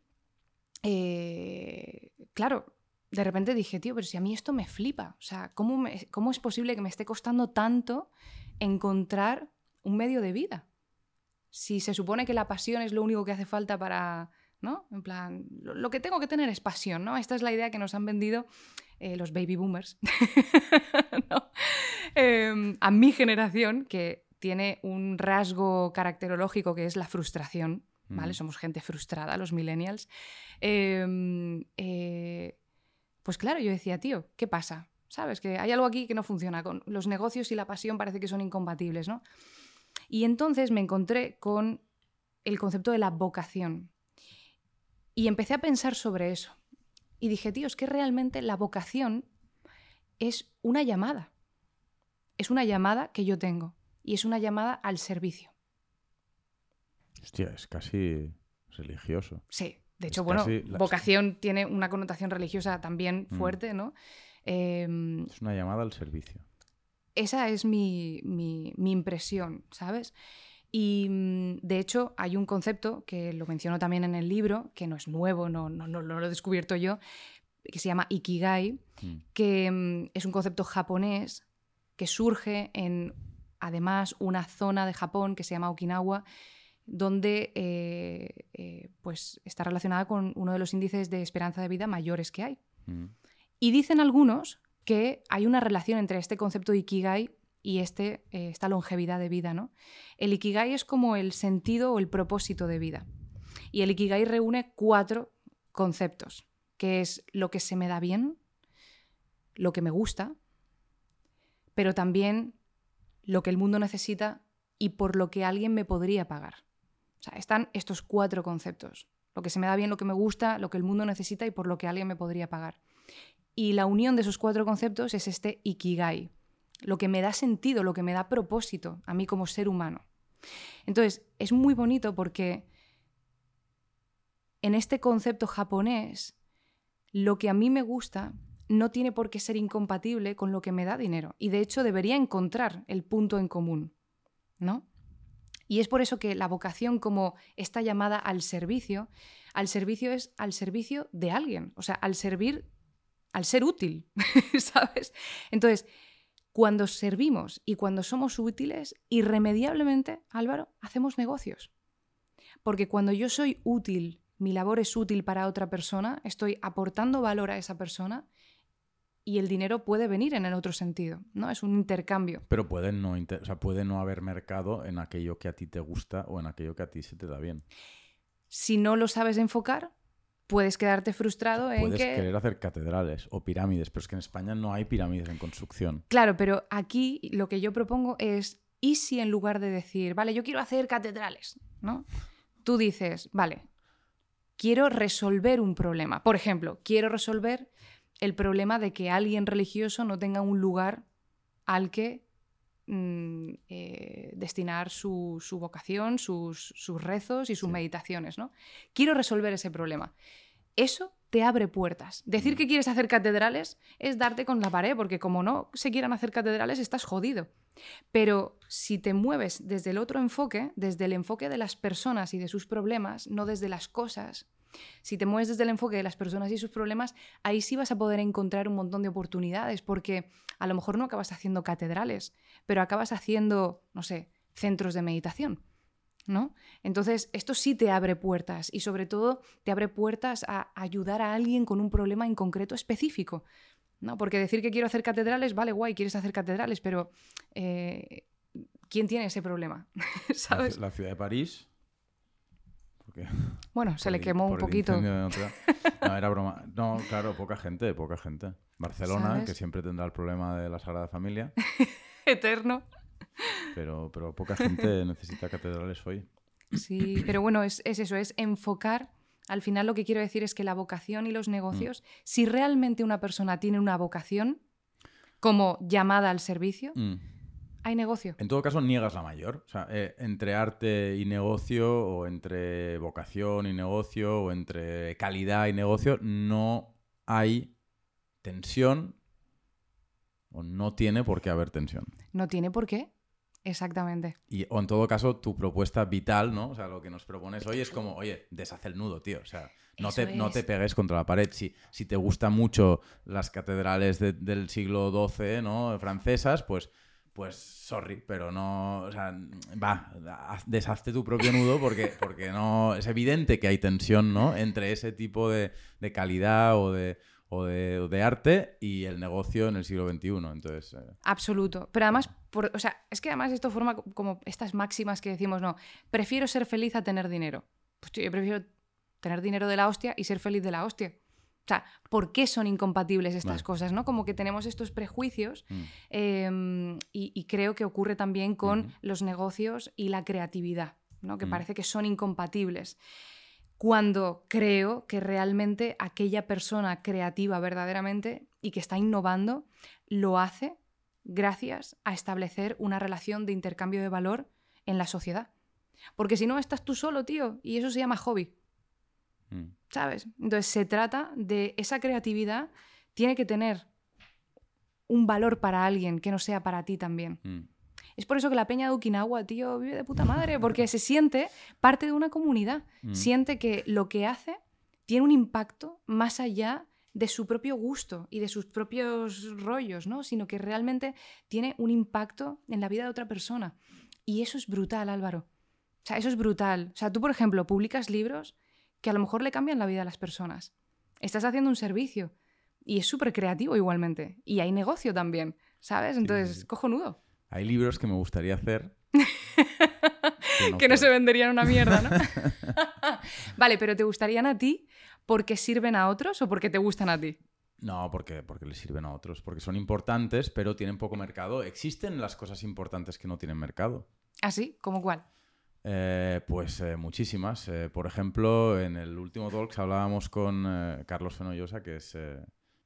eh, claro, de repente dije, tío, pero si a mí esto me flipa, o sea, ¿cómo, ¿cómo es posible que me esté costando tanto encontrar un medio de vida? Si se supone que la pasión es lo único que hace falta para, ¿no? En plan, lo, que tengo que tener es pasión, ¿no? Esta es la idea que nos han vendido eh, los baby boomers, em, a mi generación, que tiene un rasgo caracterológico que es la frustración, ¿vale? Mm. Somos gente frustrada, los millennials. Em, eh, pues claro, yo decía, tío, ¿qué pasa? ¿Sabes? Que hay algo aquí que no funciona. Con los negocios y la pasión parece que son incompatibles, ¿no? Y entonces me encontré con el concepto de la vocación. Y empecé a pensar sobre eso. Y dije, tío, es que realmente la vocación es una llamada. Es una llamada que yo tengo y es una llamada al servicio. Hostia, es casi religioso. Sí, de hecho, bueno, vocación tiene una connotación religiosa también mm. fuerte, ¿no? Em, es una llamada al servicio. Esa es mi, impresión, ¿sabes? Y mm, de hecho hay un concepto que lo menciono también en el libro, que no es nuevo, no, no, no lo he descubierto yo, que se llama Ikigai, mm. que es un concepto japonés que surge en, además, una zona de Japón que se llama Okinawa, donde eh, eh, pues está relacionada con uno de los índices de esperanza de vida mayores que hay. Mm. Y dicen algunos que hay una relación entre este concepto de Ikigai y este, eh, esta longevidad de vida. ¿no? El Ikigai es como el sentido o el propósito de vida. Y el Ikigai reúne cuatro conceptos, que es lo que se me da bien, lo que me gusta, pero también lo que el mundo necesita y por lo que alguien me podría pagar. O sea, están estos cuatro conceptos. Lo que se me da bien, lo que me gusta, lo que el mundo necesita y por lo que alguien me podría pagar. Y la unión de esos cuatro conceptos es este ikigai, lo que me da sentido, lo que me da propósito a mí como ser humano. Entonces, es muy bonito porque en este concepto japonés, lo que a mí me gusta no tiene por qué ser incompatible con lo que me da dinero. Y de hecho debería encontrar el punto en común, ¿no? Y es por eso que la vocación como esta llamada al servicio, al servicio es al servicio de alguien, o sea, al servir, al ser útil, ¿sabes? Entonces, cuando servimos y cuando somos útiles, irremediablemente, Álvaro, hacemos negocios. Porque cuando yo soy útil, mi labor es útil para otra persona, estoy aportando valor a esa persona y el dinero puede venir en el otro sentido, ¿no? Es un intercambio. Pero puede no, o sea, puede no haber mercado en aquello que a ti te gusta o en aquello que a ti se te da bien. Si no lo sabes enfocar, puedes quedarte frustrado en puedes querer hacer catedrales o pirámides, pero es que en España no hay pirámides en construcción. Claro, pero aquí lo que yo propongo es, ¿y si en lugar de decir, vale, yo quiero hacer catedrales, ¿no? Tú dices, vale, quiero resolver un problema. Por ejemplo, quiero resolver el problema de que alguien religioso no tenga un lugar al que mm, eh, destinar su, vocación, sus, rezos y sus meditaciones. ¿no? Quiero resolver ese problema. Eso te abre puertas. Decir mm. que quieres hacer catedrales es darte con la pared, porque como no se quieran hacer catedrales, estás jodido. Pero si te mueves desde el otro enfoque, desde el enfoque de las personas y de sus problemas, no desde las cosas, si te mueves desde el enfoque de las personas y sus problemas, ahí sí vas a poder encontrar un montón de oportunidades, porque a lo mejor no acabas haciendo catedrales, pero acabas haciendo, no sé, centros de meditación. ¿No? Entonces, esto sí te abre puertas y sobre todo te abre puertas a ayudar a alguien con un problema en concreto específico. ¿no? Porque decir que quiero hacer catedrales, vale, guay, quieres hacer catedrales, pero eh, ¿quién tiene ese problema? ¿Sabes? La ciudad de París bueno, se le quemó un poquito. No, era broma. No, claro, poca gente, poca gente. Barcelona, que siempre tendrá el problema de la Sagrada Familia. Eterno. Pero, pero poca gente necesita catedrales hoy. Sí, pero bueno, es, eso, es enfocar. Al final lo que quiero decir es que la vocación y los negocios, mm. si realmente una persona tiene una vocación como llamada al servicio, mm hay negocio. En todo caso, niegas la mayor. O sea, eh, entre arte y negocio, o entre vocación y negocio, o entre calidad y negocio, no hay tensión o no tiene por qué haber tensión. No tiene por qué. Exactamente. Y, o en todo caso, tu propuesta vital, ¿no? O sea, lo que nos propones hoy es como, oye, deshace el nudo, tío. O sea, no, te, no te, pegues contra la pared. Si, si te gustan mucho las catedrales del siglo XII, ¿no? Francesas, pues pues sorry, pero no, o sea, va, deshazte tu propio nudo porque, porque no, es evidente que hay tensión, ¿no? Entre ese tipo de, calidad o de, o de, arte y el negocio en el siglo XXI. Entonces, eh. Absoluto. Pero además, o sea, es que además esto forma como estas máximas que decimos, no, prefiero ser feliz a tener dinero. Pues yo prefiero tener dinero de la hostia y ser feliz de la hostia. O sea, ¿por qué son incompatibles estas cosas? ¿no? Como que tenemos estos prejuicios mm. em, y, creo que ocurre también con los negocios y la creatividad, ¿no? que mm. parece que son incompatibles. Cuando creo que realmente aquella persona creativa verdaderamente y que está innovando, lo hace gracias a establecer una relación de intercambio de valor en la sociedad. Porque si no, estás tú solo, tío, y eso se llama hobby. Mm. ¿Sabes? Entonces se trata de esa creatividad, tiene que tener un valor para alguien que no sea para ti también. Mm. Es por eso que la peña de Okinawa, tío, vive de puta madre, porque se siente parte de una comunidad. Mm. Siente que lo que hace tiene un impacto más allá de su propio gusto y de sus propios rollos, ¿no? Sino que realmente tiene un impacto en la vida de otra persona. Y eso es brutal, Álvaro. O sea, eso es brutal. O sea, tú, por ejemplo, publicas libros que a lo mejor le cambian la vida a las personas. Estás haciendo un servicio. Y es súper creativo igualmente. Y hay negocio también, ¿sabes? Entonces, sí. cojonudo. Hay libros que me gustaría hacer. que no se venderían una mierda, ¿no? vale, pero ¿te gustarían a ti porque sirven a otros o porque te gustan a ti? No, porque, porque les sirven a otros. Porque son importantes, pero tienen poco mercado. Existen las cosas importantes que no tienen mercado. ¿Ah, sí? ¿Cómo cuál? Eh, pues eh, muchísimas. Eh, por ejemplo, en el último Talks hablábamos con Carlos Fenollosa, que es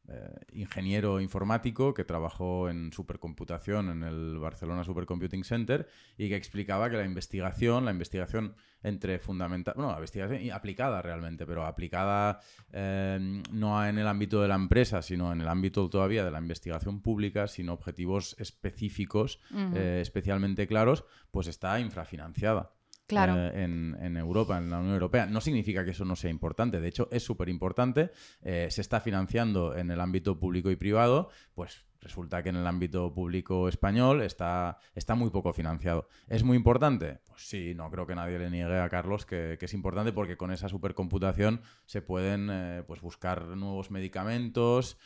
eh, ingeniero informático que trabajó en supercomputación en el Barcelona Supercomputing Center y que explicaba que la investigación, la investigación entre fundamental, bueno, la investigación aplicada realmente, pero aplicada eh, no en el ámbito de la empresa, sino en el ámbito todavía de la investigación pública, sin objetivos específicos, eh, especialmente claros, pues está infrafinanciada Claro. eh, en, Europa, en la Unión Europea. No significa que eso no sea importante, de hecho es súper importante. Eh, se está financiando en el ámbito público y privado, pues resulta que en el ámbito público español está, está muy poco financiado. ¿Es muy importante? Pues sí, no creo que nadie le niegue a Carlos que, es importante porque con esa supercomputación se pueden eh, pues buscar nuevos medicamentos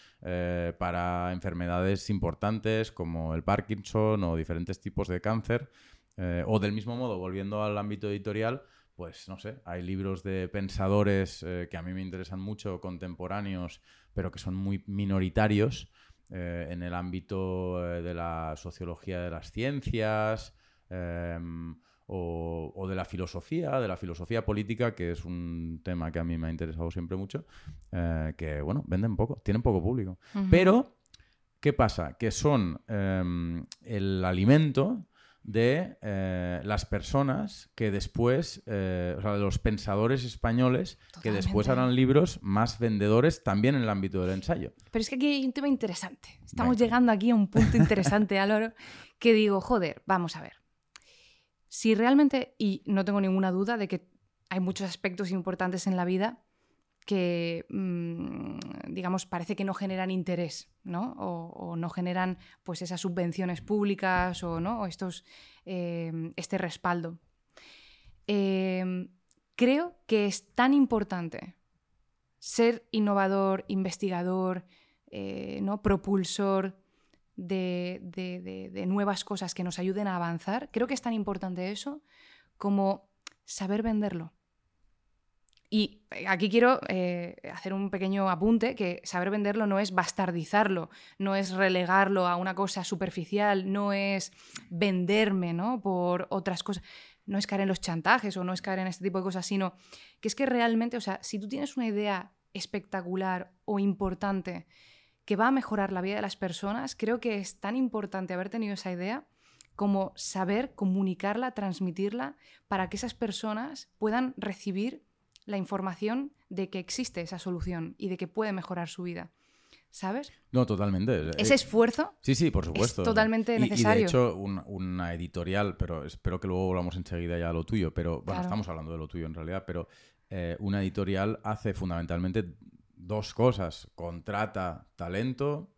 para enfermedades importantes como el Parkinson o diferentes tipos de cáncer. Eh, o del mismo modo, volviendo al ámbito editorial, pues no sé, hay libros de pensadores eh, que a mí me interesan mucho, contemporáneos, pero que son muy minoritarios eh, en el ámbito de la sociología de las ciencias em, o, o de la filosofía, de la filosofía política, que es un tema que a mí me ha interesado siempre mucho, que bueno, venden poco, tienen poco público. Pero, ¿qué pasa? Que son em, el alimento de eh, las personas que después, eh, o sea, de los pensadores españoles que después harán libros más vendedores también en el ámbito del ensayo. Pero es que aquí hay un tema interesante. Estamos Venga. llegando aquí a un punto interesante, Álvaro, que digo, joder, vamos a ver. Si realmente, y no tengo ninguna duda de que hay muchos aspectos importantes en la vida que, mm, digamos, parece que no generan interés, ¿no? O, no generan, pues, esas subvenciones públicas o, ¿no? O estos, eh, este respaldo. Eh, creo que es tan importante ser innovador, investigador, eh, ¿no? propulsor de- de- de nuevas cosas que nos ayuden a avanzar. Creo que es tan importante eso como saber venderlo. Y aquí quiero eh, hacer un pequeño apunte, que saber venderlo no es bastardizarlo, no es relegarlo a una cosa superficial, no es venderme ¿no? por otras cosas, no es caer en los chantajes o no es caer en este tipo de cosas, sino que es que realmente, o sea, si tú tienes una idea espectacular o importante que va a mejorar la vida de las personas, creo que es tan importante haber tenido esa idea como saber comunicarla, transmitirla, para que esas personas puedan recibir la información de que existe esa solución y de que puede mejorar su vida. ¿Sabes? No, totalmente. Ese Eh, esfuerzo Sí, sí, por supuesto. totalmente Y- Y, necesario. de hecho, un- una editorial, pero espero que luego volvamos enseguida ya a lo tuyo, pero bueno, Claro. estamos hablando de lo tuyo en realidad, pero eh, una editorial hace fundamentalmente dos cosas. Contrata talento,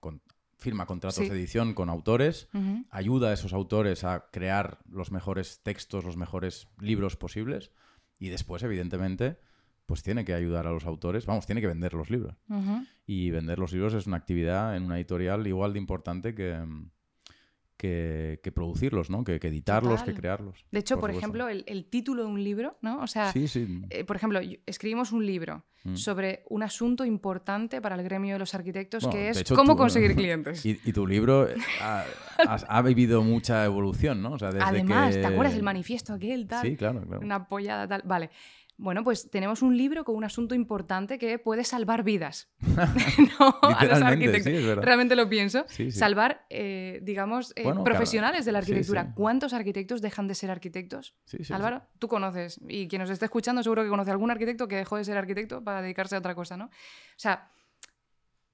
con- firma contratos Sí. de edición con autores, ayuda a esos autores a crear los mejores textos, los mejores libros posibles, y después, evidentemente, pues tiene que ayudar a los autores, vamos, tiene que vender los libros. Y vender los libros es una actividad en una editorial igual de importante que, que, que producirlos, ¿no? Que, que editarlos, Total. que crearlos. De hecho, por, ejemplo, el, el título de un libro, ¿no? O sea, Sí, sí. eh, por ejemplo, escribimos un libro Mm. sobre un asunto importante para el gremio de los arquitectos, Bueno, que es hecho, cómo tú- conseguir clientes. Y, y tu libro eh, ha, vivido mucha evolución, ¿no? O sea, desde Además, que- ¿te acuerdas del manifiesto aquel tal? Sí, claro, claro. Una pollada tal. Vale. Bueno, pues tenemos un libro con un asunto importante que puede salvar vidas. no, a los arquitectos. Realmente lo pienso. Salvar, eh, digamos, eh, profesionales de la arquitectura. ¿Cuántos arquitectos dejan de ser arquitectos? Álvaro, tú conoces. Y quien nos esté escuchando seguro que conoce algún arquitecto que dejó de ser arquitecto para dedicarse a otra cosa, ¿no? O sea,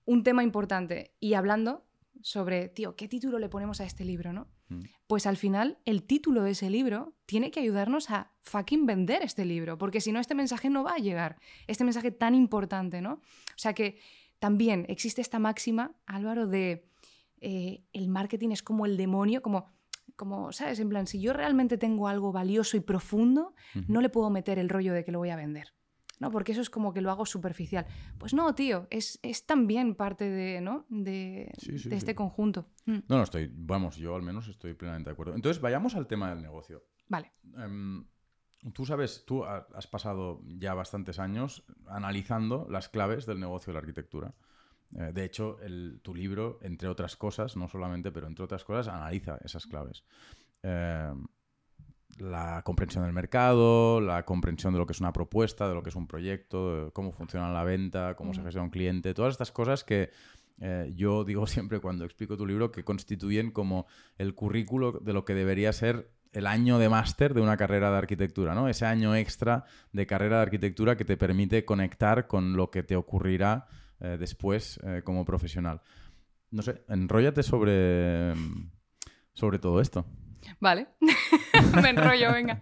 un tema importante. Y hablando sobre, tío, ¿qué título le ponemos a este libro, no? Mm. Pues al final el título de ese libro tiene que ayudarnos a fucking vender este libro, porque si no este mensaje no va a llegar, este mensaje tan importante, ¿no? O sea que también existe esta máxima, Álvaro, de eh, el marketing es como el demonio, como, como, ¿sabes? En plan, si yo realmente tengo algo valioso y profundo, no le puedo meter el rollo de que lo voy a vender. ¿No? Porque eso es como que lo hago superficial. Pues no, tío, es, también parte de, ¿no? de, este conjunto. Mm. No, no, estoy, vamos, yo al menos estoy plenamente de acuerdo. Entonces, vayamos al tema del negocio. Vale. Em, tú sabes, tú has pasado ya bastantes años analizando las claves del negocio de la arquitectura. Eh, de hecho, tu libro, entre otras cosas, no solamente, pero entre otras cosas, analiza esas claves. Eh, la comprensión del mercado, la comprensión de lo que es una propuesta, de lo que es un proyecto, cómo funciona la venta, cómo se gestiona un cliente, todas estas cosas que eh, yo digo siempre cuando explico tu libro que constituyen como el currículo de lo que debería ser el año de máster de una carrera de arquitectura, ¿no? Ese año extra de carrera de arquitectura que te permite conectar con lo que te ocurrirá eh, después eh, como profesional. No sé, enróllate sobre, sobre todo esto. Vale, me enrollo, venga.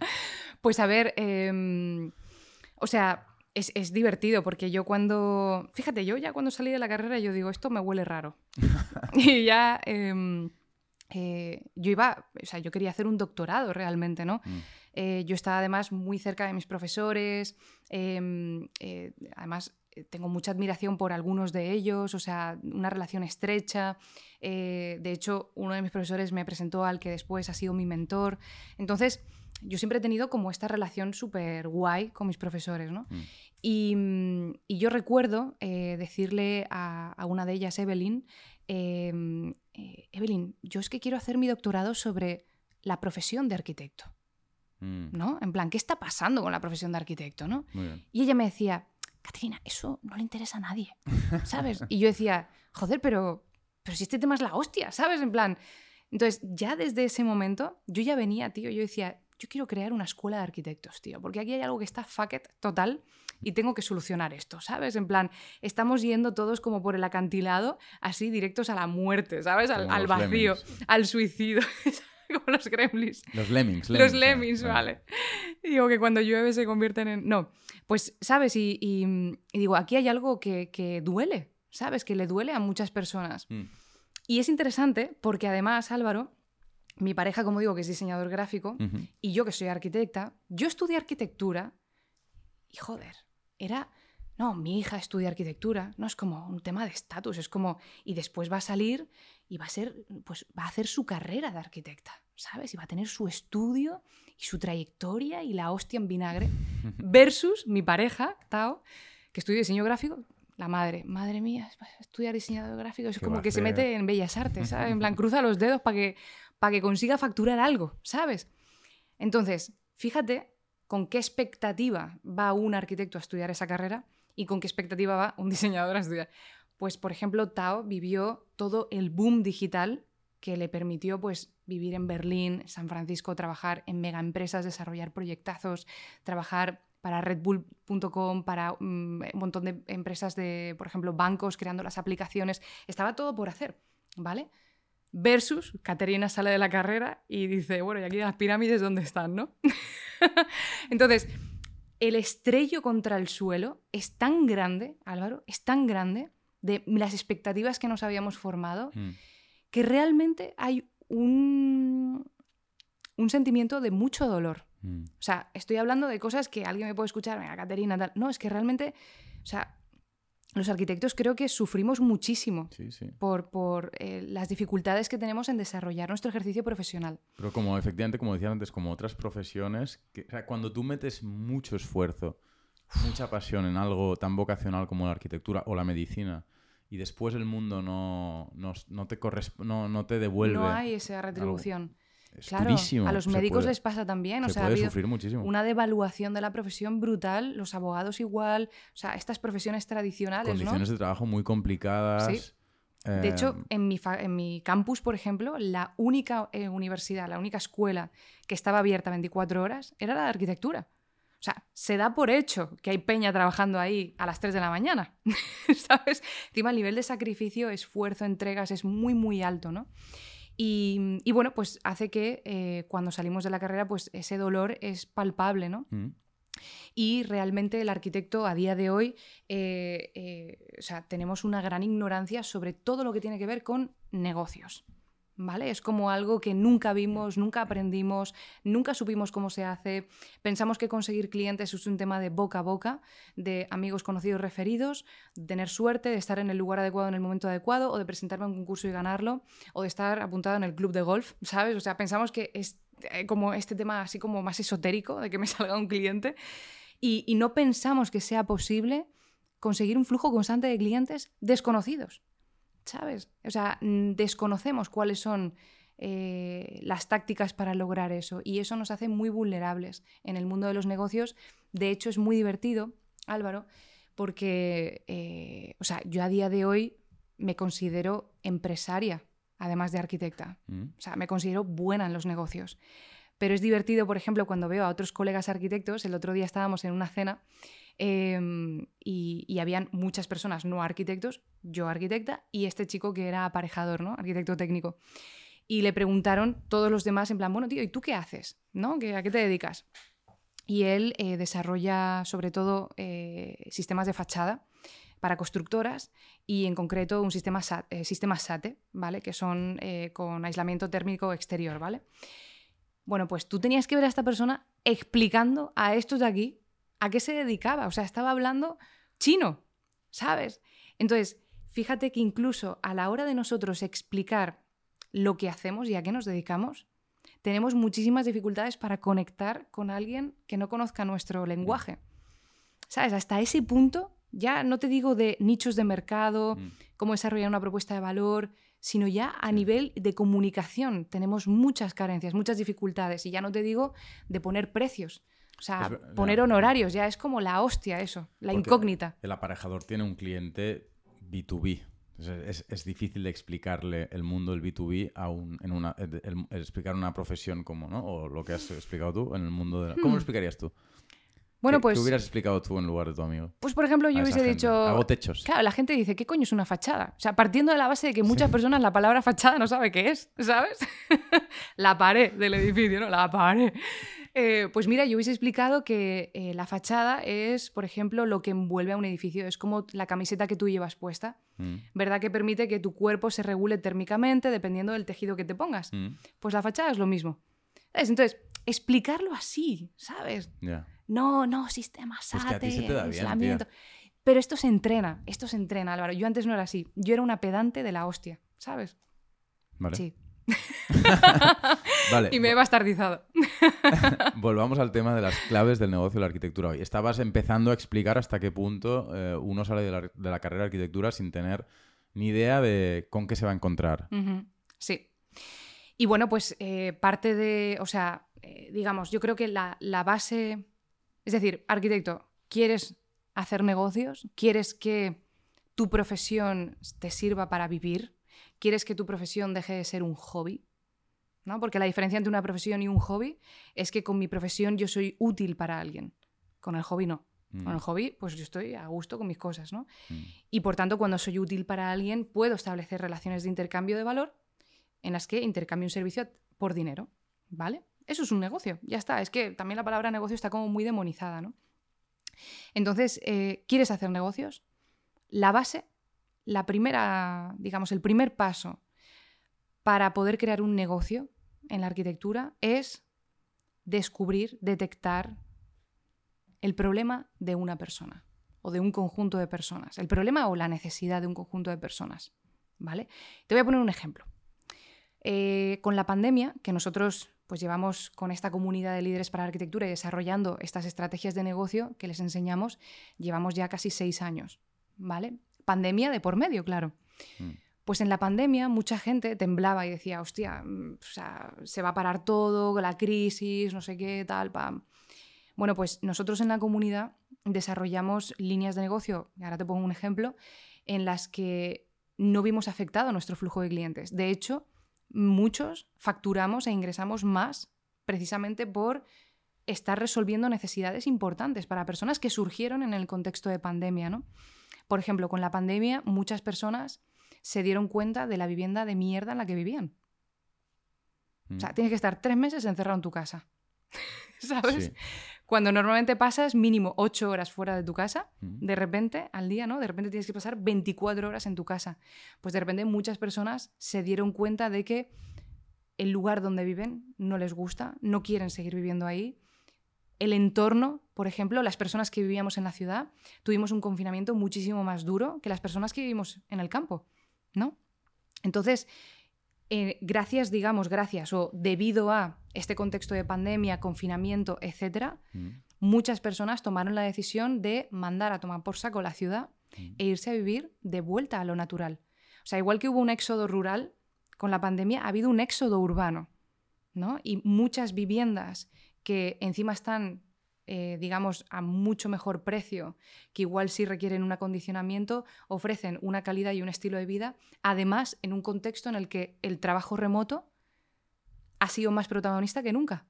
Pues a ver, em, o sea, es, divertido porque yo cuando, fíjate, yo ya cuando salí de la carrera yo digo, esto me huele raro. y ya... Em, eh, yo iba, o sea, yo quería hacer un doctorado realmente, ¿no? Mm. Eh, yo estaba además muy cerca de mis profesores, em, eh, además tengo mucha admiración por algunos de ellos, o sea, una relación estrecha. de hecho, uno de mis profesores me presentó al que después ha sido mi mentor. Entonces, yo siempre he tenido como esta relación súper guay con mis profesores, ¿no? Mm. Y, yo recuerdo decirle a, a, una de ellas, Evelyn, em, eh, Evelyn, yo es que quiero hacer mi doctorado sobre la profesión de arquitecto. Mm. ¿No? En plan, ¿qué está pasando con la profesión de arquitecto? ¿no? Y ella me decía, Catrina, eso no le interesa a nadie, ¿sabes? Y yo decía, joder, pero, pero si este tema es la hostia, ¿sabes? En plan, entonces ya desde ese momento yo ya venía, tío, yo decía, yo quiero crear una escuela de arquitectos, tío, porque aquí hay algo que está fuck it total y tengo que solucionar esto, ¿sabes? En plan, estamos yendo todos como por el acantilado, así directos a la muerte, ¿sabes? Al, vacío, al suicidio. como los gremlins. Los lemmings. los lemmings, vale. Digo que cuando llueve se convierten en... No, pues, ¿sabes? Y, digo, aquí hay algo que, duele, ¿sabes? Que le duele a muchas personas. Mm. Y es interesante porque además, Álvaro, mi pareja, como digo, que es diseñador gráfico, y yo que soy arquitecta, yo estudié arquitectura y joder, era, no, mi hija estudia arquitectura, no es como un tema de estatus, es como, y después va a salir y va a ser, pues va a hacer su carrera de arquitecta, ¿sabes? Y va a tener su estudio y su trayectoria y la hostia en vinagre, versus mi pareja, Tao, que estudia diseño gráfico, la madre, madre mía, estudiar diseño gráfico, es como que se mete en bellas artes, ¿sabes? En plan, cruza los dedos para que, para que consiga facturar algo, ¿sabes? Entonces, fíjate con qué expectativa va un arquitecto a estudiar esa carrera y con qué expectativa va un diseñador a estudiar. Pues, por ejemplo, Tao vivió todo el boom digital que le permitió pues, vivir en Berlín, San Francisco, trabajar en mega empresas, desarrollar proyectazos, trabajar para redbull.com, para mm, un montón de empresas de, por ejemplo, bancos creando las aplicaciones. Estaba todo por hacer, ¿vale? Versus, Caterina sale de la carrera y dice, bueno, y aquí las pirámides, ¿dónde están, no? Entonces, el estrello contra el suelo es tan grande, Álvaro, es tan grande de las expectativas que nos habíamos formado, mm. que realmente hay un, un sentimiento de mucho dolor. Mm. O sea, estoy hablando de cosas que alguien me puede escuchar, venga, Caterina, tal. No, es que realmente, o sea, los arquitectos creo que sufrimos muchísimo por, eh, las dificultades que tenemos en desarrollar nuestro ejercicio profesional. Pero como efectivamente, como decía antes, como otras profesiones, cuando tú metes mucho esfuerzo, mucha pasión en algo tan vocacional como la arquitectura o la medicina, y después el mundo no, no, te, no, no te devuelve... No hay esa retribución. Es Claro, durísimo. a los se médicos puede- les pasa también. O se sea, puede sufrir muchísimo. una devaluación de la profesión brutal, los abogados igual, o sea, estas profesiones tradicionales, ¿no? Condiciones de trabajo muy complicadas. Sí. De hecho, en mi, fa- en mi campus, por ejemplo, la única eh, universidad, la única escuela que estaba abierta 24 horas era la de arquitectura. O sea, se da por hecho que hay peña trabajando ahí a las 3 de la mañana, ¿sabes? Encima el nivel de sacrificio, esfuerzo, entregas es muy, muy alto, ¿no? Y, y bueno, pues hace que eh, cuando salimos de la carrera, pues ese dolor es palpable, ¿no? mm, Y realmente el arquitecto a día de hoy, eh, eh, o sea, tenemos una gran ignorancia sobre todo lo que tiene que ver con negocios. ¿Vale? Es como algo que nunca vimos, nunca aprendimos, nunca supimos cómo se hace. Pensamos que conseguir clientes es un tema de boca a boca, de amigos conocidos referidos, de tener suerte, de estar en el lugar adecuado en el momento adecuado, o de presentarme a un concurso y ganarlo, o de estar apuntado en el club de golf, ¿sabes? O sea, pensamos que es eh, como este tema así como más esotérico, de que me salga un cliente, y, y no pensamos que sea posible conseguir un flujo constante de clientes desconocidos, ¿sabes? O sea, mm, desconocemos cuáles son eh, las tácticas para lograr eso y eso nos hace muy vulnerables en el mundo de los negocios. De hecho, es muy divertido, Álvaro, porque, eh, o sea, yo a día de hoy me considero empresaria, además de arquitecta. mm. O sea, me considero buena en los negocios. Pero es divertido, por ejemplo, cuando veo a otros colegas arquitectos. El otro día estábamos en una cena eh, y, y habían muchas personas no arquitectos, yo arquitecta y este chico que era aparejador, ¿no? Arquitecto técnico. Y le preguntaron todos los demás en plan, bueno, tío, ¿y tú qué haces? ¿No? ¿Qué- ¿A qué te dedicas? Y él eh, desarrolla sobre todo eh, sistemas de fachada para constructoras y en concreto un sistema, SAT, eh, sistema SATE, ¿vale? Que son con aislamiento térmico exterior, ¿vale? Bueno, pues tú tenías que ver a esta persona explicando a estos de aquí a qué se dedicaba. O sea, estaba hablando chino, ¿sabes? Entonces, fíjate que incluso a la hora de nosotros explicar lo que hacemos y a qué nos dedicamos, tenemos muchísimas dificultades para conectar con alguien que no conozca nuestro lenguaje. ¿Sabes? Hasta ese punto, ya no te digo de nichos de mercado, Mm. cómo desarrollar una propuesta de valor, sino ya a nivel de comunicación tenemos muchas carencias, muchas dificultades. Y ya no te digo de poner precios. O sea, poner ya. honorarios, ya es como la hostia eso, la incógnita. El aparejador tiene un cliente B2B. Es, es- es difícil de explicarle el mundo del B2B a un, en una, el- el- el explicar una profesión como, ¿no? O lo que has explicado tú en el mundo de... ¿Cómo lo explicarías tú? Hmm. Bueno, ¿Qué- pues, ¿Qué hubieras explicado tú en lugar de tu amigo? pues por ejemplo, a yo hubiese gente? dicho... Hago techos. Claro, la gente dice, ¿qué coño es una fachada? O sea, partiendo de la base de que muchas personas la palabra fachada no sabe qué es, ¿sabes? la pared del edificio, ¿no? La pared. Eh, pues mira, yo hubiese explicado que eh, la fachada es, por ejemplo, lo que envuelve a un edificio. Es como la camiseta que tú llevas puesta, Mm, ¿verdad? Que permite que tu cuerpo se regule térmicamente dependiendo del tejido que te pongas. mm, Pues la fachada es lo mismo. ¿Sabes? Entonces, explicarlo así, ¿sabes? No, no, sistema Pues SATE, tía. aislamiento. Pero esto se entrena, esto se entrena, Álvaro. Yo antes no era así. Yo era una pedante de la hostia, ¿sabes? Vale. Sí. Vale. Y me he bastardizado. Volvamos al tema de las claves del negocio de la arquitectura hoy. Estabas empezando a explicar hasta qué punto eh, uno sale de la, de la carrera de arquitectura sin tener ni idea de con qué se va a encontrar. Sí. Y bueno, pues eh, parte de, o sea, eh, digamos, yo creo que la, la base, es decir, arquitecto, ¿quieres hacer negocios? ¿Quieres que tu profesión te sirva para vivir? ¿Quieres que tu profesión deje de ser un hobby? ¿No? Porque la diferencia entre una profesión y un hobby es que con mi profesión yo soy útil para alguien. Con el hobby no. Mm, Con el hobby, pues yo estoy a gusto con mis cosas, ¿no? mm. Y por tanto, cuando soy útil para alguien, puedo establecer relaciones de intercambio de valor en las que intercambio un servicio por dinero, ¿vale? Eso es un negocio, ya está. Es que también la palabra negocio está como muy demonizada, ¿no? Entonces, eh, ¿quieres hacer negocios? La base, la primera, digamos, el primer paso para poder crear un negocio en la arquitectura es descubrir, detectar el problema de una persona o de un conjunto de personas. El problema o la necesidad de un conjunto de personas. ¿Vale? Te voy a poner un ejemplo. Eh, con la pandemia, que nosotros pues llevamos con esta comunidad de líderes para la arquitectura y desarrollando estas estrategias de negocio que les enseñamos, llevamos ya casi seis años, ¿vale? Pandemia de por medio, claro. Mm. Pues en la pandemia mucha gente temblaba y decía, hostia, mm, se va a parar todo, la crisis, no sé qué, tal, pam. Bueno, pues nosotros en la comunidad desarrollamos líneas de negocio, ahora te pongo un ejemplo, en las que no vimos afectado nuestro flujo de clientes. De hecho, muchos facturamos e ingresamos más precisamente por estar resolviendo necesidades importantes para personas que surgieron en el contexto de pandemia, ¿no? Por ejemplo, con la pandemia muchas personas se dieron cuenta de la vivienda de mierda en la que vivían. O sea, mm. tienes que estar tres meses encerrado en tu casa. ¿Sabes? Cuando normalmente pasas mínimo ocho horas fuera de tu casa, mm. de repente al día, ¿no? De repente tienes que pasar 24 horas en tu casa. Pues de repente muchas personas se dieron cuenta de que el lugar donde viven no les gusta, no quieren seguir viviendo ahí. El entorno, por ejemplo, las personas que vivíamos en la ciudad, tuvimos un confinamiento muchísimo más duro que las personas que vivimos en el campo, ¿no? Entonces, eh, gracias, digamos, gracias o debido a este contexto de pandemia, confinamiento, etcétera, mm. muchas personas tomaron la decisión de mandar a tomar por saco la ciudad mm. e irse a vivir de vuelta a lo natural. O sea, igual que hubo un éxodo rural, con la pandemia ha habido un éxodo urbano, ¿no? Y muchas viviendas que encima están, eh, digamos, a mucho mejor precio, que igual sí requieren un acondicionamiento, ofrecen una calidad y un estilo de vida, además en un contexto en el que el trabajo remoto ha sido más protagonista que nunca.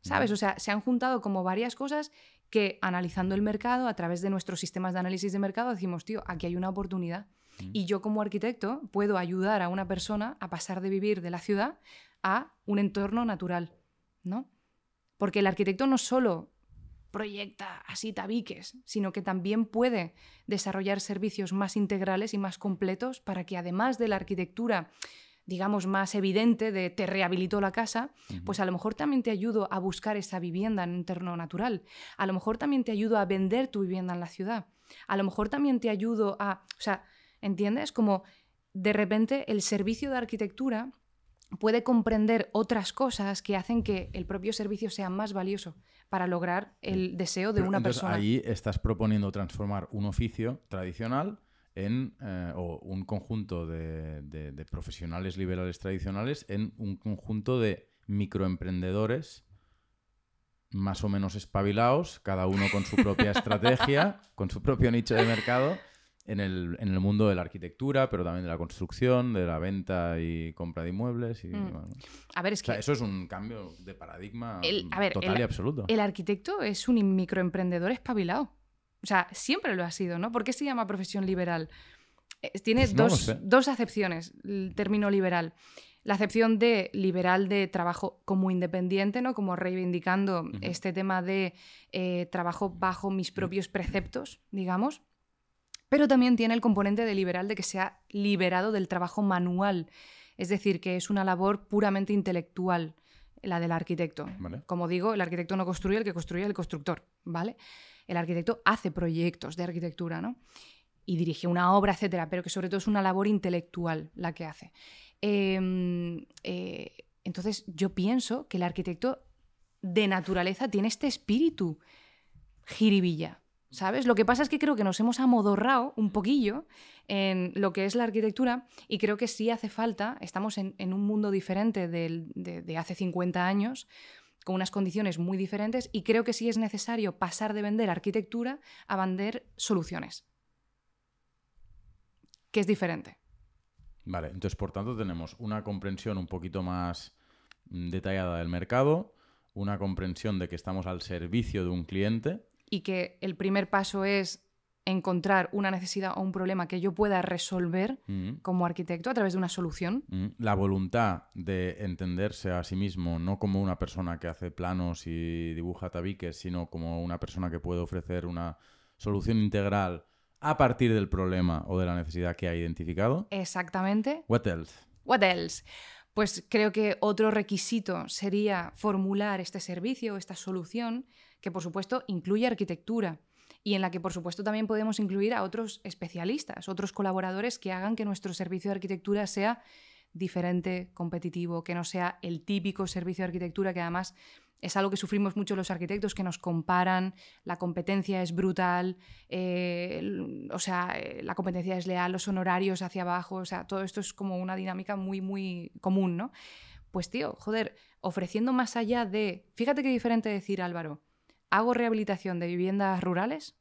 ¿Sabes? O sea, se han juntado como varias cosas que analizando el mercado, a través de nuestros sistemas de análisis de mercado, decimos, tío, aquí hay una oportunidad. Y yo como arquitecto puedo ayudar a una persona a pasar de vivir de la ciudad a un entorno natural, ¿no? Porque el arquitecto no solo proyecta así tabiques, sino que también puede desarrollar servicios más integrales y más completos para que además de la arquitectura digamos, más evidente de te rehabilito la casa, pues a lo mejor también te ayudo a buscar esa vivienda en un entorno natural. A lo mejor también te ayudo a vender tu vivienda en la ciudad. A lo mejor también te ayudo a... O sea, ¿Entiendes? Como de repente el servicio de arquitectura puede comprender otras cosas que hacen que el propio servicio sea más valioso para lograr el deseo de una persona. Ahí estás proponiendo transformar un oficio tradicional en eh, o un conjunto de, de, profesionales liberales tradicionales en un conjunto de microemprendedores más o menos espabilados, cada uno con su propia estrategia, con su propio nicho de mercado en el, en el, mundo de la arquitectura, pero también de la construcción, de la venta y compra de inmuebles. Y, mm. A ver, es que... eso es un cambio de paradigma total y absoluto. El arquitecto es un microemprendedor espabilado. O sea, siempre lo ha sido, ¿no? ¿Por qué se llama profesión liberal? Eh, tiene pues dos, dos acepciones, el término liberal la acepción de liberal de trabajo como independiente, ¿no? Como reivindicando este tema de eh, trabajo bajo mis propios preceptos, digamos pero también tiene el componente de liberal de que se ha liberado del trabajo manual, es decir, que es una labor puramente intelectual la del arquitecto. Como digo, el arquitecto no construye, el que construye el constructor, ¿vale? El arquitecto hace proyectos de arquitectura, ¿no? Y dirige una obra, etcétera, pero que sobre todo es una labor intelectual la que hace. Em, eh, entonces, yo pienso que el arquitecto de naturaleza tiene este espíritu jiribilla, ¿sabes? Lo que pasa es que creo que nos hemos amodorrado un poquillo en lo que es la arquitectura y creo que sí hace falta, estamos en, un mundo diferente de, hace 50 años, con unas condiciones muy diferentes y creo que sí es necesario pasar de vender arquitectura a vender soluciones, que es diferente. Vale, entonces por tanto tenemos una comprensión un poquito más mm, detallada del mercado, una comprensión de que estamos al servicio de un cliente y que el primer paso es encontrar una necesidad o un problema que yo pueda resolver mm. como arquitecto a través de una solución. Mm. La voluntad de entenderse a sí mismo no como una persona que hace planos y dibuja tabiques, sino como una persona que puede ofrecer una solución integral a partir del problema o de la necesidad que ha identificado. Exactamente. What else? What else? Pues creo que otro requisito sería formular este servicio, esta solución, que por supuesto incluye arquitectura y en la que por supuesto también podemos incluir a otros especialistas, otros colaboradores que hagan que nuestro servicio de arquitectura sea diferente, competitivo, que no sea el típico servicio de arquitectura que además Es algo que sufrimos mucho los arquitectos, que nos comparan, la competencia es brutal, eh, o sea, eh, la competencia es leal, los honorarios hacia abajo, o sea, todo esto es como una dinámica muy, muy común, ¿no? Pues tío, joder, ofreciendo más allá de, fíjate qué diferente decir Álvaro, hago rehabilitación de viviendas rurales,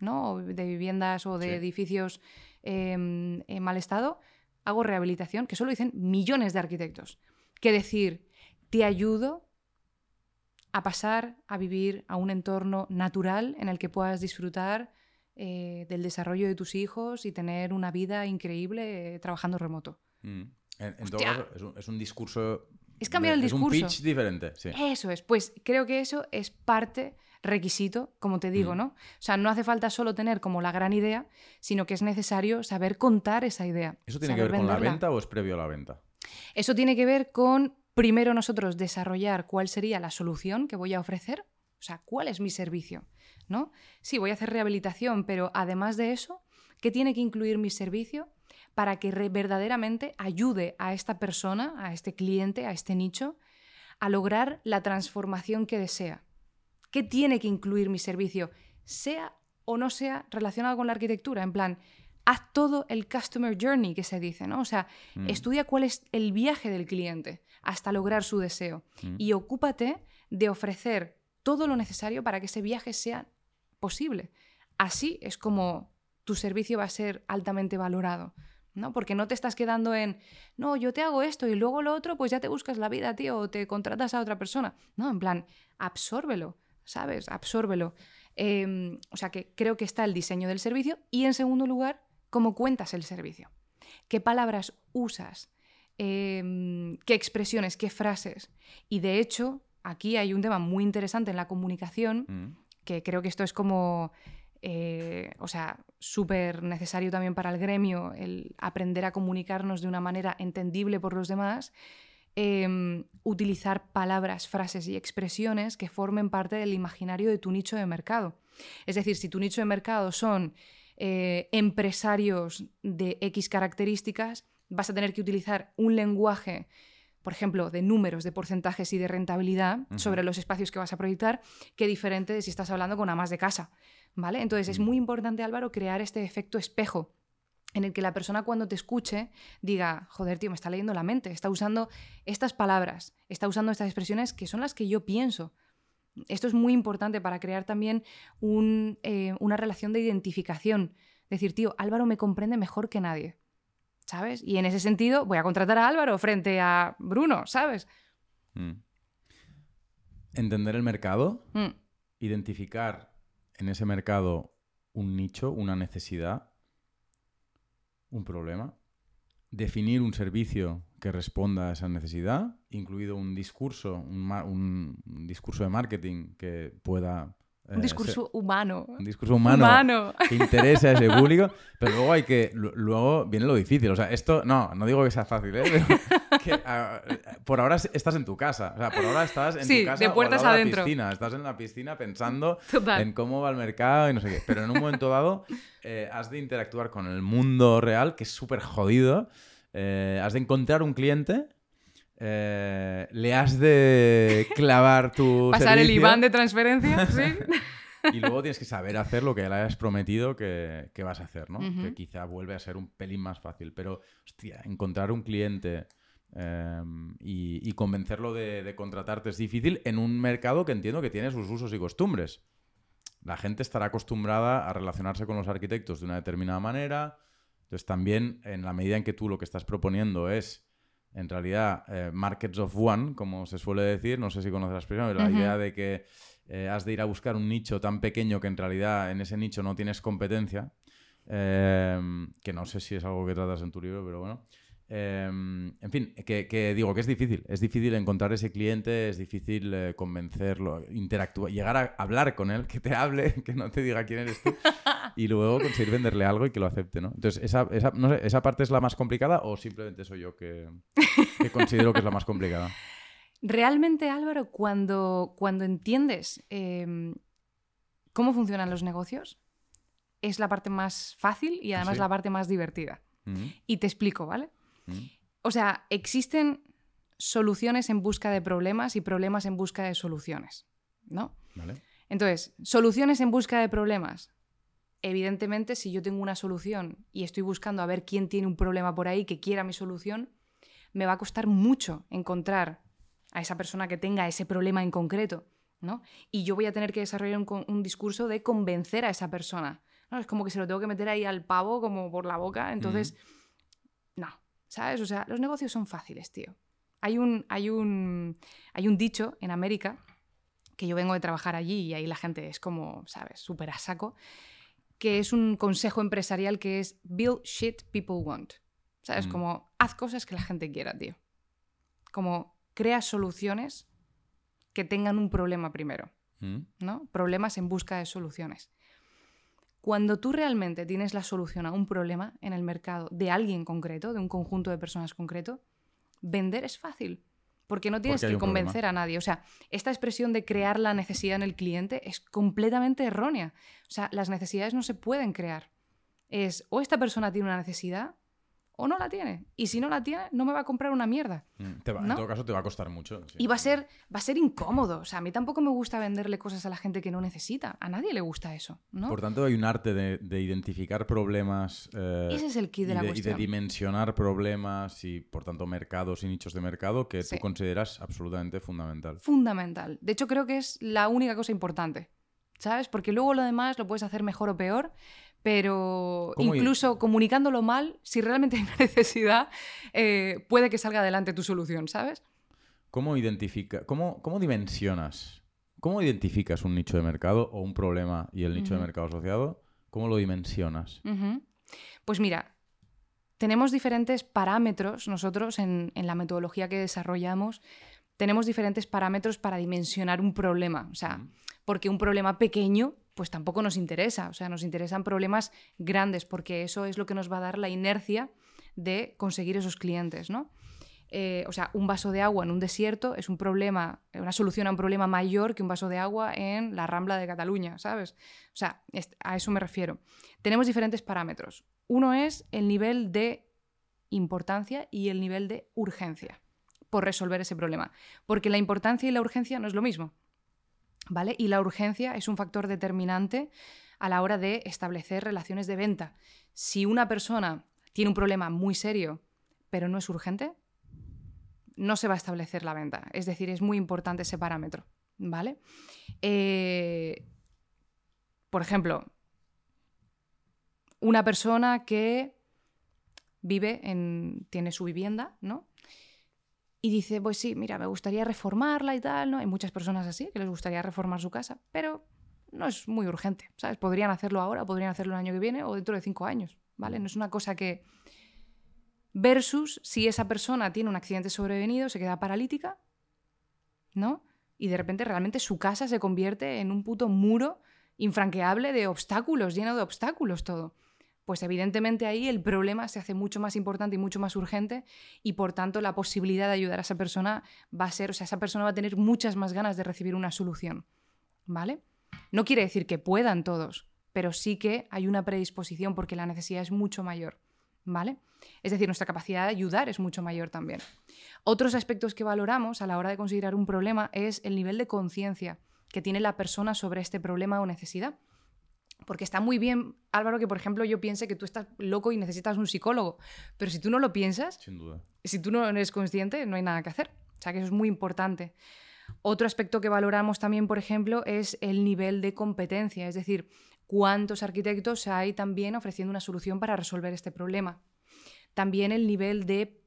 ¿no? De viviendas o de edificios em, en mal estado, hago rehabilitación, que solo dicen millones de arquitectos, que decir, te ayudo a pasar a vivir a un entorno natural en el que puedas disfrutar eh, del desarrollo de tus hijos y tener una vida increíble eh, trabajando remoto. Mm. En, todo caso, es un, discurso. Es cambiar el discurso. Es un pitch diferente. Eso es. Pues creo que eso es parte requisito, como te digo, mm. ¿no? O sea, no hace falta solo tener como la gran idea, sino que es necesario saber contar esa idea. ¿Eso tiene que ver con la venta o es previo a la venta? Eso tiene que ver con primero nosotros desarrollar cuál sería la solución que voy a ofrecer, o sea, cuál es mi servicio, ¿no? Sí, voy a hacer rehabilitación, pero además de eso, ¿qué tiene que incluir mi servicio para que verdaderamente ayude a esta persona, a este cliente, a este nicho, a lograr la transformación que desea? ¿Qué tiene que incluir mi servicio? Sea o no sea relacionado con la arquitectura, en plan, haz todo el customer journey que se dice, ¿no? O sea, mm. estudia cuál es el viaje del cliente hasta lograr su deseo mm. y ocúpate de ofrecer todo lo necesario para que ese viaje sea posible. Así es como tu servicio va a ser altamente valorado. ¿No? Porque no te estás quedando en, no, yo te hago esto y luego lo otro, pues ya te buscas la vida, tío, o te contratas a otra persona. No, en plan, absórbelo, ¿sabes? Absórbelo. Em, o sea que creo que está el diseño del servicio y en segundo lugar, cómo cuentas el servicio. ¿Qué palabras usas? Em, ¿Qué expresiones? ¿Qué frases? Y de hecho, aquí hay un tema muy interesante en la comunicación, mm. que creo que esto es como, eh, o sea, súper necesario también para el gremio, el aprender a comunicarnos de una manera entendible por los demás. Em, utilizar palabras, frases y expresiones que formen parte del imaginario de tu nicho de mercado. Es decir, si tu nicho de mercado son eh, empresarios de X características, vas a tener que utilizar un lenguaje, por ejemplo, de números, de porcentajes y de rentabilidad sobre los espacios que vas a proyectar, que diferente de si estás hablando con amas de casa. ¿Vale? Entonces es muy importante, Álvaro, crear este efecto espejo en el que la persona cuando te escuche diga, joder, tío, me está leyendo la mente, está usando estas palabras, está usando estas expresiones que son las que yo pienso. Esto es muy importante para crear también eh, una relación de identificación. Decir, tío, Álvaro me comprende mejor que nadie. ¿Sabes? Y en ese sentido voy a contratar a Álvaro frente a Bruno, ¿sabes? Mm. Entender el mercado, mm. identificar en ese mercado un nicho, una necesidad, un problema, definir un servicio que responda a esa necesidad, incluido un discurso, un, discurso de marketing que pueda... un eh, discurso humano. Un discurso humano, que interese a ese público, pero luego hay que... Luego viene lo difícil. O sea, esto... No, no digo que sea fácil, ¿eh? Por ahora estás en tu casa. O sea, por ahora estás en tu casa de puertas o adentro. la piscina. Estás en la piscina pensando en cómo va el mercado y no sé qué. Pero en un momento dado eh, has de interactuar con el mundo real, que es súper jodido. Eh, has de encontrar un cliente, eh, le has de clavar tu. Pasar el IBAN de transferencia, sí. y luego tienes que saber hacer lo que le hayas prometido que, vas a hacer, ¿no? Que quizá vuelve a ser un pelín más fácil. Pero, hostia, encontrar un cliente em, y, convencerlo de, de, contratarte es difícil en un mercado que entiendo que tiene sus usos y costumbres. La gente estará acostumbrada a relacionarse con los arquitectos de una determinada manera, entonces también en la medida en que tú lo que estás proponiendo es, en realidad, eh, markets of one, como se suele decir, no sé si conoces la expresión, pero la idea de que eh, has de ir a buscar un nicho tan pequeño que en realidad en ese nicho no tienes competencia, eh, que no sé si es algo que tratas en tu libro, pero bueno. Em, en fin, que, digo que es difícil. Es difícil encontrar ese cliente, es difícil eh, convencerlo, interactuar, llegar a hablar con él, que te hable, que no te diga quién eres tú, y luego conseguir venderle algo y que lo acepte, ¿no? Entonces, esa, esa, parte es la más complicada o simplemente soy yo que, considero que es la más complicada? Realmente, Álvaro, cuando, cuando entiendes em, cómo funcionan los negocios, es la parte más fácil y además la parte más divertida. Y te explico, ¿vale? O sea, existen soluciones en busca de problemas y problemas en busca de soluciones, ¿no? Vale. Entonces, soluciones en busca de problemas. Evidentemente, si yo tengo una solución y estoy buscando a ver quién tiene un problema por ahí que quiera mi solución, me va a costar mucho encontrar a esa persona que tenga ese problema en concreto, ¿no? Y yo voy a tener que desarrollar un, un discurso de convencer a esa persona. ¿no? Es como que se lo tengo que meter ahí al pavo como por la boca, entonces, ¿sabes? O sea, los negocios son fáciles, tío. Hay un, hay un, hay un dicho en América que yo vengo de trabajar allí y ahí la gente es como, ¿sabes?, súper a saco, que es un consejo empresarial que es build shit people want. ¿Sabes? Mm. Como haz cosas que la gente quiera, tío. Como crea soluciones que tengan un problema primero, Mm. ¿no? Problemas en busca de soluciones. Cuando tú realmente tienes la solución a un problema en el mercado de alguien concreto, de un conjunto de personas concreto, vender es fácil. Porque no tienes Porque que problema. convencer a nadie. O sea, esta expresión de crear la necesidad en el cliente es completamente errónea. O sea, las necesidades no se pueden crear. Es o esta persona tiene una necesidad o no la tiene. Y si no la tiene, no me va a comprar una mierda. Mm. Te va- ¿No? En todo caso, te va a costar mucho. sí. Y va a ser, va a ser incómodo. O sea, a mí tampoco me gusta venderle cosas a la gente que no necesita. A nadie le gusta eso, ¿no? Por tanto, hay un arte de, de identificar problemas eh, Ese es el key de y, la de, y de cuestión. dimensionar problemas y, por tanto, mercados y nichos de mercado que Sí. tú consideras absolutamente fundamental. Fundamental. De hecho, creo que es la única cosa importante. ¿Sabes? Porque luego lo demás lo puedes hacer mejor o peor, pero ¿Cómo i- incluso comunicándolo mal, si realmente hay una necesidad, eh, puede que salga adelante tu solución, ¿sabes? ¿Cómo identifica, cómo, cómo dimensionas, cómo identificas un nicho de mercado o un problema y el nicho de mercado asociado? ¿Cómo lo dimensionas? Pues mira, tenemos diferentes parámetros nosotros en, en la metodología que desarrollamos. Tenemos diferentes parámetros para dimensionar un problema. O sea, porque un problema pequeño, pues tampoco nos interesa. O sea, nos interesan problemas grandes, porque eso es lo que nos va a dar la inercia de conseguir esos clientes, ¿no? Eh, o sea, un vaso de agua en un desierto es un problema, una solución a un problema mayor que un vaso de agua en la Rambla de Cataluña, ¿sabes? O sea, a eso me refiero. Tenemos diferentes parámetros. Uno es el nivel de importancia y el nivel de urgencia por resolver ese problema. Porque la importancia y la urgencia no es lo mismo. ¿Vale? Y la urgencia es un factor determinante a la hora de establecer relaciones de venta. Si una persona tiene un problema muy serio, pero no es urgente, no se va a establecer la venta. Es decir, es muy importante ese parámetro. ¿Vale? Eh, por ejemplo, una persona que vive en. tiene su vivienda, ¿no? Y dice, pues sí, mira, me gustaría reformarla y tal, ¿no? Hay muchas personas así que les gustaría reformar su casa, pero no es muy urgente, ¿sabes? Podrían hacerlo ahora, podrían hacerlo el año que viene o dentro de cinco años, ¿vale? No es una cosa que... Versus si esa persona tiene un accidente sobrevenido, se queda paralítica, ¿no? Y de repente realmente su casa se convierte en un puto muro infranqueable de obstáculos, lleno de obstáculos todo. Pues evidentemente ahí el problema se hace mucho más importante y mucho más urgente y por tanto la posibilidad de ayudar a esa persona va a ser, o sea, esa persona va a tener muchas más ganas de recibir una solución, ¿vale? No quiere decir que puedan todos, pero sí que hay una predisposición porque la necesidad es mucho mayor, ¿vale? Es decir, nuestra capacidad de ayudar es mucho mayor también. Otros aspectos que valoramos a la hora de considerar un problema es el nivel de conciencia que tiene la persona sobre este problema o necesidad. Porque está muy bien, Álvaro, que por ejemplo yo piense que tú estás loco y necesitas un psicólogo, pero si tú no lo piensas, Sin duda. si tú no eres consciente, no hay nada que hacer. O sea que eso es muy importante. Otro aspecto que valoramos también, por ejemplo, es el nivel de competencia, es decir, cuántos arquitectos hay también ofreciendo una solución para resolver este problema. También el nivel de,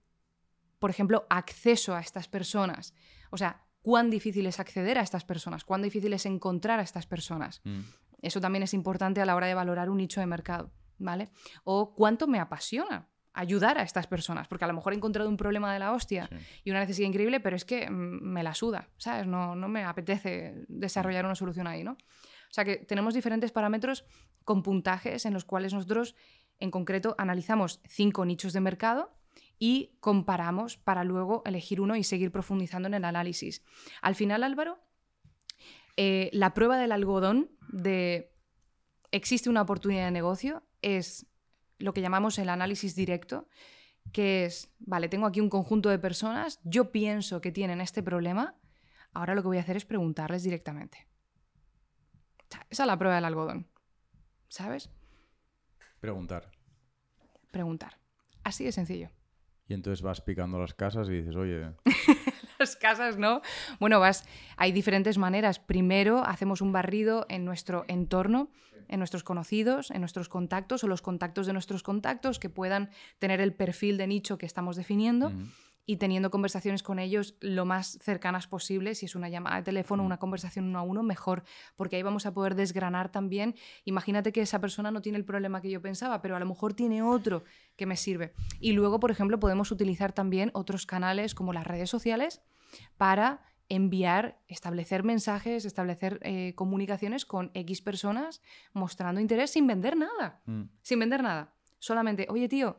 por ejemplo, acceso a estas personas. O sea, cuán difícil es acceder a estas personas, cuán difícil es encontrar a estas personas. Mm. Eso también es importante a la hora de valorar un nicho de mercado, ¿vale? O cuánto me apasiona ayudar a estas personas, porque a lo mejor he encontrado un problema de la hostia Sí. y una necesidad increíble, pero es que mm, me la suda, ¿sabes? No, no me apetece desarrollar una solución ahí, ¿no? O sea que tenemos diferentes parámetros con puntajes en los cuales nosotros, en concreto, analizamos cinco nichos de mercado y comparamos para luego elegir uno y seguir profundizando en el análisis. Al final, Álvaro, eh, la prueba del algodón de existe una oportunidad de negocio es lo que llamamos el análisis directo que es, vale, tengo aquí un conjunto de personas, yo pienso que tienen este problema, ahora lo que voy a hacer es preguntarles directamente. esa es la prueba del algodón, ¿sabes? Preguntar. Preguntar. Así de sencillo. Y entonces vas picando las casas y dices, oye... las casas, ¿no? Bueno, vas, hay diferentes maneras. Primero hacemos un barrido en nuestro entorno, en nuestros conocidos, en nuestros contactos o los contactos de nuestros contactos que puedan tener el perfil de nicho que estamos definiendo. Y teniendo conversaciones con ellos lo más cercanas posible, si es una llamada de teléfono, una conversación uno a uno, mejor, porque ahí vamos a poder desgranar también. Imagínate que esa persona no tiene el problema que yo pensaba, pero a lo mejor tiene otro que me sirve. Y luego, por ejemplo, podemos utilizar también otros canales como las redes sociales para enviar, establecer mensajes, establecer eh, comunicaciones con X personas mostrando interés sin vender nada. Mm. Sin vender nada. Solamente, oye tío,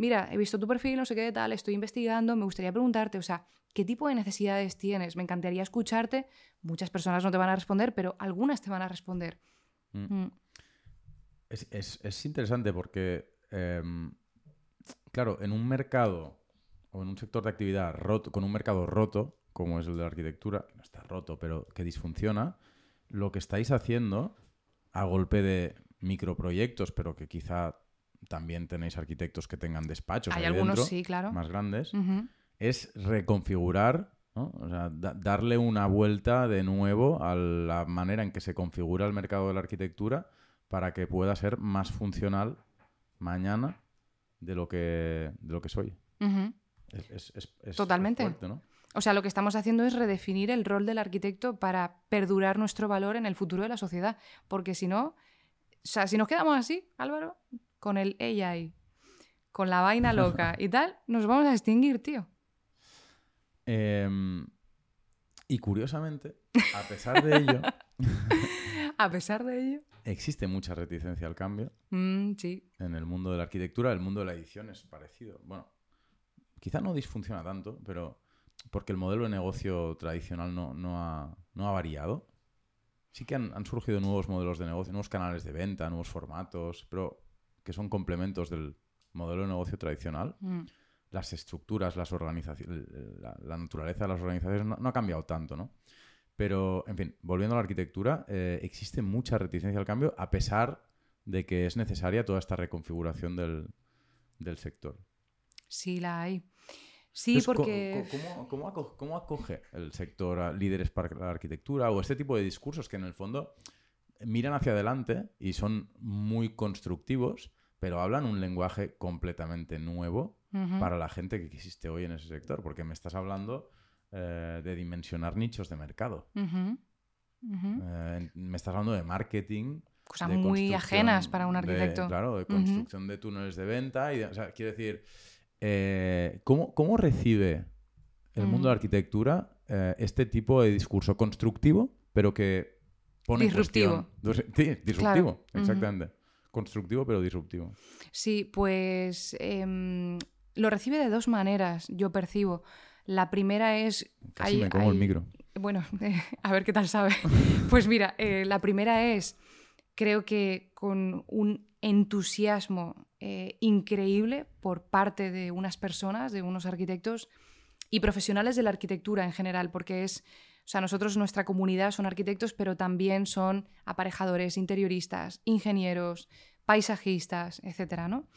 mira, he visto tu perfil, no sé qué tal, estoy investigando, me gustaría preguntarte, o sea, ¿qué tipo de necesidades tienes? Me encantaría escucharte. Muchas personas no te van a responder, pero algunas te van a responder. Mm. Mm. Es, interesante porque, em, claro, en un mercado o en un sector de actividad roto, con un mercado roto, como es el de la arquitectura, no está roto, pero que disfunciona, lo que estáis haciendo a golpe de microproyectos, pero que quizá también tenéis arquitectos que tengan despachos Hay algunos, sí, claro. más grandes, es reconfigurar, darle una vuelta de nuevo a la manera en que se configura el mercado de la arquitectura para que pueda ser más funcional mañana de lo que, de lo que soy. Totalmente. O sea, lo que estamos haciendo es redefinir el rol del arquitecto para perdurar nuestro valor en el futuro de la sociedad. Porque si no, o sea, si nos quedamos así, Álvaro, con el AI, con la vaina loca y tal, nos vamos a extinguir, tío. Em, y curiosamente, a pesar de ello. a pesar de ello. Existe mucha reticencia al cambio. Mm, sí. En el mundo de la arquitectura, el mundo de la edición es parecido. Bueno, quizá no disfunciona tanto, pero porque el modelo de negocio tradicional no, no, ha, no ha, variado. Sí que han, han, surgido nuevos modelos de negocio, nuevos canales de venta, nuevos formatos, pero que son complementos del modelo de negocio tradicional. Mm. Las estructuras, las organizaciones, la, naturaleza de las organizaciones no, ha cambiado tanto, ¿no? Pero, en fin, volviendo a la arquitectura, eh, existe mucha reticencia al cambio a pesar de que es necesaria toda esta reconfiguración del, del sector. Sí, la hay. Sí, porque... ¿cómo, acoge el sector a líderes para la arquitectura o este tipo de discursos que en el fondo miran hacia adelante y son muy constructivos, pero hablan un lenguaje completamente nuevo para la gente que existe hoy en ese sector? Porque me estás hablando eh, de dimensionar nichos de mercado. Eh, me estás hablando de marketing. Cosas muy ajenas para un arquitecto. claro, de construcción de túneles de venta. Y o sea, quiero decir, eh, ¿cómo, recibe el mundo de la arquitectura eh, este tipo de discurso constructivo, pero que pone disruptivo? Sí, disruptivo, exactamente. Constructivo, pero disruptivo. Sí, pues em, lo recibe de dos maneras, yo percibo. La primera es... Casi me como el micro. Bueno, a ver qué tal sabe. pues mira, eh, la primera es, creo que con un entusiasmo eh, increíble por parte de unas personas, de unos arquitectos y profesionales de la arquitectura en general, porque es, sea, nosotros, nuestra comunidad son arquitectos, pero también son aparejadores, interioristas, ingenieros, paisajistas, etcétera, ¿no?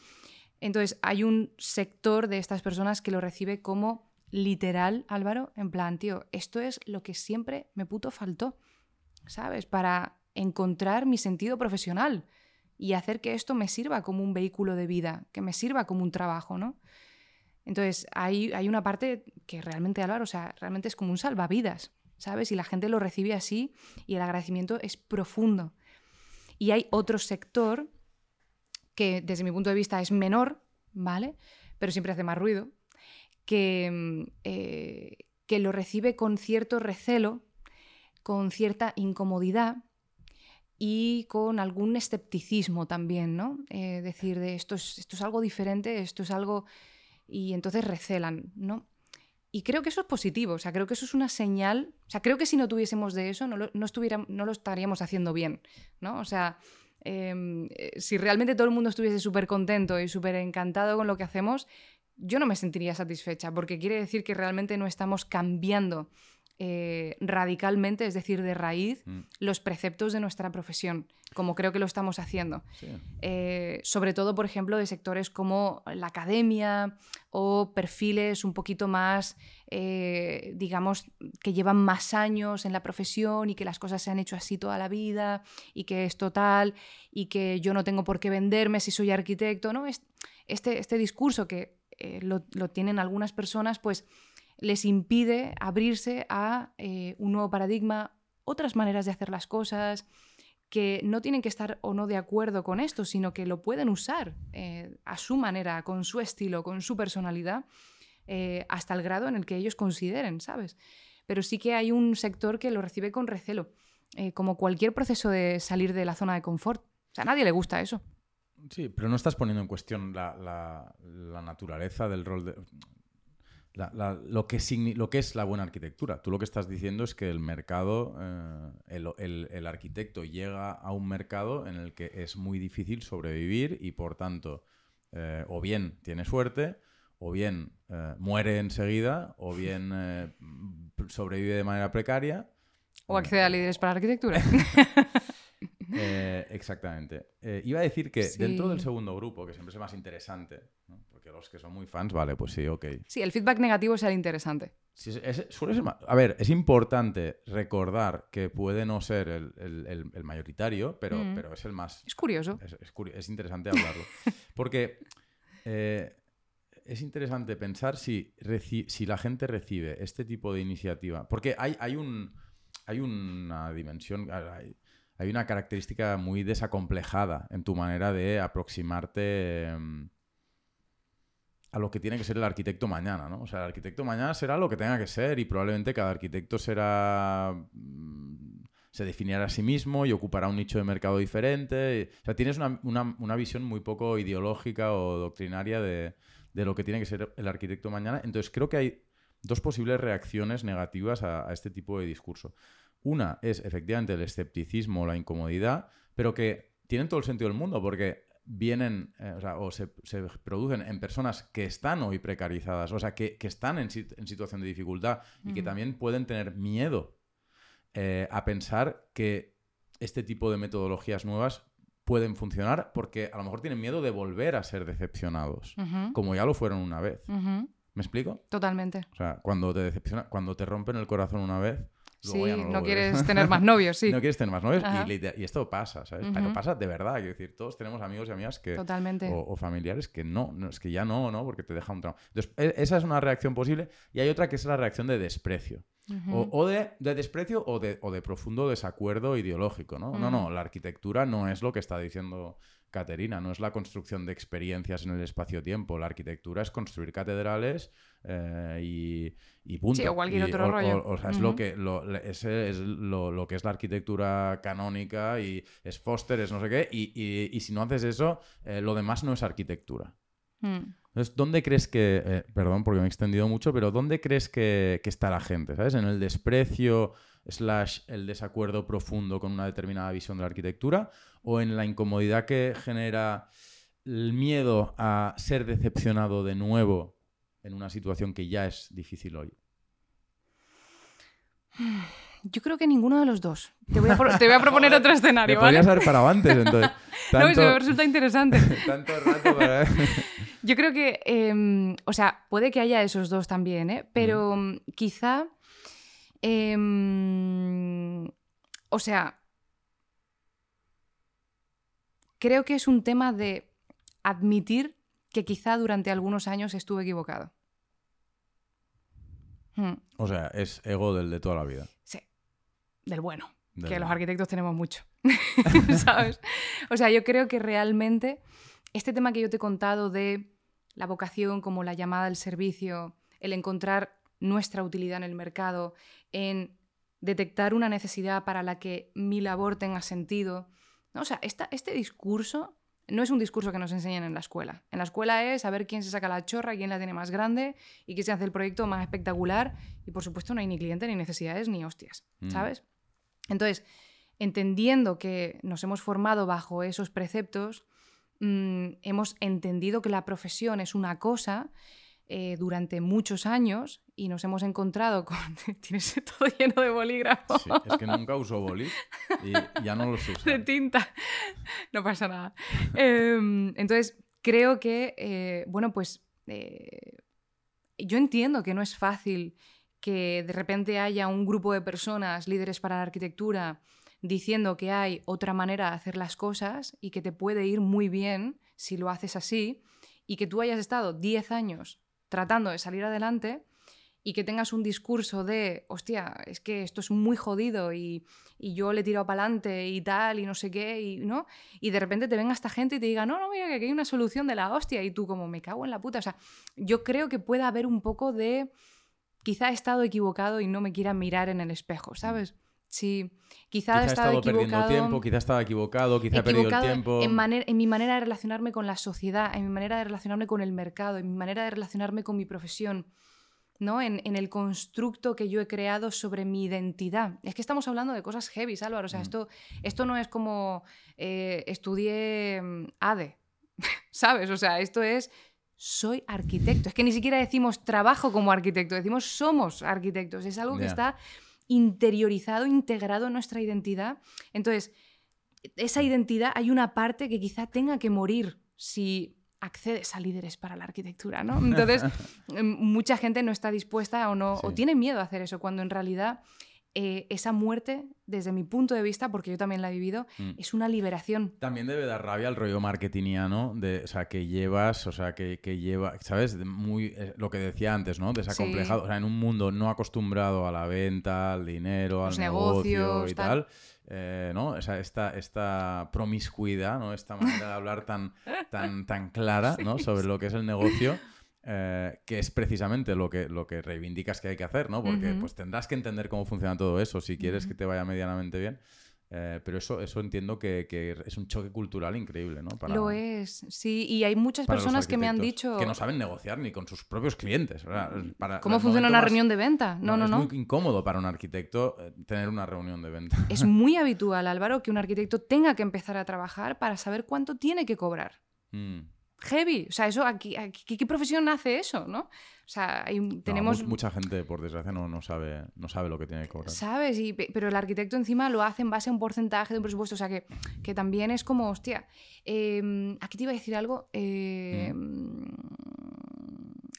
Entonces, hay un sector de estas personas que lo recibe como literal, Álvaro, en plan, tío, esto es lo que siempre me puto faltó, ¿sabes? Para encontrar mi sentido profesional y hacer que esto me sirva como un vehículo de vida, que me sirva como un trabajo, ¿no? Entonces, hay, hay una parte que realmente, hablar, o sea, realmente es como un salvavidas, ¿sabes? Y la gente lo recibe así y el agradecimiento es profundo. Y hay otro sector que desde mi punto de vista es menor, ¿vale? Pero siempre hace más ruido, que, mm, eh, que lo recibe con cierto recelo, con cierta incomodidad, y con algún escepticismo también, ¿no? Eh, decir, de esto es, esto es algo diferente, esto es algo... y entonces recelan, ¿no? Y creo que eso es positivo, o sea, creo que eso es una señal, o sea, creo que si no tuviésemos de eso, no lo, no no lo estaríamos haciendo bien, ¿no? O sea, em, eh, si realmente todo el mundo estuviese súper contento y súper encantado con lo que hacemos, yo no me sentiría satisfecha, porque quiere decir que realmente no estamos cambiando eh, radicalmente, es decir, de raíz, mm. los preceptos de nuestra profesión, como creo que lo estamos haciendo. Eh, sobre todo, por ejemplo, de sectores como la academia o perfiles un poquito más, eh, digamos, que llevan más años en la profesión y que las cosas se han hecho así toda la vida y que es total y que yo no tengo por qué venderme si soy arquitecto, ¿no? Este, este discurso que lo, lo tienen algunas personas, pues les impide abrirse a eh, un nuevo paradigma, otras maneras de hacer las cosas, que no tienen que estar o no de acuerdo con esto, sino que lo pueden usar eh, a su manera, con su estilo, con su personalidad, eh, hasta el grado en el que ellos consideren, ¿sabes? Pero sí que hay un sector que lo recibe con recelo, como cualquier proceso de salir de la zona de confort. O sea, a nadie le gusta eso. Sí, pero no estás poniendo en cuestión la, la naturaleza del rol de lo, que lo que es la buena arquitectura. Tú lo que estás diciendo es que el mercado, eh, el, arquitecto llega a un mercado en el que es muy difícil sobrevivir y por tanto eh, o bien tiene suerte, o bien eh, muere enseguida, o bien sobrevive de manera precaria. O accede a líderes para la arquitectura. exactamente. iba a decir que dentro del segundo grupo, que siempre es más interesante, que los que son muy fans, vale, pues sí, ok. Sí, el feedback negativo es el interesante. a ver, es importante recordar que puede no ser el, mayoritario, pero, mm. pero es el más... Es curioso. Es, interesante hablarlo. Porque eh, es interesante pensar si, si la gente recibe este tipo de iniciativa. Porque hay, hay, un, hay una dimensión... Hay, una característica muy desacomplejada en tu manera de aproximarte em, a lo que tiene que ser el arquitecto mañana, ¿no? O sea, el arquitecto mañana será lo que tenga que ser y probablemente cada arquitecto será mm, se definirá a sí mismo y ocupará un nicho de mercado diferente. O sea, tienes una, visión muy poco ideológica o doctrinaria de, lo que tiene que ser el arquitecto mañana. Entonces, creo que hay dos posibles reacciones negativas a, a este tipo de discurso. Una es efectivamente el escepticismo, la incomodidad, pero que tienen todo el sentido del mundo, porque vienen eh, o, se, producen en personas que están hoy precarizadas, o sea, que, están en, situación de dificultad y que también pueden tener miedo eh, a pensar que este tipo de metodologías nuevas pueden funcionar porque a lo mejor tienen miedo de volver a ser decepcionados, como ya lo fueron una vez. ¿Me explico? Totalmente. O sea, cuando te decepciona, cuando te rompen el corazón una vez, sí, no, quieres tener más novios, sí. no quieres tener más novios y, esto pasa, ¿sabes? Pero pasa de verdad, quiero decir, todos tenemos amigos y amigas que... Totalmente. O, familiares que no, no, es que ya no, ¿no? Porque te deja un trauma. Entonces, e, esa es una reacción posible y hay otra que es la reacción de desprecio. O, de, desprecio o de, o de, profundo desacuerdo ideológico, ¿no? No, no, la arquitectura no es lo que está diciendo Caterina, no es la construcción de experiencias en el espacio-tiempo. La arquitectura es construir catedrales eh, y, y, punto. Sí, o cualquier otro rollo. O, sea, es, lo que, lo, ese es lo, que es la arquitectura canónica y es Foster, es no sé qué. Y, si no haces eso, eh, lo demás no es arquitectura. Mm. Entonces, ¿dónde crees que, eh, perdón porque me he extendido mucho, pero ¿dónde crees que, que está la gente? ¿Sabes? ¿En el desprecio slash el desacuerdo profundo con una determinada visión de la arquitectura? o en la incomodidad que genera el miedo a ser decepcionado de nuevo en una situación que ya es difícil hoy? Yo creo que ninguno de los dos. Te voy a, proponer otro escenario. Me podrías haber parado antes, entonces. no, eso me resulta interesante. Tanto rato para... Yo creo que, em, o sea, puede que haya esos dos también, ¿eh? pero mm, quizá, em, o sea, creo que es un tema de admitir que quizá durante algunos años estuve equivocado. Hmm. O sea, es ego del de toda la vida. Sí, del bueno, que los arquitectos tenemos mucho, ¿sabes? O sea, yo creo que realmente este tema que yo te he contado de la vocación como la llamada al servicio, el encontrar nuestra utilidad en el mercado, en detectar una necesidad para la que mi labor tenga sentido, o sea, este discurso no es un discurso que nos enseñan en la escuela. En la escuela es saber quién se saca la chorra, quién la tiene más grande y quién se hace el proyecto más espectacular. Y por supuesto no hay ni cliente, ni necesidades, ni hostias, mm. ¿sabes? Entonces, entendiendo que nos hemos formado bajo esos preceptos, mm, hemos entendido que la profesión es una cosa, eh, durante muchos años y nos hemos encontrado con... Tienes todo lleno de bolígrafos. Sí, es que nunca uso boli y ya no los uso. De tinta. No pasa nada. Em, entonces, creo que, eh, bueno, pues eh, yo entiendo que no es fácil que de repente haya un grupo de personas, líderes para la arquitectura, diciendo que hay otra manera de hacer las cosas y que te puede ir muy bien si lo haces así, y que tú hayas estado 10 años tratando de salir adelante y que tengas un discurso de, hostia, es que esto es muy jodido y, yo le he tirado para adelante y tal y no sé qué, y, ¿no? Y de repente te venga esta gente y te diga, no, no, mira que aquí hay una solución de la hostia y tú como me cago en la puta. O sea, yo creo que puede haber un poco de, quizá he estado equivocado y no me quiera mirar en el espejo. ¿sabes? Sí, quizá, he estado, perdiendo tiempo, quizá estaba equivocado, quizá he perdido el tiempo. En, en mi manera de relacionarme con la sociedad, en mi manera de relacionarme con el mercado, en mi manera de relacionarme con mi profesión, ¿no? En, el constructo que yo he creado sobre mi identidad. Es que estamos hablando de cosas heavy, Álvaro. O sea, mm. esto, esto no es como eh, estudié mm, ADE, ¿sabes? O sea, esto es soy arquitecto. Es que ni siquiera decimos trabajo como arquitecto, decimos somos arquitectos. Es algo que está interiorizado, integrado en nuestra identidad. Entonces, esa identidad hay una parte que quizá tenga que morir si accedes a líderes para la arquitectura, ¿no? Entonces, em, mucha gente no está dispuesta o no o tiene miedo a hacer eso cuando en realidad eh, esa muerte, desde mi punto de vista, porque yo también la he vivido, mm. es una liberación. También debe dar rabia el rollo marketingiano, de, o sea, que llevas, o sea, que, que lleva, ¿sabes? Muy, eh, lo que decía antes, ¿no? Desacomplejado, o sea, en un mundo no acostumbrado a la venta, al dinero, al negocio y tal. Eh, ¿no? esta, esta promiscuidad, ¿no? Esta manera de hablar tan, tan, tan clara, ¿no? Sobre lo que es el negocio. Eh, que es precisamente lo que, lo que reivindicas que hay que hacer, ¿no? Porque pues tendrás que entender cómo funciona todo eso si quieres que te vaya medianamente bien. Eh, pero eso, eso entiendo que, que, es un choque cultural increíble, ¿no? Lo es, sí. Y hay muchas personas que me han dicho... Que no saben negociar ni con sus propios clientes. Para, ¿Cómo funciona una reunión de venta? No, no, no. Es muy incómodo para un arquitecto eh, tener una reunión de venta. Es muy habitual, Álvaro, que un arquitecto tenga que empezar a trabajar para saber cuánto tiene que cobrar. Mm heavy. O sea, eso aquí, ¿qué profesión hace eso, no? O sea, tenemos... mucha gente, por desgracia, no, no, sabe, no sabe lo que tiene que cobrar. Sabes, pero el arquitecto encima lo hace en base a un porcentaje de un presupuesto. O sea, que, que también es como, hostia, em, aquí te iba a decir algo. Em,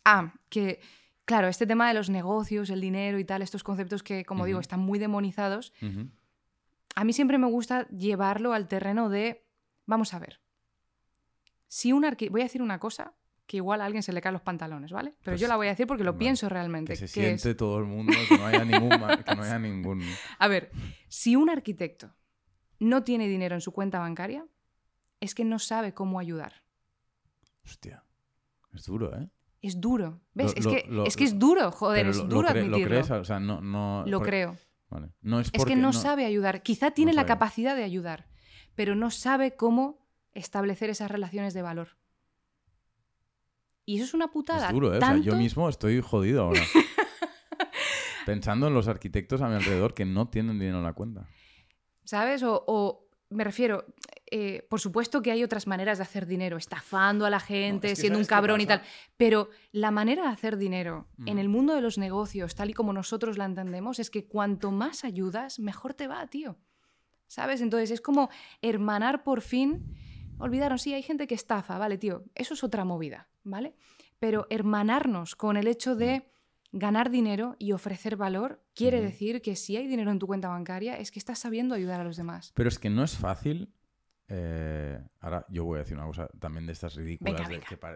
ah, que... Claro, este tema de los negocios, el dinero y tal, estos conceptos que, como digo, están muy demonizados, a mí siempre me gusta llevarlo al terreno de, vamos a ver, si un Voy a decir una cosa que igual a alguien se le caen los pantalones, ¿vale? Pero pues yo la voy a decir porque lo pienso realmente. Que se siente todo el mundo, que no, haya ningún, que no haya ningún... A ver, si un arquitecto no tiene dinero en su cuenta bancaria, es que no sabe cómo ayudar. Hostia, es duro, ¿eh? Es duro. ¿Ves? es, que, es, que, es duro, joder, es duro admitirlo. ¿Lo crees? O sea, no... no lo creo. Vale. No es, es que no, sabe ayudar. Quizá tiene la capacidad de ayudar, pero no sabe cómo establecer esas relaciones de valor. Y eso es una putada. Es duro, ¿eh? yo mismo estoy jodido ahora. Pensando en los arquitectos a mi alrededor que no tienen dinero en la cuenta. ¿Sabes? O, me refiero, eh, por supuesto que hay otras maneras de hacer dinero, estafando a la gente, siendo un cabrón y tal. Pero la manera de hacer dinero en el mundo de los negocios, tal y como nosotros la entendemos, es que cuanto más ayudas, mejor te va, tío. ¿Sabes? Entonces es como hermanar por fin olvidaron, sí, hay gente que estafa, vale, tío, eso es otra movida, ¿vale? Pero hermanarnos con el hecho de ganar dinero y ofrecer valor quiere decir que si hay dinero en tu cuenta bancaria es que estás sabiendo ayudar a los demás. Pero es que no es fácil. Eh, ahora yo voy a decir una cosa también de estas ridículas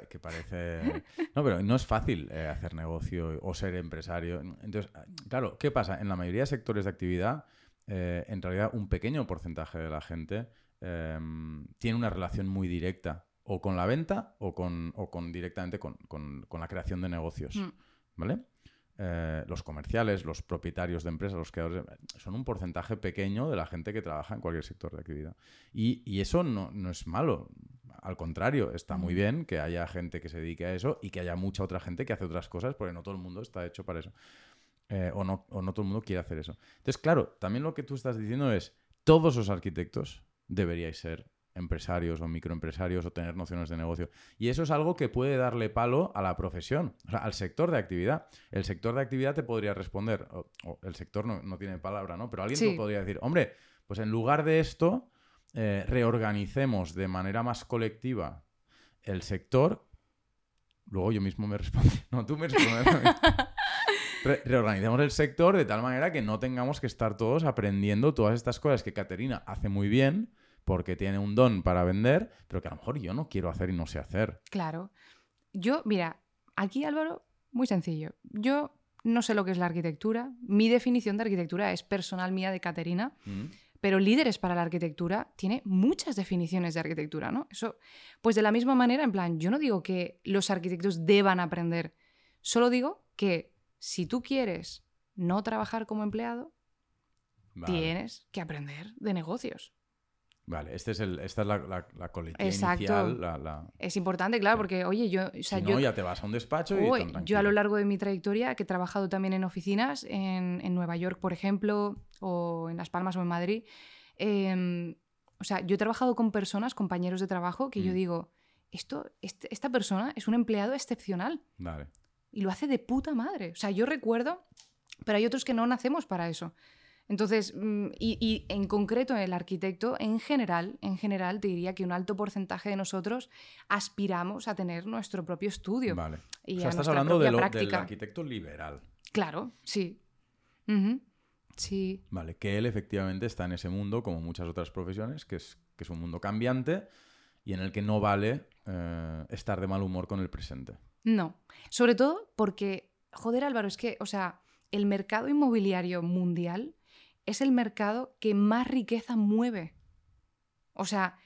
Que, parece... No, pero no es fácil eh, hacer negocio o ser empresario. Entonces, claro, ¿qué pasa? En la mayoría de sectores de actividad, eh, en realidad un pequeño porcentaje de la gente Em, tiene una relación muy directa o con la venta o con, o con directamente con, la creación de negocios. Mm. ¿Vale? Eh, los comerciales, los propietarios de empresas, los creadores, son un porcentaje pequeño de la gente que trabaja en cualquier sector de actividad. Y, eso no, es malo. Al contrario, está muy mm. bien que haya gente que se dedique a eso y que haya mucha otra gente que hace otras cosas, porque no todo el mundo está hecho para eso. Eh, o, no, o no todo el mundo quiere hacer eso. Entonces, claro, también lo que tú estás diciendo es, todos los arquitectos deberíais ser empresarios o microempresarios o tener nociones de negocio. Y eso es algo que puede darle palo a la profesión, o sea, al sector de actividad. El sector de actividad te podría responder, o, el sector no, tiene palabra, ¿no? Pero alguien te podría decir, hombre, pues en lugar de esto, eh, reorganicemos de manera más colectiva el sector. Luego yo mismo me respondo. No, tú me respondes. reorganicemos el sector de tal manera que no tengamos que estar todos aprendiendo todas estas cosas que Caterina hace muy bien porque tiene un don para vender, pero que a lo mejor yo no quiero hacer y no sé hacer. Claro. Yo, mira, aquí Álvaro, muy sencillo. Yo no sé lo que es la arquitectura. Mi definición de arquitectura es personal mía de Caterina. Mm. Pero líderes para la arquitectura tiene muchas definiciones de arquitectura, ¿no? Eso, pues de la misma manera, en plan, yo no digo que los arquitectos deban aprender, solo digo que si tú quieres no trabajar como empleado, tienes que aprender de negocios. Vale, este es el, esta es la, la, la inicial. Es importante, claro, porque, oye, yo... O sea, no, ya te vas a un despacho y... yo a lo largo de mi trayectoria, que he trabajado también en oficinas, en, en Nueva York, por ejemplo, o en Las Palmas o en Madrid, em, o sea, yo he trabajado con personas, compañeros de trabajo, que yo mm. digo, esto, este, esta persona es un empleado excepcional. Vale. Y lo hace de puta madre. O sea, yo recuerdo, pero hay otros que no nacemos para eso. Entonces, mm, y, en concreto el arquitecto, en general, en general, te diría que un alto porcentaje de nosotros aspiramos a tener nuestro propio estudio. Vale. Y o sea, estás hablando de lo, del arquitecto liberal. Claro, sí. Sí. Vale, que él efectivamente está en ese mundo, como muchas otras profesiones, que es, que es un mundo cambiante y en el que no vale eh, estar de mal humor con el presente. No. Sobre todo porque, joder Álvaro, es que, o sea, el mercado inmobiliario mundial es el mercado que más riqueza mueve. O sea,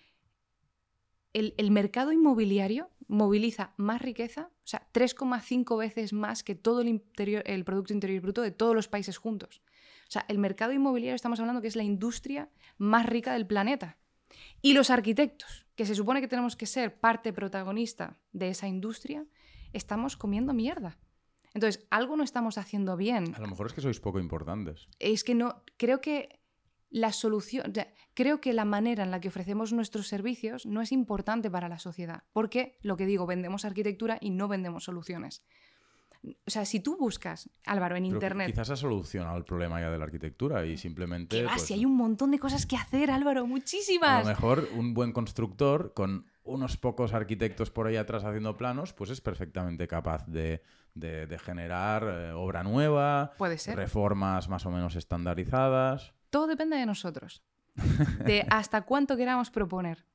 el, mercado inmobiliario moviliza más riqueza, o sea, 3,5 veces más que todo el, interior, el Producto Interior Bruto de todos los países juntos. O sea, el mercado inmobiliario estamos hablando que es la industria más rica del planeta. Y los arquitectos, que se supone que tenemos que ser parte protagonista de esa industria, estamos comiendo mierda. Entonces, algo no estamos haciendo bien. A lo mejor es que sois poco importantes. Es que no, creo que la solución, creo que la manera en la que ofrecemos nuestros servicios no es importante para la sociedad, porque lo que digo, vendemos arquitectura y no vendemos soluciones. O sea, si tú buscas, Álvaro, en Internet... Quizás ha solucionado el problema ya de la arquitectura y simplemente... ¿Qué pues, si hay un montón de cosas que hacer, Álvaro, muchísimas. A lo mejor un buen constructor con unos pocos arquitectos por ahí atrás haciendo planos, pues es perfectamente capaz de, generar eh, obra nueva, Puede ser. reformas más o menos estandarizadas. Todo depende de nosotros, de hasta cuánto queramos proponer,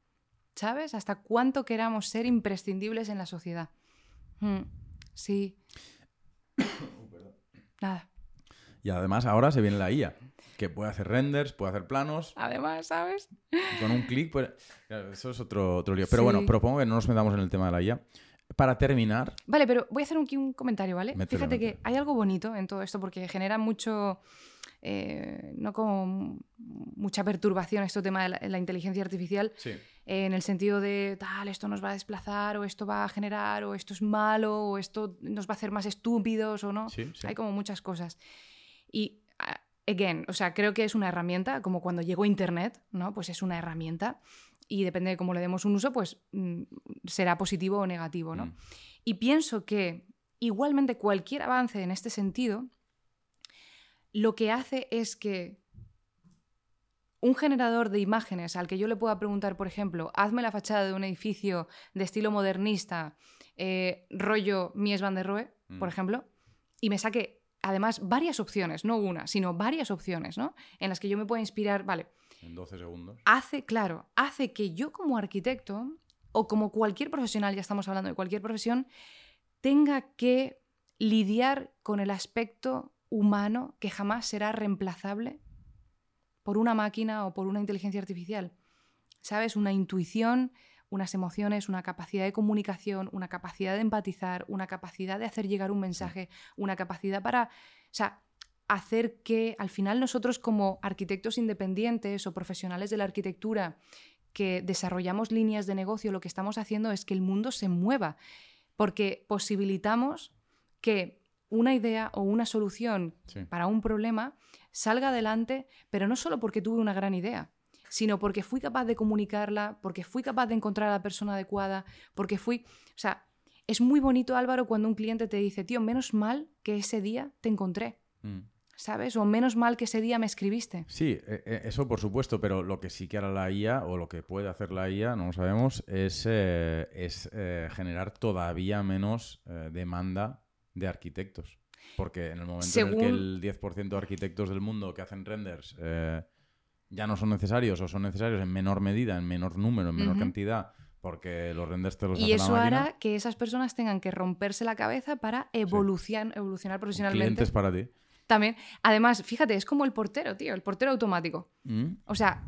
¿sabes? Hasta cuánto queramos ser imprescindibles en la sociedad. Mm, sí. Nada. Y además ahora se viene la IA que puede hacer renders, puede hacer planos. Además, ¿sabes? Con un clic, pues. Eso es otro, otro lío. Pero bueno, propongo que no nos metamos en el tema de la IA. Para terminar. Vale, pero voy a hacer aquí un comentario, ¿vale? Fíjate que hay algo bonito en todo esto porque genera mucho. Eh, no como mucha perturbación este tema de la, inteligencia artificial. Sí. en el sentido de tal, esto nos va a desplazar, o esto va a generar, o esto es malo, o esto nos va a hacer más estúpidos, o no. Sí, Hay como muchas cosas. Y again, o sea, creo que es una herramienta, como cuando llegó Internet, ¿no? Pues es una herramienta y depende de cómo le demos un uso, pues mm, será positivo o negativo, ¿no? Mm. Y pienso que igualmente cualquier avance en este sentido lo que hace es que un generador de imágenes al que yo le pueda preguntar, por ejemplo, hazme la fachada de un edificio de estilo modernista, eh, rollo Mies van der Rohe, por mm. ejemplo, y me saque además varias opciones, no una, sino varias opciones, ¿no? En las que yo me pueda inspirar, vale. En 12 segundos. Hace, claro, hace que yo como arquitecto, o como cualquier profesional, ya estamos hablando de cualquier profesión, tenga que lidiar con el aspecto humano que jamás será reemplazable por una máquina o por una inteligencia artificial. ¿Sabes? Una intuición, unas emociones, una capacidad de comunicación, una capacidad de empatizar, una capacidad de hacer llegar un mensaje, una capacidad para, o sea, hacer que al final nosotros como arquitectos independientes o profesionales de la arquitectura que desarrollamos líneas de negocio, lo que estamos haciendo es que el mundo se mueva, porque posibilitamos que una idea o una solución para un problema salga adelante, pero no solo porque tuve una gran idea, sino porque fui capaz de comunicarla, porque fui capaz de encontrar a la persona adecuada, porque fui, o sea, es muy bonito Álvaro cuando un cliente te dice, tío, menos mal que ese día te encontré. Mm. ¿sabes? O menos mal que ese día me escribiste. Sí, e, e, eso por supuesto, pero lo que sí que hará la IA, o lo que puede hacer la IA, no lo sabemos, es, eh, es eh, generar todavía menos eh, demanda de arquitectos. Porque en el momento en el que el 10% de arquitectos del mundo que hacen renders ya no son necesarios o son necesarios en menor medida, en menor número, en menor cantidad, porque los renders te los Y eso hará que esas personas tengan que romperse la cabeza para evolucionar, evolucionar profesionalmente. Clientes para ti. También, además, fíjate, es como el portero, tío, el portero automático. Mm. O sea,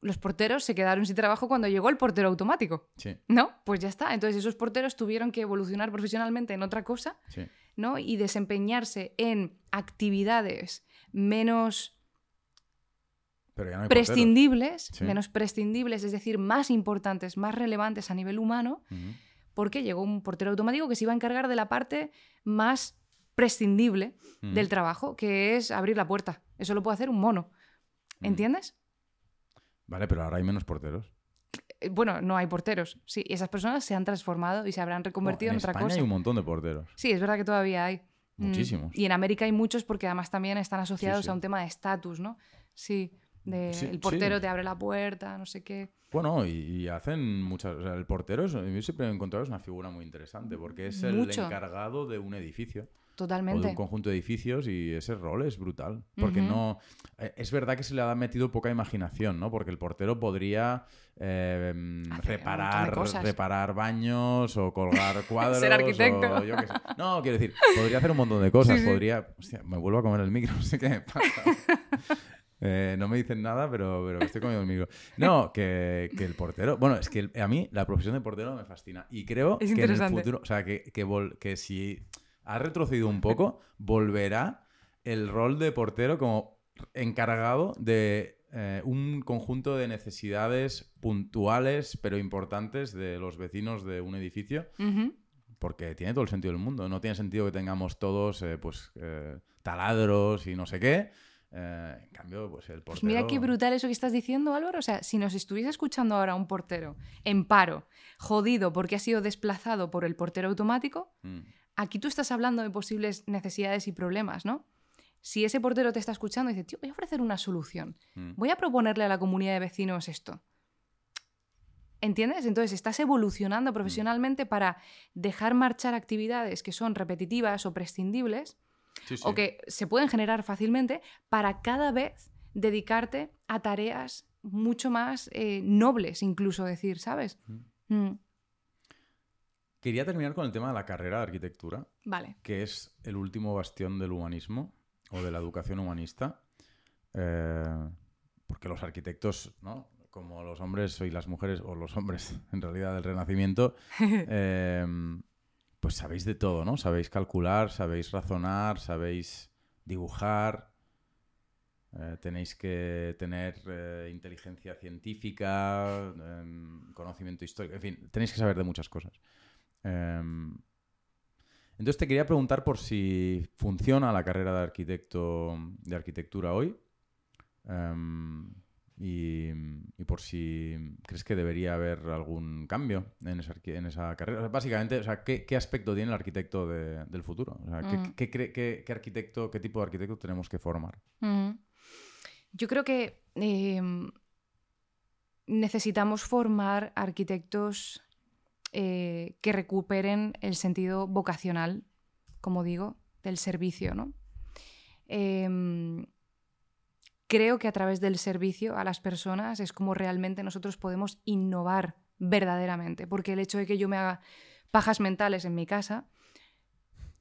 los porteros se quedaron sin trabajo cuando llegó el portero automático. Sí. ¿No? Pues ya está. Entonces esos porteros tuvieron que evolucionar profesionalmente en otra cosa, ¿no? Y desempeñarse en actividades menos prescindibles, menos prescindibles, es decir, más importantes, más relevantes a nivel humano, porque llegó un portero automático que se iba a encargar de la parte más prescindible del trabajo, que es abrir la puerta. Eso lo puede hacer un mono. ¿Entiendes? Vale, pero ahora hay menos porteros. Eh, bueno, no hay porteros. Sí, esas personas se han transformado y se habrán reconvertido en, otra cosa. hay un montón de porteros. Sí, es verdad que todavía hay. Mm, Muchísimos. Y en América hay muchos porque además también están asociados a un tema de estatus, ¿no? Sí, de el portero te abre la puerta, no sé qué. Bueno, y, hacen muchas. O sea, el portero, yo siempre he encontrado es una figura muy interesante porque es el encargado de un edificio. Totalmente. O de un conjunto de edificios y ese rol es brutal. Porque no. Eh, es verdad que se le ha metido poca imaginación, ¿no? Porque el portero podría eh, reparar, reparar baños o colgar cuadros. Ser arquitecto. O yo qué sé. No, quiero decir, podría hacer un montón de cosas. Podría. Hostia, me vuelvo a comer el micro, no sé qué me pasa. Eh, no me dicen nada, pero, pero estoy comiendo el micro. No, que, que el portero. Bueno, es que a mí la profesión de portero me fascina. Y creo que en el futuro. O sea, que, que, que si ha retrocedido un poco, volverá el rol de portero como encargado de eh, un conjunto de necesidades puntuales pero importantes de los vecinos de un edificio. Porque tiene todo el sentido del mundo. No tiene sentido que tengamos todos eh, pues, eh, taladros y no sé qué. En cambio, pues el portero. Pues mira qué brutal eso que estás diciendo, Álvaro. O sea, si nos estuviese escuchando ahora un portero en paro, jodido porque ha sido desplazado por el portero automático, mm aquí tú estás hablando de posibles necesidades y problemas, ¿no? Si ese portero te está escuchando y dice, tío, voy a ofrecer una solución, mm. voy a proponerle a la comunidad de vecinos esto. ¿Entiendes? Entonces estás evolucionando mm. profesionalmente para dejar marchar actividades que son repetitivas o prescindibles o que se pueden generar fácilmente para cada vez dedicarte a tareas mucho más eh, nobles, incluso decir, ¿sabes? Mm. Quería terminar con el tema de la carrera de arquitectura, vale. que es el último bastión del humanismo o de la educación humanista. Eh, porque los arquitectos, ¿no? como los hombres y las mujeres, o los hombres en realidad del Renacimiento, eh, pues sabéis de todo, ¿no? Sabéis calcular, sabéis razonar, sabéis dibujar, eh, tenéis que tener inteligencia científica, em, conocimiento histórico, en fin, tenéis que saber de muchas cosas. Em, entonces te quería preguntar por si funciona la carrera de arquitecto de arquitectura hoy em, y, por si crees que debería haber algún cambio en esa, en esa carrera. básicamente, o sea, ¿qué, aspecto tiene el arquitecto del futuro? Mm. ¿qué, arquitecto, qué tipo de arquitecto tenemos que formar? Mm. Yo creo que em, necesitamos formar arquitectos eh, que recuperen el sentido vocacional, como digo, del servicio. ¿no? Em, creo que a través del servicio a las personas es como realmente nosotros podemos innovar verdaderamente, porque el hecho de que yo me haga pajas mentales en mi casa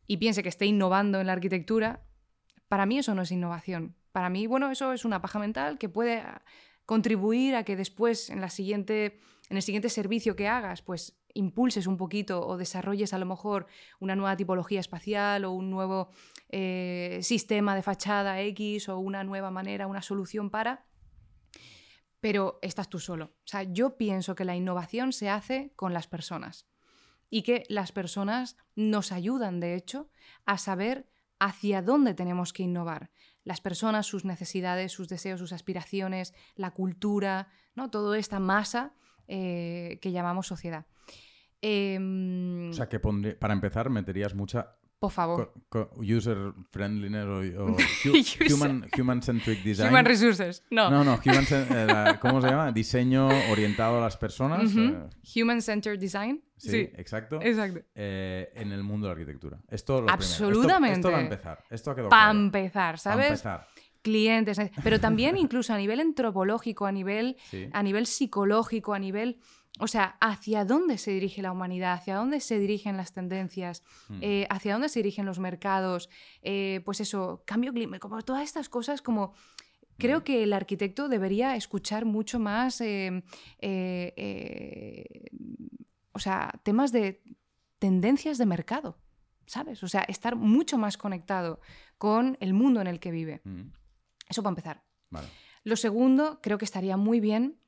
y piense que esté innovando en la arquitectura, para mí eso no es innovación. Para mí, bueno, eso es una paja mental que puede contribuir a que después en, la siguiente, en el siguiente servicio que hagas, pues impulses un poquito o desarrolles a lo mejor una nueva tipología espacial o un nuevo eh, sistema de fachada X o una nueva manera, una solución para, pero estás tú solo. O sea, yo pienso que la innovación se hace con las personas y que las personas nos ayudan, de hecho, a saber hacia dónde tenemos que innovar. Las personas, sus necesidades, sus deseos, sus aspiraciones, la cultura, ¿no? toda esta masa eh, que llamamos sociedad. Em, o sea, que para empezar meterías mucha por favor. user friendliness o, human, centric design. Human resources. No. No, no. Eh, ¿Cómo se llama? Diseño orientado a las personas. Eh. Human centered design. Sí, exacto. Exacto. Eh, en el mundo de la arquitectura. Esto lo Absolutamente. Esto, va a empezar. Esto ha Para empezar, ¿sabes? Para empezar clientes, pero también incluso a nivel antropológico, a nivel, a nivel psicológico, a nivel o sea, ¿hacia dónde se dirige la humanidad? ¿Hacia dónde se dirigen las tendencias? Hmm. Eh, ¿Hacia dónde se dirigen los mercados? Eh, pues eso, cambio climático, como todas estas cosas como... Creo hmm. que el arquitecto debería escuchar mucho más, eh, o sea, temas de tendencias de mercado, ¿sabes? O sea, estar mucho más conectado con el mundo en el que vive. Hmm. Eso para empezar. Lo segundo, creo que estaría muy bien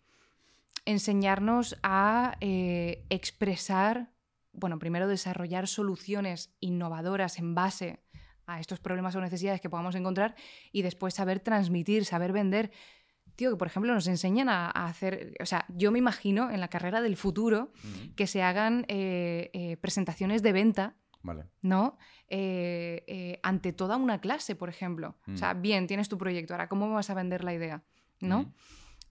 enseñarnos a eh, expresar, bueno, primero desarrollar soluciones innovadoras en base a estos problemas o necesidades que podamos encontrar y después saber transmitir, saber vender. Tío, que por ejemplo nos enseñan a, hacer, o sea, yo me imagino en la carrera del futuro que se hagan eh, eh, presentaciones de venta ¿No? ante toda una clase, por ejemplo. O sea, mm. bien, tienes tu proyecto, ahora, ¿cómo vas a vender la idea? ¿No?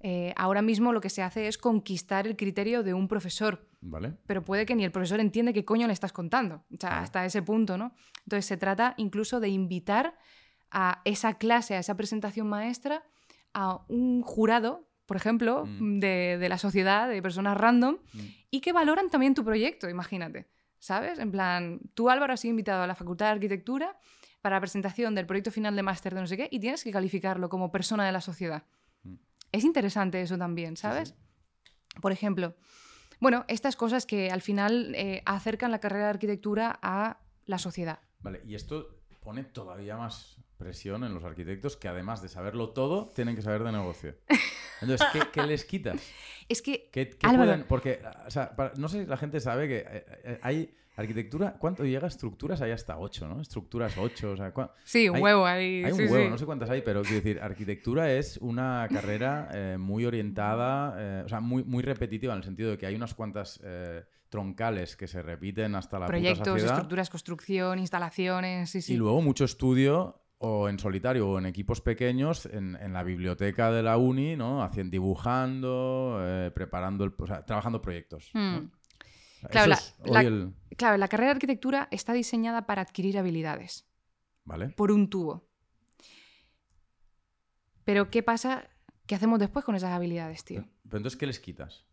Eh, ahora mismo lo que se hace es conquistar el criterio de un profesor. Vale. Pero puede que ni el profesor entiende qué coño le estás contando. O sea, hasta ese punto, ¿no? Entonces se trata incluso de invitar a esa clase, a esa presentación maestra, a un jurado, por ejemplo, mm. de, la sociedad, de personas random, mm. y que valoran también tu proyecto, imagínate. ¿Sabes? En plan, tú Álvaro has sido invitado a la Facultad de Arquitectura para la presentación del proyecto final de máster de no sé qué y tienes que calificarlo como persona de la sociedad. Es interesante eso también, ¿sabes? Por ejemplo, bueno, estas cosas que al final eh, acercan la carrera de arquitectura a la sociedad. Vale, y esto pone todavía más presión en los arquitectos que además de saberlo todo, tienen que saber de negocio. Entonces, ¿qué, les quitas? Es que... ¿Qué, pueden? Porque, o sea, no sé si la gente sabe que eh, eh, hay Arquitectura, ¿cuánto llega? Estructuras hay hasta ocho, ¿no? Estructuras ocho, o sea, Sí, un huevo ahí. Hay un huevo, no sé cuántas hay, pero quiero decir, arquitectura es una carrera eh, muy orientada, eh, o sea, muy, muy repetitiva en el sentido de que hay unas cuantas eh, troncales que se repiten hasta la Proyectos, estructuras, construcción, instalaciones, sí, sí. Y luego mucho estudio o en solitario o en equipos pequeños en, la biblioteca de la uni, ¿no? Haciendo, dibujando, preparando, el, o sea, trabajando proyectos. Hmm. Claro la, la, carrera de arquitectura está diseñada para adquirir habilidades. Vale. Por un tubo. Pero ¿qué pasa? ¿Qué hacemos después con esas habilidades, tío? Pero entonces, ¿qué les quitas?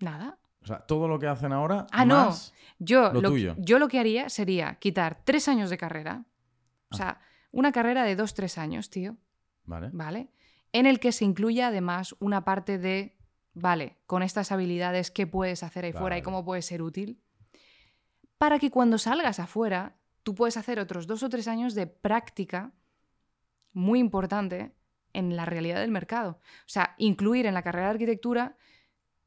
Nada. O sea, todo lo que hacen ahora. Ah, no. Yo lo, tuyo. yo lo que haría sería quitar tres años de carrera. O ah. sea, una carrera de dos, tres años, tío. Vale. Vale. En el que se incluya además una parte de vale, con estas habilidades, ¿qué puedes hacer ahí fuera y cómo puedes ser útil? Para que cuando salgas afuera, tú puedes hacer otros dos o tres años de práctica muy importante en la realidad del mercado. O sea, incluir en la carrera de arquitectura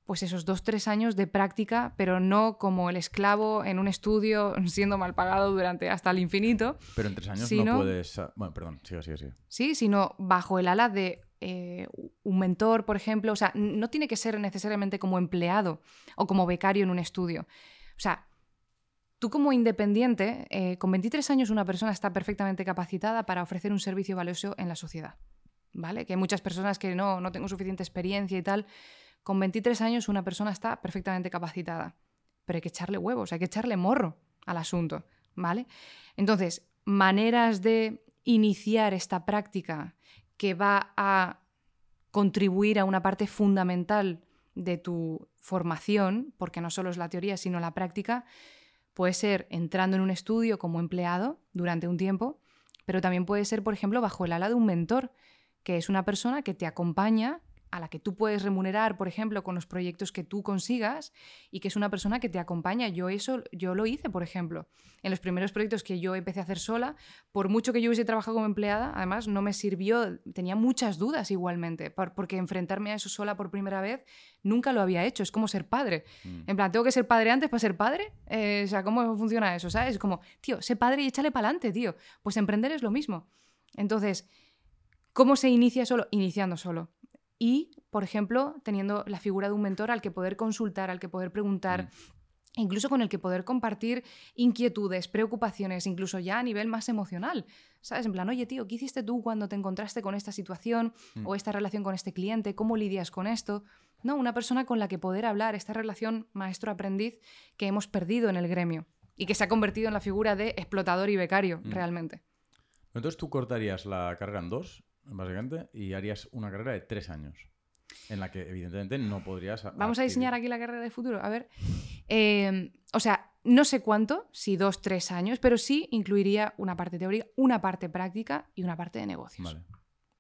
pues esos dos, tres años de práctica, pero no como el esclavo en un estudio siendo mal pagado durante hasta el infinito. Pero en tres años no puedes... Ah, bueno, perdón, sigue, sigue, sigue. Sí, sino bajo el ala de eh, un mentor, por ejemplo. O sea, no tiene que ser necesariamente como empleado o como becario en un estudio. O sea, tú como independiente, eh, con 23 años una persona está perfectamente capacitada para ofrecer un servicio valioso en la sociedad. ¿Vale? Que hay muchas personas que no, no tengo suficiente experiencia y tal. Con 23 años una persona está perfectamente capacitada. Pero hay que echarle huevos, hay que echarle morro al asunto. ¿Vale? Entonces, maneras de iniciar esta práctica que va a contribuir a una parte fundamental de tu formación, porque no solo es la teoría, sino la práctica, puede ser entrando en un estudio como empleado durante un tiempo, pero también puede ser, por ejemplo, bajo el ala de un mentor, que es una persona que te acompaña a la que tú puedes remunerar, por ejemplo, con los proyectos que tú consigas y que es una persona que te acompaña. Yo eso yo lo hice, por ejemplo. En los primeros proyectos que yo empecé a hacer sola, por mucho que yo hubiese trabajado como empleada, además no me sirvió, tenía muchas dudas igualmente, porque enfrentarme a eso sola por primera vez nunca lo había hecho, es como ser padre. Mm. En plan, ¿tengo que ser padre antes para ser padre? Eh, o sea, ¿cómo funciona eso? ¿Sabes? Como, tío, sé padre y échale para adelante, tío. Pues emprender es lo mismo. Entonces, ¿cómo se inicia solo? Iniciando solo. Y, por ejemplo, teniendo la figura de un mentor al que poder consultar, al que poder preguntar. Mm. incluso con el que poder compartir inquietudes, preocupaciones, incluso ya a nivel más emocional. ¿Sabes? En plan, oye, tío, ¿qué hiciste tú cuando te encontraste con esta situación mm. o esta relación con este cliente? ¿Cómo lidias con esto? No, una persona con la que poder hablar, esta relación maestro-aprendiz que hemos perdido en el gremio y que se ha convertido en la figura de explotador y becario, mm. realmente. Entonces tú cortarías la carrera en dos, básicamente, y harías una carrera de tres años. En la que, evidentemente, no podrías. Vamos a diseñar aquí la carrera de futuro. A ver. Eh, o sea, no sé cuánto, si dos, tres años, pero sí incluiría una parte teórica, una parte práctica y una parte de negocios. Vale.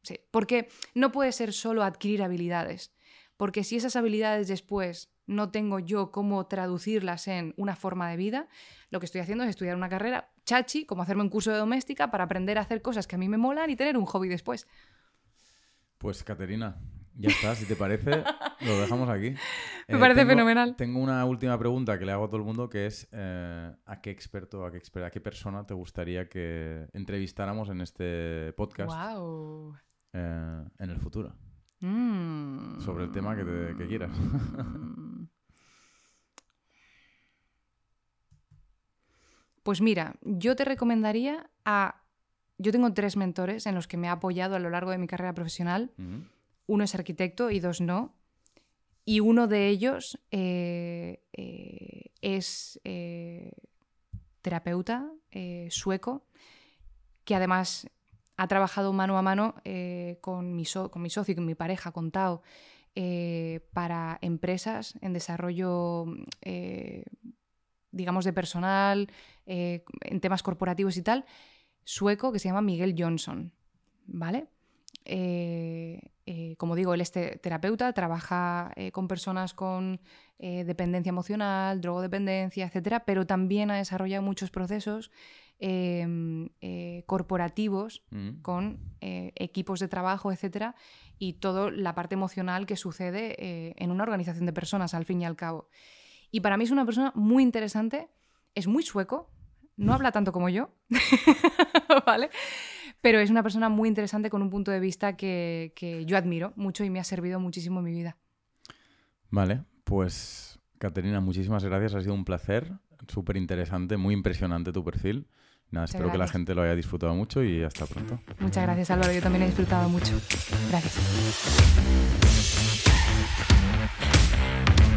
Sí, porque no puede ser solo adquirir habilidades. Porque si esas habilidades después no tengo yo cómo traducirlas en una forma de vida, lo que estoy haciendo es estudiar una carrera chachi, como hacerme un curso de doméstica para aprender a hacer cosas que a mí me molan y tener un hobby después. Pues Caterina, ya está, si te parece, lo dejamos aquí. Me parece eh, fenomenal. Tengo una última pregunta que le hago a todo el mundo, que es eh, ¿a qué experto, a qué, a qué persona te gustaría que entrevistáramos en este podcast eh, en el futuro? Mm. Sobre el tema que, que quieras. Pues mira, yo te recomendaría a... Yo tengo tres mentores en los que me he apoyado a lo largo de mi carrera profesional. Uno es arquitecto y dos no. Y uno de ellos eh, eh, es eh, terapeuta sueco, que además ha trabajado mano a mano con mi, con, mi socio y con mi pareja, con Tao, para empresas en desarrollo digamos, de personal, eh, en temas corporativos y tal, sueco que se llama Miguel Johnson, ¿vale? Eh, eh, como digo, él es terapeuta, trabaja con personas con dependencia emocional, drogodependencia, etcétera, pero también ha desarrollado muchos procesos em, corporativos mm. con equipos de trabajo, etcétera, y toda la parte emocional que sucede en una organización de personas, al fin y al cabo. Y para mí es una persona muy interesante, es muy sueco, no habla tanto como yo, ¿vale? Pero es una persona muy interesante con un punto de vista que, yo admiro mucho y me ha servido muchísimo en mi vida. Vale, pues Caterina, muchísimas gracias, ha sido un placer, súper interesante, muy impresionante tu perfil. Nada, espero que la gente lo haya disfrutado mucho y hasta pronto. Muchas gracias Álvaro, yo también he disfrutado mucho. Gracias.